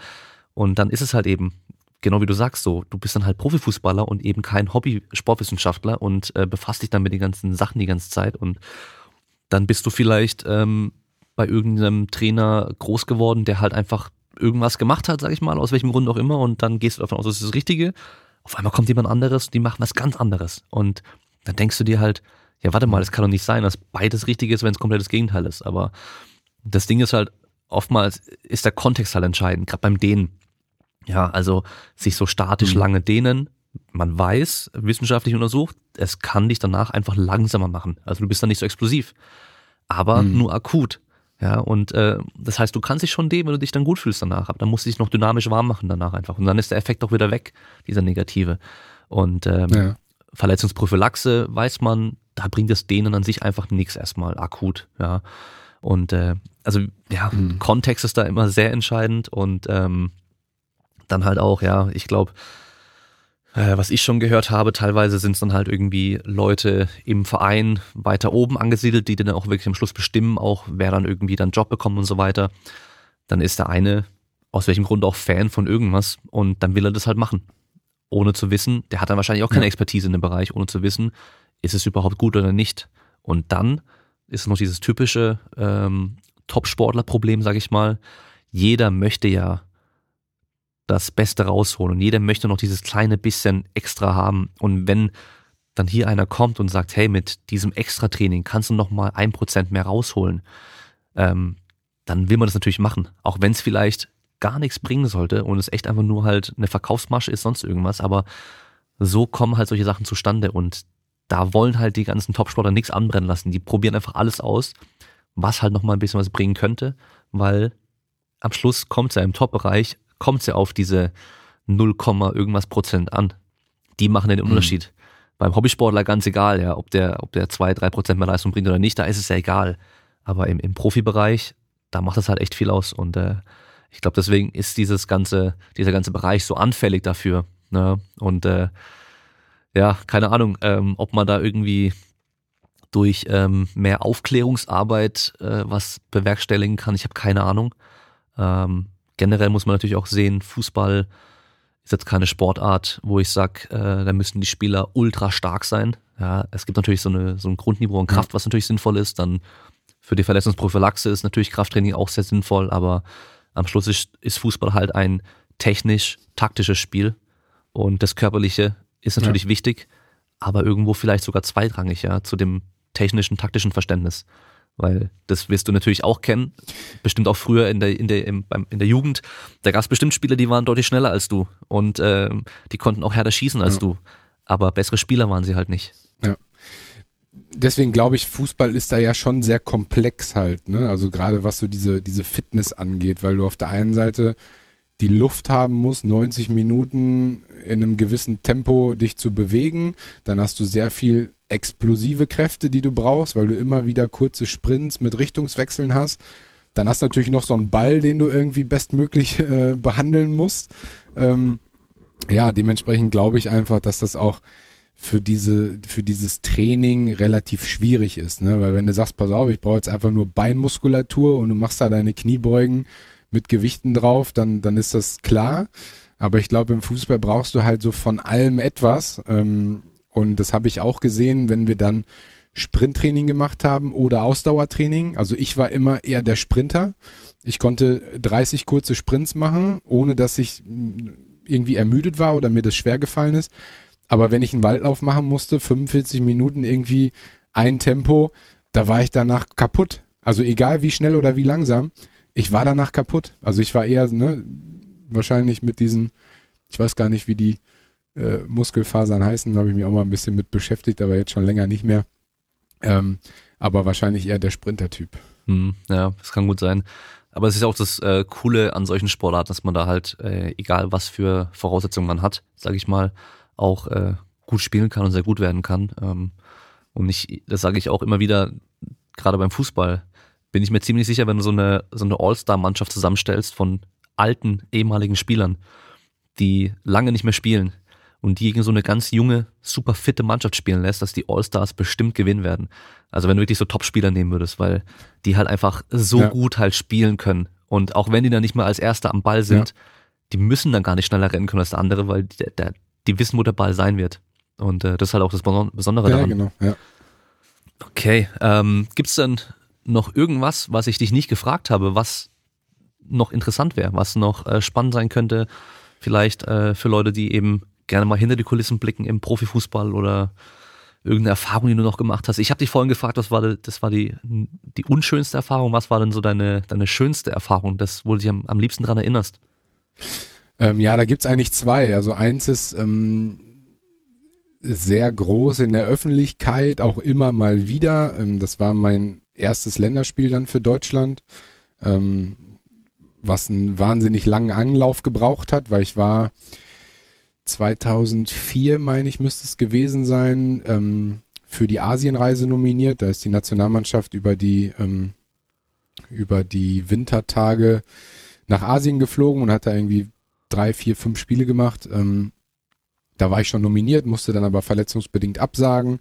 Und dann ist es halt eben, genau wie du sagst, so, du bist dann halt Profifußballer und eben kein Hobby-Sportwissenschaftler und äh, befasst dich dann mit den ganzen Sachen die ganze Zeit und dann bist du vielleicht ähm, bei irgendeinem Trainer groß geworden, der halt einfach irgendwas gemacht hat, sag ich mal, aus welchem Grund auch immer, und dann gehst du davon aus, das ist das Richtige. Auf einmal kommt jemand anderes, die machen was ganz anderes. Und dann denkst du dir halt, ja, warte mal, das kann doch nicht sein, dass beides richtig ist, wenn es komplett das Gegenteil ist. Aber das Ding ist halt, oftmals ist der Kontext halt entscheidend, gerade beim Dehnen. Ja, also sich so statisch mhm. lange dehnen, man weiß, wissenschaftlich untersucht, es kann dich danach einfach langsamer machen. Also du bist dann nicht so explosiv, aber mhm. nur akut. Ja, und äh, das heißt, du kannst dich schon dehnen, wenn du dich dann gut fühlst danach, aber dann musst du dich noch dynamisch warm machen danach einfach. Und dann ist der Effekt auch wieder weg, dieser negative. Und ähm, ja. Verletzungsprophylaxe weiß man, da bringt das Dehnen an sich einfach nichts erstmal akut, ja. Und äh, also ja, mhm. Kontext ist da immer sehr entscheidend und ähm, dann halt auch, ja, ich glaube, äh, was ich schon gehört habe, teilweise sind es dann halt irgendwie Leute im Verein weiter oben angesiedelt, die dann auch wirklich am Schluss bestimmen, auch wer dann irgendwie dann Job bekommt und so weiter. Dann ist der eine aus welchem Grund auch Fan von irgendwas und dann will er das halt machen. Ohne zu wissen, der hat dann wahrscheinlich auch keine Expertise in dem Bereich, ohne zu wissen, ist es überhaupt gut oder nicht. Und dann ist noch dieses typische ähm, Top-Sportler-Problem, sag ich mal. Jeder möchte ja das Beste rausholen und jeder möchte noch dieses kleine bisschen extra haben. Und wenn dann hier einer kommt und sagt, hey, mit diesem Extra-Training kannst du noch mal ein Prozent mehr rausholen, ähm, dann will man das natürlich machen. Auch wenn es vielleicht gar nichts bringen sollte und es echt einfach nur halt eine Verkaufsmasche ist, sonst irgendwas. Aber so kommen halt solche Sachen zustande und da wollen halt die ganzen Topsportler nichts anbrennen lassen. Die probieren einfach alles aus, was halt noch mal ein bisschen was bringen könnte, weil am Schluss kommt es ja im Top-Bereich kommt es ja auf diese 0, irgendwas Prozent an. Die machen den mhm. Unterschied. Mhm. Beim Hobbysportler ganz egal, ja, ob der, ob der 2, 3 Prozent mehr Leistung bringt oder nicht, da ist es ja egal. Aber im, im Profibereich, da macht es halt echt viel aus. Und äh, ich glaube, deswegen ist dieses ganze, dieser ganze Bereich so anfällig dafür. Ne? Und äh, ja, keine Ahnung, ähm, ob man da irgendwie durch ähm, mehr Aufklärungsarbeit äh, was bewerkstelligen kann. Ich habe keine Ahnung. Ähm, generell muss man natürlich auch sehen, Fußball ist jetzt keine Sportart, wo ich sage, äh, da müssen die Spieler ultra stark sein. Ja, es gibt natürlich so, eine, so ein Grundniveau an Kraft, was natürlich sinnvoll ist. Dann für die Verletzungsprophylaxe ist natürlich Krafttraining auch sehr sinnvoll, aber am Schluss ist, ist Fußball halt ein technisch-taktisches Spiel und das Körperliche ist natürlich ja. wichtig, aber irgendwo vielleicht sogar zweitrangig, ja, zu dem technischen, taktischen Verständnis. Weil das wirst du natürlich auch kennen. Bestimmt auch früher in der, in der, im, beim, in der Jugend. Da gab es bestimmt Spieler, die waren deutlich schneller als du. Und äh, die konnten auch härter schießen als ja. du. Aber bessere Spieler waren sie halt nicht. Ja. Deswegen glaube ich, Fußball ist da ja schon sehr komplex halt, ne? Also gerade was so diese, diese Fitness angeht, weil du auf der einen Seite die Luft haben musst, 90 Minuten in einem gewissen Tempo dich zu bewegen. Dann hast du sehr viel explosive Kräfte, die du brauchst, weil du immer wieder kurze Sprints mit Richtungswechseln hast. Dann hast du natürlich noch so einen Ball, den du irgendwie bestmöglich äh, behandeln musst. Ähm, ja, dementsprechend glaube ich einfach, dass das auch für diese, für dieses Training relativ schwierig ist, ne? Weil wenn du sagst, pass auf, ich brauche jetzt einfach nur Beinmuskulatur und du machst da deine Kniebeugen mit Gewichten drauf, dann, dann ist das klar. Aber ich glaube, im Fußball brauchst du halt so von allem etwas. Ähm, und das habe ich auch gesehen, wenn wir dann Sprinttraining gemacht haben oder Ausdauertraining. Also ich war immer eher der Sprinter. Ich konnte 30 kurze Sprints machen, ohne dass ich irgendwie ermüdet war oder mir das schwer gefallen ist. Aber wenn ich einen Waldlauf machen musste, 45 Minuten irgendwie ein Tempo, da war ich danach kaputt. Also egal wie schnell oder wie langsam, ich war danach kaputt. Also ich war eher, ne, wahrscheinlich mit diesen, ich weiß gar nicht, wie die äh, Muskelfasern heißen, habe ich mich auch mal ein bisschen mit beschäftigt, aber jetzt schon länger nicht mehr. Ähm, aber wahrscheinlich eher der Sprinter-Typ. Hm, ja, das kann gut sein. Aber es ist auch das äh, Coole an solchen Sportarten, dass man da halt, äh, egal was für Voraussetzungen man hat, sage ich mal, auch äh, gut spielen kann und sehr gut werden kann. Ähm, und ich, das sage ich auch immer wieder, gerade beim Fußball, bin ich mir ziemlich sicher, wenn du so eine, so eine All-Star-Mannschaft zusammenstellst von alten, ehemaligen Spielern, die lange nicht mehr spielen, und die gegen so eine ganz junge, super fitte Mannschaft spielen lässt, dass die All-Stars bestimmt gewinnen werden. Also wenn du wirklich so Top-Spieler nehmen würdest, weil die halt einfach so ja. gut halt spielen können. Und auch wenn die dann nicht mehr als Erster am Ball sind, ja. die müssen dann gar nicht schneller rennen können als der andere, weil die, der, die wissen, wo der Ball sein wird. Und äh, das ist halt auch das Besondere ja, daran. Genau, ja. Okay, ähm, gibt denn noch irgendwas, was ich dich nicht gefragt habe, was noch interessant wäre, was noch äh, spannend sein könnte, vielleicht äh, für Leute, die eben gerne mal hinter die Kulissen blicken im Profifußball oder irgendeine Erfahrung, die du noch gemacht hast. Ich habe dich vorhin gefragt, was war das war die die unschönste Erfahrung, was war denn so deine deine schönste Erfahrung, das wo du dich am, am liebsten dran erinnerst? Ähm, ja, da gibt's eigentlich zwei. Also eins ist ähm, sehr groß in der Öffentlichkeit, auch immer mal wieder. Ähm, das war mein erstes Länderspiel dann für Deutschland, ähm, was einen wahnsinnig langen Anlauf gebraucht hat, weil ich war 2004, meine ich, müsste es gewesen sein, ähm, für die Asienreise nominiert. Da ist die Nationalmannschaft über die, ähm, über die Wintertage nach Asien geflogen und hat da irgendwie drei, vier, fünf Spiele gemacht. Ähm, da war ich schon nominiert, musste dann aber verletzungsbedingt absagen.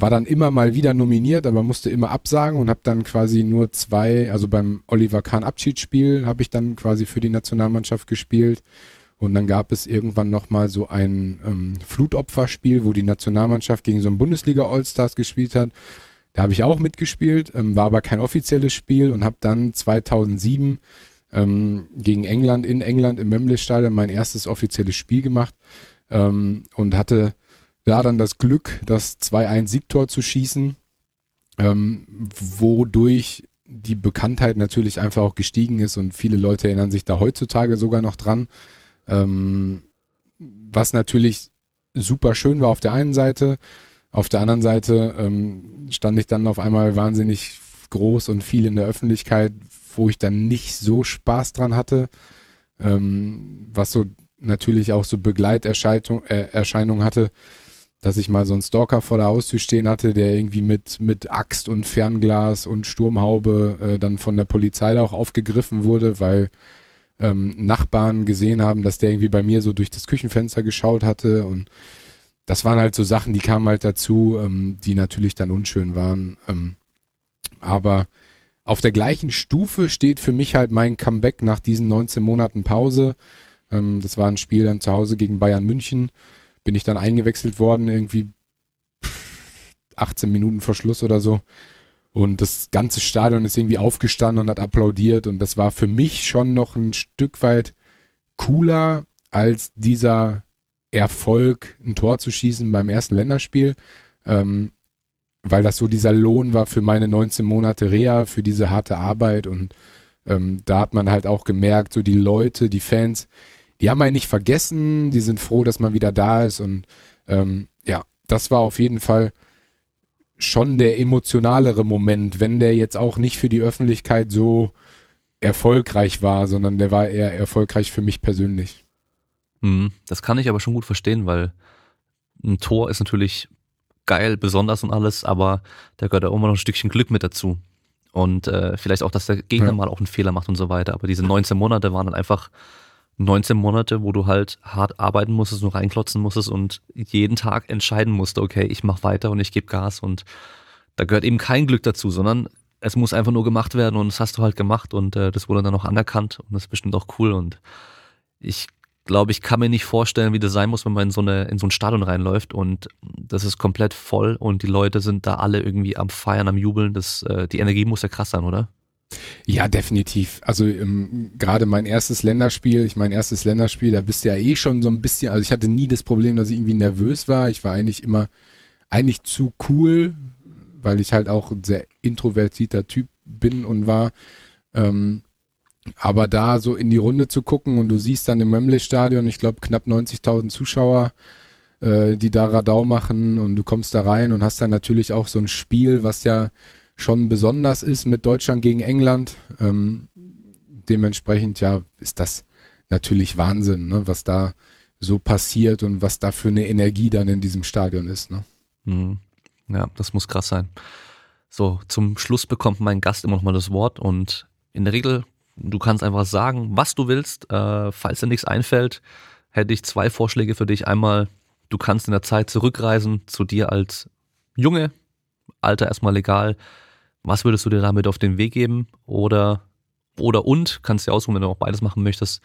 War dann immer mal wieder nominiert, aber musste immer absagen und habe dann quasi nur zwei, also beim Oliver Kahn Abschiedsspiel habe ich dann quasi für die Nationalmannschaft gespielt und dann gab es irgendwann nochmal so ein ähm, Flutopferspiel, wo die Nationalmannschaft gegen so ein Bundesliga Allstars gespielt hat. Da habe ich auch mitgespielt, ähm, war aber kein offizielles Spiel und habe dann 2007 ähm, gegen England in England im Wembley Stadion mein erstes offizielles Spiel gemacht ähm, und hatte da dann das Glück, das 2-1 Siegtor zu schießen, ähm, wodurch die Bekanntheit natürlich einfach auch gestiegen ist und viele Leute erinnern sich da heutzutage sogar noch dran. Ähm, was natürlich super schön war auf der einen Seite. Auf der anderen Seite ähm, stand ich dann auf einmal wahnsinnig groß und viel in der Öffentlichkeit, wo ich dann nicht so Spaß dran hatte. Ähm, was so natürlich auch so Begleiterscheinungen äh, hatte, dass ich mal so einen Stalker vor der Haustür stehen hatte, der irgendwie mit, mit Axt und Fernglas und Sturmhaube äh, dann von der Polizei auch aufgegriffen wurde, weil ähm, Nachbarn gesehen haben, dass der irgendwie bei mir so durch das Küchenfenster geschaut hatte und das waren halt so Sachen, die kamen halt dazu, ähm, die natürlich dann unschön waren. Ähm, aber auf der gleichen Stufe steht für mich halt mein Comeback nach diesen 19 Monaten Pause. Ähm, das war ein Spiel dann zu Hause gegen Bayern München. Bin ich dann eingewechselt worden, irgendwie 18 Minuten vor Schluss oder so. Und das ganze Stadion ist irgendwie aufgestanden und hat applaudiert. Und das war für mich schon noch ein Stück weit cooler als dieser Erfolg, ein Tor zu schießen beim ersten Länderspiel. Ähm, weil das so dieser Lohn war für meine 19 Monate Reha, für diese harte Arbeit und ähm, da hat man halt auch gemerkt, so die Leute, die Fans, die haben einen nicht vergessen, die sind froh, dass man wieder da ist und ähm, ja, das war auf jeden Fall schon der emotionalere Moment, wenn der jetzt auch nicht für die Öffentlichkeit so erfolgreich war, sondern der war eher erfolgreich für mich persönlich. Mhm, das kann ich aber schon gut verstehen, weil ein Tor ist natürlich geil, besonders und alles, aber da gehört auch immer noch ein Stückchen Glück mit dazu. Und äh, vielleicht auch, dass der Gegner ja. mal auch einen Fehler macht und so weiter. Aber diese 19 Monate waren dann einfach 19 Monate, wo du halt hart arbeiten musstest, nur reinklotzen musstest und jeden Tag entscheiden musst, okay, ich mach weiter und ich gebe Gas und da gehört eben kein Glück dazu, sondern es muss einfach nur gemacht werden und das hast du halt gemacht und äh, das wurde dann auch anerkannt und das ist bestimmt auch cool und ich glaube, ich kann mir nicht vorstellen, wie das sein muss, wenn man in so eine in so ein Stadion reinläuft und das ist komplett voll und die Leute sind da alle irgendwie am feiern, am jubeln, das äh, die Energie muss ja krass sein, oder? Ja, definitiv. Also ähm, gerade mein erstes Länderspiel, ich mein erstes Länderspiel, da bist du ja eh schon so ein bisschen, also ich hatte nie das Problem, dass ich irgendwie nervös war. Ich war eigentlich immer eigentlich zu cool, weil ich halt auch ein sehr introvertierter Typ bin und war. Ähm, aber da so in die Runde zu gucken und du siehst dann im Wembley-Stadion, ich glaube knapp 90.000 Zuschauer, äh, die da Radau machen und du kommst da rein und hast dann natürlich auch so ein Spiel, was ja schon besonders ist mit Deutschland gegen England. Ähm, dementsprechend ja ist das natürlich Wahnsinn, ne, was da so passiert und was da für eine Energie dann in diesem Stadion ist. Ne? Mhm. Ja, das muss krass sein. So, zum Schluss bekommt mein Gast immer noch mal das Wort und in der Regel, du kannst einfach sagen, was du willst. Äh, falls dir nichts einfällt, hätte ich zwei Vorschläge für dich. Einmal, du kannst in der Zeit zurückreisen zu dir als Junge, Alter erstmal legal. Was würdest du dir damit auf den Weg geben? Oder, oder und, kannst du aussuchen, wenn du auch beides machen möchtest.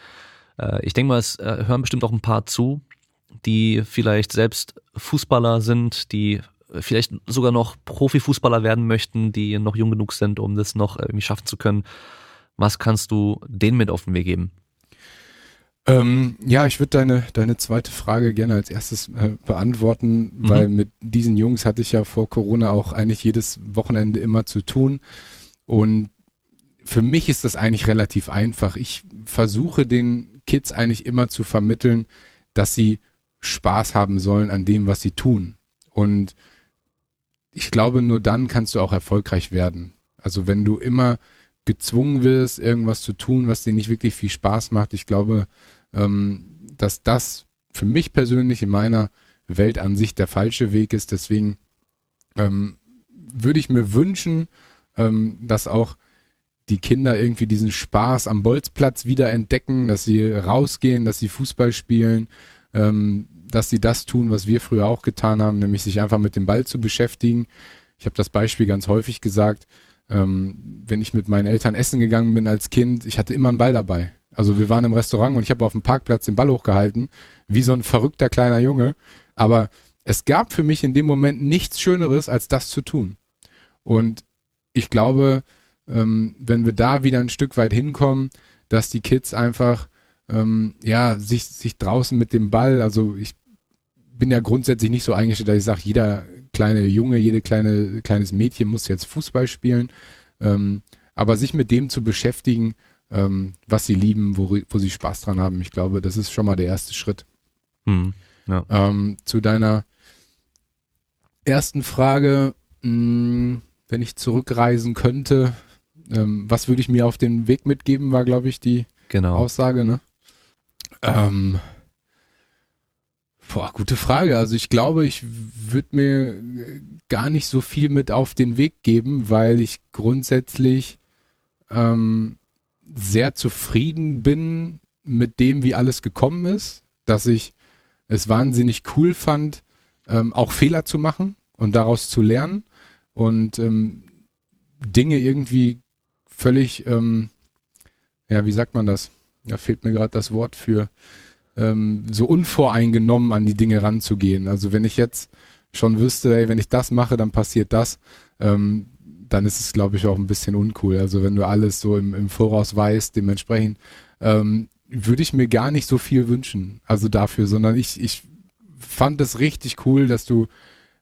Äh, ich denke mal, es äh, hören bestimmt auch ein paar zu, die vielleicht selbst Fußballer sind, die vielleicht sogar noch Profifußballer werden möchten, die noch jung genug sind, um das noch irgendwie schaffen zu können. Was kannst du denen mit auf den Weg geben? Ähm, ja, ich würde deine, deine zweite Frage gerne als erstes äh, beantworten, mhm. weil mit diesen Jungs hatte ich ja vor Corona auch eigentlich jedes Wochenende immer zu tun. Und für mich ist das eigentlich relativ einfach. Ich versuche den Kids eigentlich immer zu vermitteln, dass sie Spaß haben sollen an dem, was sie tun. Und ich glaube, nur dann kannst du auch erfolgreich werden. Also wenn du immer gezwungen wirst, irgendwas zu tun, was dir nicht wirklich viel Spaß macht, ich glaube, dass das für mich persönlich in meiner Weltansicht der falsche Weg ist. Deswegen ähm, würde ich mir wünschen, ähm, dass auch die Kinder irgendwie diesen Spaß am Bolzplatz wieder entdecken, dass sie rausgehen, dass sie Fußball spielen, ähm, dass sie das tun, was wir früher auch getan haben, nämlich sich einfach mit dem Ball zu beschäftigen. Ich habe das Beispiel ganz häufig gesagt. Ähm, wenn ich mit meinen Eltern essen gegangen bin als Kind, ich hatte immer einen Ball dabei. Also wir waren im Restaurant und ich habe auf dem Parkplatz den Ball hochgehalten, wie so ein verrückter kleiner Junge. Aber es gab für mich in dem Moment nichts Schöneres, als das zu tun. Und ich glaube, ähm, wenn wir da wieder ein Stück weit hinkommen, dass die Kids einfach ähm, ja, sich, sich draußen mit dem Ball, also ich bin ja grundsätzlich nicht so eingestellt, dass ich sage, jeder kleine Junge, jede kleine, kleines Mädchen muss jetzt Fußball spielen. Ähm, aber sich mit dem zu beschäftigen, ähm, was sie lieben, wo, wo sie Spaß dran haben, ich glaube, das ist schon mal der erste Schritt. Hm, ja. ähm, zu deiner ersten Frage, mh, hm, wenn ich zurückreisen könnte, ähm, was würde ich mir auf den Weg mitgeben, war, glaube ich, die genau. Aussage, ne? Ähm, boah, gute Frage. Also ich glaube, ich würde mir gar nicht so viel mit auf den Weg geben, weil ich grundsätzlich ähm, sehr zufrieden bin mit dem, wie alles gekommen ist, dass ich es wahnsinnig cool fand, ähm, auch Fehler zu machen und daraus zu lernen und ähm, Dinge irgendwie völlig, ähm, ja, wie sagt man das? da fehlt mir gerade das Wort für, ähm, so unvoreingenommen an die Dinge ranzugehen. Also wenn ich jetzt schon wüsste, ey, wenn ich das mache, dann passiert das, ähm, dann ist es, glaube ich, auch ein bisschen uncool. Also wenn du alles so im, im Voraus weißt, dementsprechend ähm, würde ich mir gar nicht so viel wünschen, also dafür, sondern ich, ich fand es richtig cool, dass du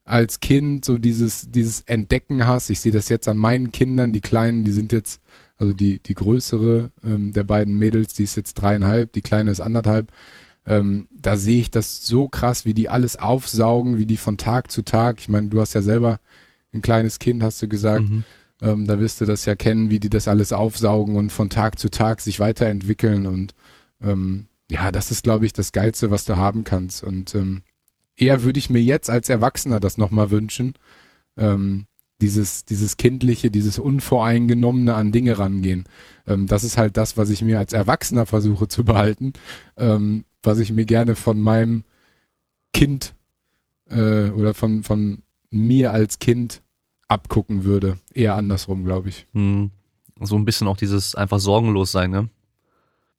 als Kind so dieses, dieses Entdecken hast. Ich sehe das jetzt an meinen Kindern, die Kleinen, die sind jetzt, also die, die größere ähm, der beiden Mädels, die ist jetzt dreieinhalb, die Kleine ist anderthalb. Ähm, da sehe ich das so krass, wie die alles aufsaugen, wie die von Tag zu Tag. Ich meine, du hast ja selber ein kleines Kind, hast du gesagt. Mhm. Ähm, da wirst du das ja kennen, wie die das alles aufsaugen und von Tag zu Tag sich weiterentwickeln. Und ähm, ja, das ist, glaube ich, das Geilste, was du haben kannst. Und ähm, eher würde ich mir jetzt als Erwachsener das nochmal wünschen. Ähm, dieses, dieses kindliche, dieses unvoreingenommene an Dinge rangehen. Ähm, das ist halt das, was ich mir als Erwachsener versuche zu behalten, ähm, was ich mir gerne von meinem Kind äh, oder von, von mir als Kind abgucken würde. Eher andersrum, glaube ich. Hm. So ein bisschen auch dieses einfach sorgenlos sein, ne?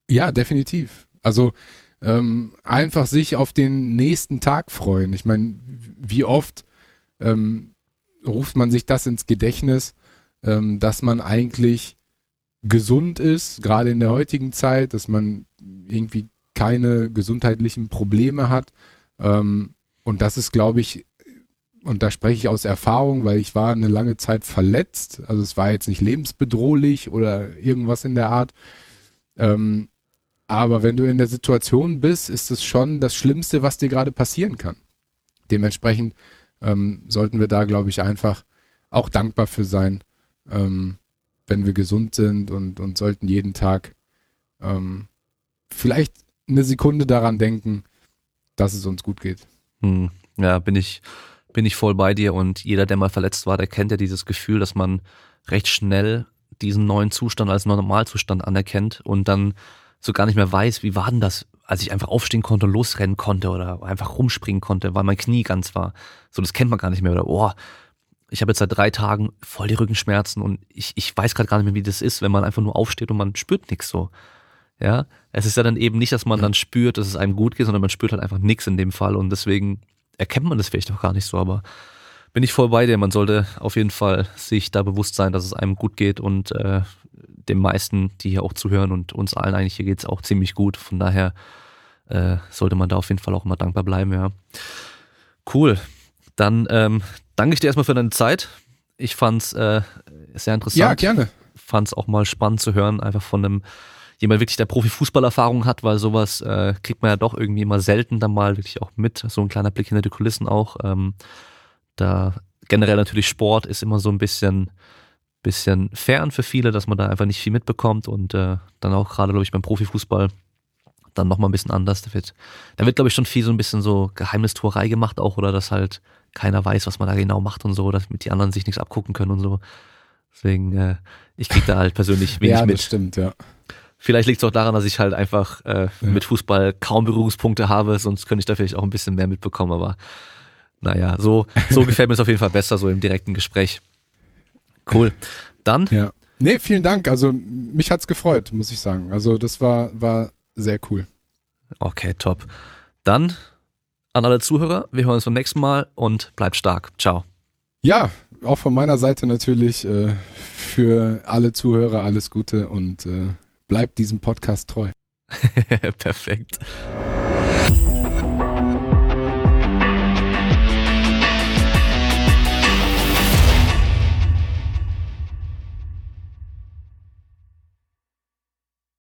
Ja, definitiv. Also ähm, einfach sich auf den nächsten Tag freuen. Ich meine, wie oft ähm, ruft man sich das ins Gedächtnis, ähm, dass man eigentlich gesund ist, gerade in der heutigen Zeit, dass man irgendwie keine gesundheitlichen Probleme hat. Ähm, und das ist, glaube ich, und da spreche ich aus Erfahrung, weil ich war eine lange Zeit verletzt. Also es war jetzt nicht lebensbedrohlich oder irgendwas in der Art. Ähm, aber wenn du in der Situation bist, ist es schon das Schlimmste, was dir gerade passieren kann. Dementsprechend ähm, sollten wir da, glaube ich, einfach auch dankbar für sein, ähm, wenn wir gesund sind und, und sollten jeden Tag ähm, vielleicht eine Sekunde daran denken, dass es uns gut geht. Hm, ja, bin ich, bin ich voll bei dir und jeder, der mal verletzt war, der kennt ja dieses Gefühl, dass man recht schnell diesen neuen Zustand als Normalzustand anerkennt und dann so gar nicht mehr weiß, wie war denn das, als ich einfach aufstehen konnte und losrennen konnte oder einfach rumspringen konnte, weil mein Knie ganz war. So, das kennt man gar nicht mehr. Oder, oh, ich habe jetzt seit drei Tagen voll die Rückenschmerzen und ich, ich weiß gerade gar nicht mehr, wie das ist, wenn man einfach nur aufsteht und man spürt nichts so. Ja, es ist ja dann eben nicht, dass man dann spürt, dass es einem gut geht, sondern man spürt halt einfach nichts in dem Fall und deswegen erkennt man das vielleicht auch gar nicht so, aber bin ich voll bei dir. Man sollte auf jeden Fall sich da bewusst sein, dass es einem gut geht und äh, den meisten, die hier auch zuhören und uns allen eigentlich hier geht's auch ziemlich gut. Von daher äh, sollte man da auf jeden Fall auch immer dankbar bleiben, ja. Cool. Dann ähm, danke ich dir erstmal für deine Zeit. Ich fand's äh, sehr interessant. Ja, gerne. Fand's auch mal spannend zu hören, einfach von einem jemand wirklich der Profifußballerfahrung hat, weil sowas äh, kriegt man ja doch irgendwie immer selten dann mal wirklich auch mit. So ein kleiner Blick hinter die Kulissen auch. Ähm, da generell natürlich Sport ist immer so ein bisschen bisschen fern für viele, dass man da einfach nicht viel mitbekommt und äh, dann auch gerade, glaube ich, beim Profifußball dann nochmal ein bisschen anders. Da wird, da wird, glaube ich, schon viel so ein bisschen so Geheimnistuerei gemacht auch oder dass halt keiner weiß, was man da genau macht und so, dass mit die anderen sich nichts abgucken können und so. Deswegen, äh, ich krieg da halt persönlich wenig ja, mit. Das stimmt, ja. Vielleicht liegt es auch daran, dass ich halt einfach äh, ja. mit Fußball kaum Berührungspunkte habe, sonst könnte ich da vielleicht auch ein bisschen mehr mitbekommen, aber naja, so, so gefällt mir es auf jeden Fall besser, so im direkten Gespräch. Cool. Dann? Ja. Nee, vielen Dank. Also mich hat's gefreut, muss ich sagen. Also das war, war sehr cool. Okay, top. Dann an alle Zuhörer, wir hören uns beim nächsten Mal und bleibt stark. Ciao. Ja, auch von meiner Seite natürlich äh, für alle Zuhörer alles Gute und äh, bleibt diesem Podcast treu. Perfekt.